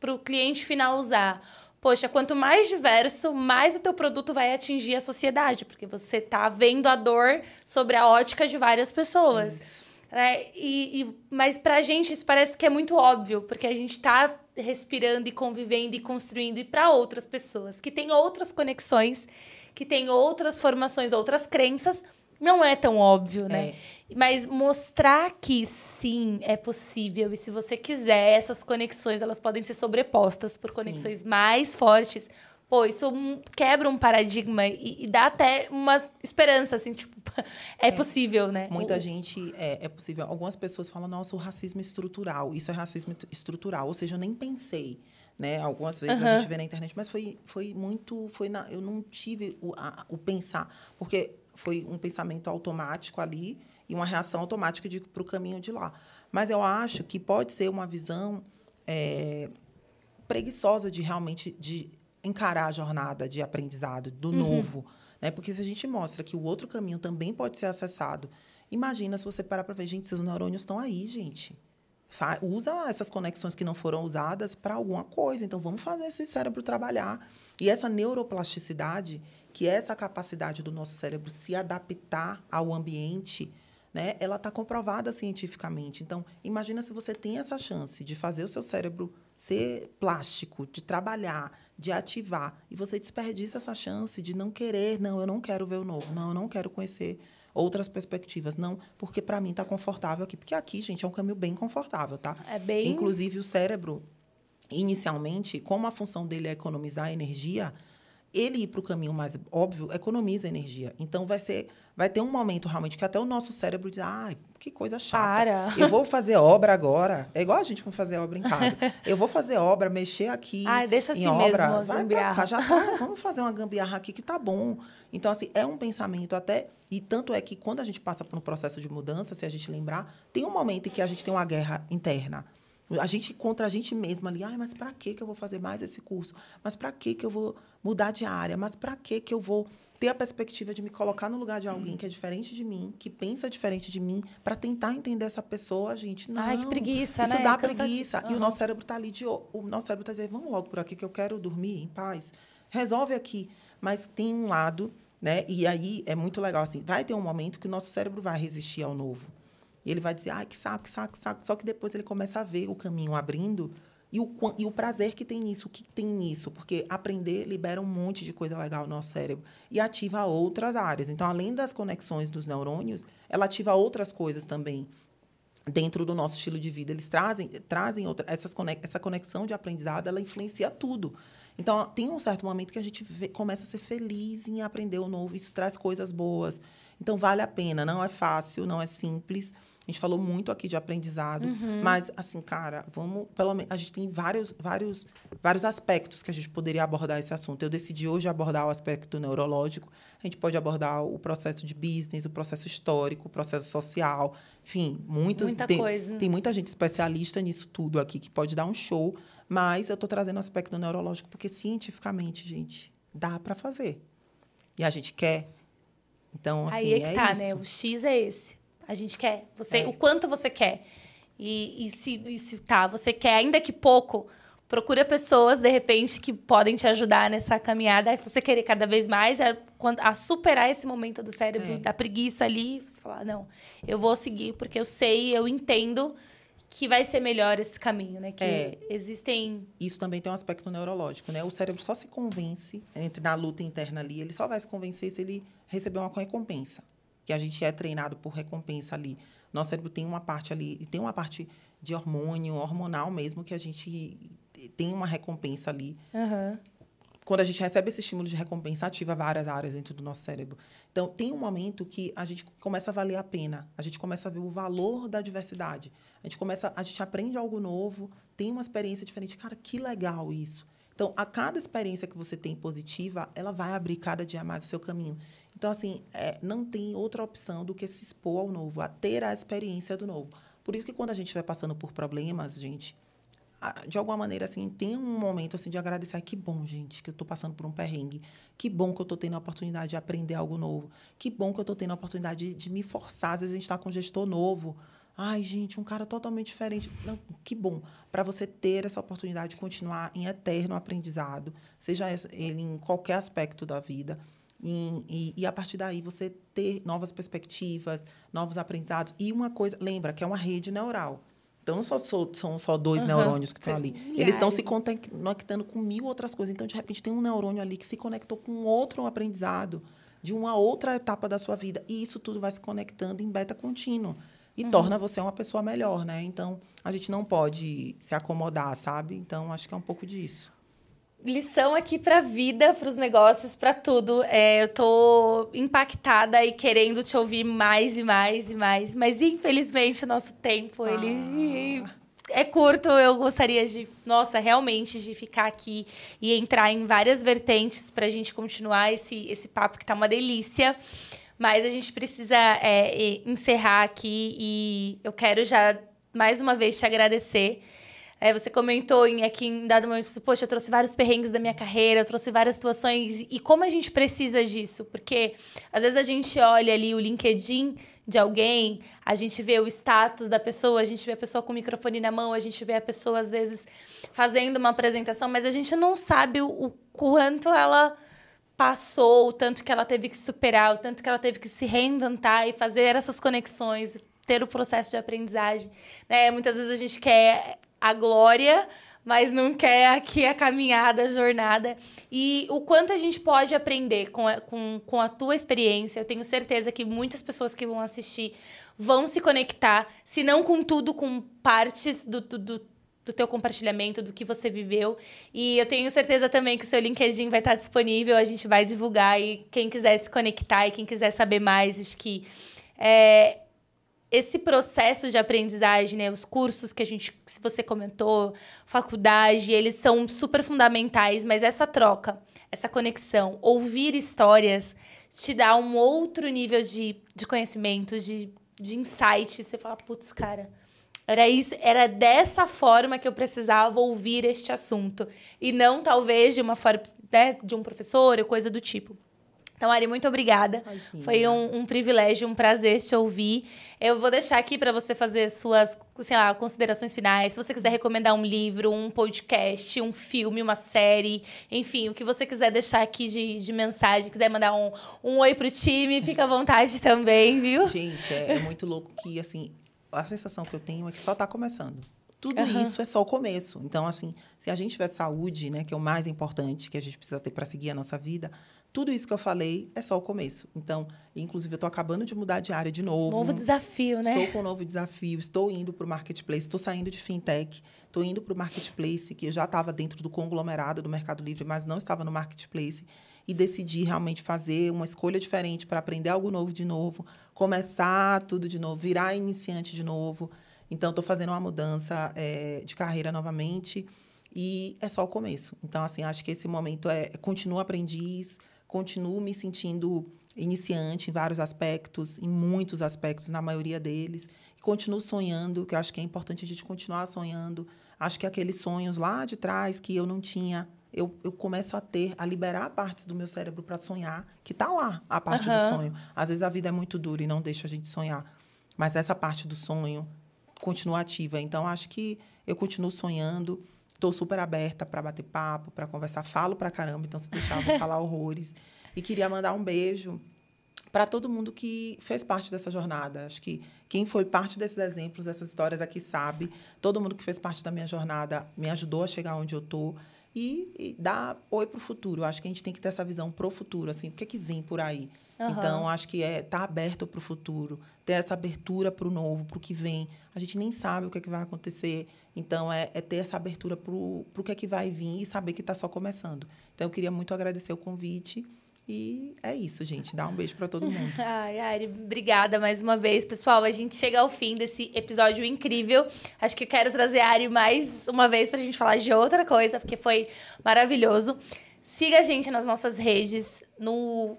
para o cliente final usar. Poxa, quanto mais diverso, mais o teu produto vai atingir a sociedade, porque você está vendo a dor sobre a ótica de várias pessoas. Né? E, e, mas para a gente isso parece que é muito óbvio, porque a gente está respirando e convivendo e construindo e para outras pessoas que têm outras conexões, que têm outras formações, outras crenças, não é tão óbvio, né? É. Mas mostrar que sim, é possível. E se você quiser, essas conexões elas podem ser sobrepostas por conexões sim. mais fortes. Pô, isso quebra um paradigma e, e, dá até uma esperança, assim, tipo, é, é possível, né? Muita o... gente, é, é possível. Algumas pessoas falam, nossa, o racismo estrutural, isso é racismo estrutural. Ou seja, eu nem pensei né? Algumas vezes uhum. a gente vê na internet, mas foi, foi muito, foi na, eu não tive o, a, o pensar, porque foi um pensamento automático ali e uma reação automática para o caminho de lá. Mas eu acho que pode ser uma visão é, preguiçosa de realmente de encarar a jornada de aprendizado do uhum. novo, né? Porque se a gente mostra que o outro caminho também pode ser acessado, imagina se você parar para ver, gente, seus neurônios estão aí, gente. usa essas conexões que não foram usadas para alguma coisa. Então, vamos fazer esse cérebro trabalhar. E essa neuroplasticidade, que é essa capacidade do nosso cérebro se adaptar ao ambiente, né, ela está comprovada cientificamente. Então, imagina se você tem essa chance de fazer o seu cérebro ser plástico, de trabalhar, de ativar, e você desperdiça essa chance de não querer, não, eu não quero ver o novo, não, eu não quero conhecer outras perspectivas, não, porque para mim está confortável aqui, porque aqui, gente, é um caminho bem confortável, tá? É bem. Inclusive o cérebro, inicialmente, como a função dele é economizar energia, ele ir para o caminho mais óbvio economiza energia. Então vai ser, vai ter um momento realmente que até o nosso cérebro diz, ah, que coisa chata. Para. Eu vou fazer obra agora. É igual a gente fazer obra em casa. Eu vou fazer obra, mexer aqui. Ah, deixa assim em obra. mesmo, vai pra cá, já tá, vamos fazer uma gambiarra aqui que tá bom. Então assim, é um pensamento até e tanto é que quando a gente passa por um processo de mudança, se a gente lembrar, tem um momento em que a gente tem uma guerra interna. A gente contra a gente mesma ali, ai, mas para que que eu vou fazer mais esse curso? Mas para que que eu vou mudar de área? Mas para que que eu vou ter a perspectiva de me colocar no lugar de alguém que é diferente de mim, que pensa diferente de mim, para tentar entender essa pessoa, gente? Não. Ai, que preguiça, isso né? dá Cansativo. preguiça. Uhum. E o nosso cérebro está ali de o nosso cérebro está dizendo, vamos logo por aqui que eu quero dormir em paz. Resolve aqui. Mas tem um lado, né? E aí é muito legal assim, vai ter um momento que o nosso cérebro vai resistir ao novo. E ele vai dizer, ai, que saco, que saco, que saco. Só que depois ele começa a ver o caminho abrindo e o, e o prazer que tem nisso, o que tem nisso. Porque aprender libera um monte de coisa legal no nosso cérebro e ativa outras áreas. Então, além das conexões dos neurônios, ela ativa outras coisas também dentro do nosso estilo de vida. Eles trazem, trazem outra, essas conex, essa conexão de aprendizado, ela influencia tudo. Então, tem um certo momento que a gente vê- começa a ser feliz em aprender o novo. Isso traz coisas boas. Então, vale a pena. Não é fácil, não é simples. A gente falou muito aqui de aprendizado, mas assim, cara, vamos, pelo menos a gente tem vários, vários, vários aspectos que a gente poderia abordar esse assunto. Eu decidi hoje abordar o aspecto neurológico. A gente pode abordar o processo de business, o processo histórico, o processo social, enfim, muitas Muita tem, coisa. tem muita gente especialista nisso tudo aqui que pode dar um show, mas eu estou trazendo o aspecto neurológico porque cientificamente, gente, dá para fazer. E a gente quer. Então, assim, Aí é que é tá, isso. né? O X é esse. A gente quer. Você, É. O quanto você quer. E, e, se, e se tá, você quer, ainda que pouco, procura pessoas, de repente, que podem te ajudar nessa caminhada. Aí Você querer cada vez mais a, quando- a superar esse momento do cérebro, É. da preguiça ali. Você falar, não, eu vou seguir porque eu sei, eu entendo que vai ser melhor esse caminho, né? Que É. existem... Isso também tem um aspecto neurológico, né? O cérebro só se convence, entre na luta interna ali, ele só vai se convencer se ele receber uma recompensa. Que a gente é treinado por recompensa ali. Nosso cérebro tem uma parte ali, e tem uma parte de hormônio, hormonal mesmo, que a gente tem uma recompensa ali. Aham. Quando a gente recebe esse estímulo de recompensa, ativa várias áreas dentro do nosso cérebro. Então, tem um momento que a gente começa a valer a pena. A gente começa a ver o valor da diversidade. A gente começa, a gente aprende algo novo, tem uma experiência diferente. Cara, que legal isso. Então, a cada experiência que você tem positiva, ela vai abrir cada dia mais o seu caminho. Então, assim, é, não tem outra opção do que se expor ao novo, a ter a experiência do novo. Por isso que quando a gente vai passando por problemas, gente, de alguma maneira, assim, tem um momento, assim, de agradecer. Que bom, gente, que eu estou passando por um perrengue. Que bom que eu estou tendo a oportunidade de aprender algo novo. Que bom que eu estou tendo a oportunidade de, de me forçar. Às vezes a gente está com um gestor novo. Ai, gente, um cara totalmente diferente. Não, que bom. Para você ter essa oportunidade de continuar em eterno aprendizado, seja ele em qualquer aspecto da vida. E, e, e a partir daí você ter novas perspectivas, novos aprendizados. E uma coisa, lembra que é uma rede neural. Então, não só, só- são só dois Aham. neurônios que estão ali. milhares. Eles estão se conectando com mil outras coisas. Então, de repente, tem um neurônio ali que se conectou com outro aprendizado de uma outra etapa da sua vida. E isso tudo vai se conectando em beta contínuo. E Uhum. torna você uma pessoa melhor, né? Então, a gente não pode se acomodar, sabe? Então, acho que é um pouco disso. lição aqui pra vida, pros negócios, pra tudo. É, eu tô impactada e querendo te ouvir mais e mais e mais, mas infelizmente o nosso tempo ele é curto. Eu gostaria de, nossa, realmente de ficar aqui e entrar em várias vertentes pra gente continuar esse esse papo que tá uma delícia. Mas a gente precisa é, encerrar aqui e eu quero já mais uma vez te agradecer. É, você comentou em, aqui em dado momento, você, poxa, eu trouxe vários perrengues da minha carreira, eu trouxe várias situações. E como a gente precisa disso? Porque às vezes a gente olha ali o LinkedIn, de alguém, a gente vê o status da pessoa, a gente vê a pessoa com o microfone na mão, a gente vê a pessoa, às vezes, fazendo uma apresentação, mas a gente não sabe o, o quanto ela passou, o tanto que ela teve que superar, o tanto que ela teve que se reinventar e fazer essas conexões, ter o processo de aprendizagem. Né? Muitas vezes a gente quer a glória, mas não quer aqui a caminhada, a jornada. E o quanto a gente pode aprender com a, com, com a tua experiência. Eu tenho certeza que muitas pessoas que vão assistir vão se conectar, se não com tudo, com partes do, do, do do teu compartilhamento, do que você viveu. E eu tenho certeza também que o seu LinkedIn vai estar disponível, a gente vai divulgar e quem quiser se conectar e quem quiser saber mais, acho que é, esse processo de aprendizagem, né, os cursos que a gente, se você comentou, faculdade, eles são super fundamentais, mas essa troca, essa conexão, ouvir histórias, te dá um outro nível de, de conhecimento, de, de insight. Você fala, putz, cara, era isso, era dessa forma que eu precisava ouvir este assunto. E não, talvez, de uma forma, né, de um professor ou coisa do tipo. Então, Ari, muito obrigada. Imagina. Foi um, um, privilégio, um prazer te ouvir. Eu vou deixar aqui para você fazer suas, sei lá, considerações finais. Se você quiser recomendar um livro, um podcast, um filme, uma série, enfim, o que você quiser deixar aqui de, de mensagem, quiser mandar um, um oi pro time, fica à vontade também, viu? Gente, é, é muito louco que, assim, a sensação que eu tenho é que só está começando. Tudo uhum. isso é só o começo. Então, assim, se a gente tiver saúde, né, que é o mais importante que a gente precisa ter para seguir a nossa vida, tudo isso que eu falei é só o começo. Então, inclusive, eu estou acabando de mudar de área de novo. Novo desafio, né? Estou com um novo desafio, estou indo para o marketplace, estou saindo de fintech, estou indo para o marketplace, que eu já estava dentro do conglomerado do Mercado Livre, mas não estava no marketplace. E decidi realmente fazer uma escolha diferente para aprender algo novo de novo, começar tudo de novo, virar iniciante de novo. Então, estou fazendo uma mudança é, de carreira novamente e é só o começo. Então, assim, acho que esse momento é continuo aprendiz, continuo me sentindo iniciante em vários aspectos, em muitos aspectos, na maioria deles. E continuo sonhando, que eu acho que é importante a gente continuar sonhando. Acho que aqueles sonhos lá de trás que eu não tinha, eu, eu começo a ter, a liberar partes do meu cérebro para sonhar, que está lá, a parte uhum. do sonho. Às vezes a vida é muito dura e não deixa a gente sonhar. Mas essa parte do sonho continua ativa. Então, acho que eu continuo sonhando. Estou super aberta para bater papo, para conversar. Falo para caramba, então se deixar, vou falar horrores. E queria mandar um beijo para todo mundo que fez parte dessa jornada. Acho que quem foi parte desses exemplos, dessas histórias aqui sabe. Todo mundo que fez parte da minha jornada me ajudou a chegar onde eu estou. E, e dar oi para o futuro. Acho que a gente tem que ter essa visão para o futuro. Assim, o que é que vem por aí? Uhum. Então, acho que é estar tá aberto para o futuro, ter essa abertura para o novo, para o que vem. A gente nem sabe o que é que vai acontecer. Então, é, é ter essa abertura para o que é que vai vir e saber que está só começando. Então, eu queria muito agradecer o convite. E é isso, gente. Dá um beijo para todo mundo. Ai, Ari, obrigada mais uma vez. Pessoal, a gente chega ao fim desse episódio incrível. Acho que eu quero trazer a Ari mais uma vez para a gente falar de outra coisa, porque foi maravilhoso. Siga a gente nas nossas redes, no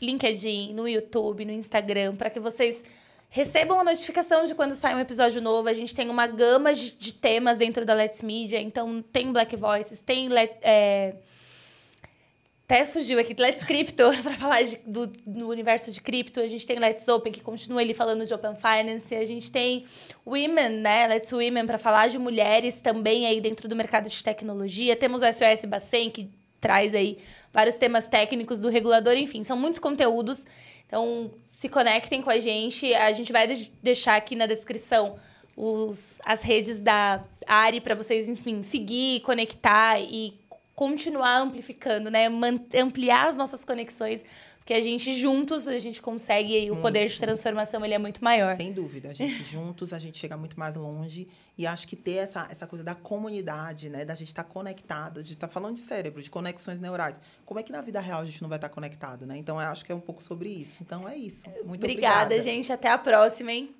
LinkedIn, no YouTube, no Instagram, para que vocês recebam a notificação de quando sai um episódio novo. A gente tem uma gama de, temas dentro da Let's Media, então tem Black Voices, tem Let, é, até fugiu aqui, Let's Crypto, para falar de, do, do, universo de cripto. A gente tem Let's Open, que continua ali falando de Open Finance. A gente tem Women, né? Let's Women, para falar de mulheres também aí dentro do mercado de tecnologia. Temos o SOS Bacen, que traz aí vários temas técnicos do regulador, enfim, são muitos conteúdos. Então, se conectem com a gente. A gente vai deixar aqui na descrição os, as redes da Ari para vocês, enfim, seguir, conectar e continuar amplificando, né? Ampliar as nossas conexões porque a gente juntos a gente consegue e o poder de transformação ele é muito maior. Sem dúvida, a gente juntos a gente chega muito mais longe e acho que ter essa, essa coisa da comunidade, né, da gente estar tá conectado, a gente está falando de cérebro, de conexões neurais. Como é que na vida real a gente não vai estar tá conectado, né? Então eu acho que é um pouco sobre isso. Então é isso. Muito obrigada, obrigada. gente, até a próxima, hein?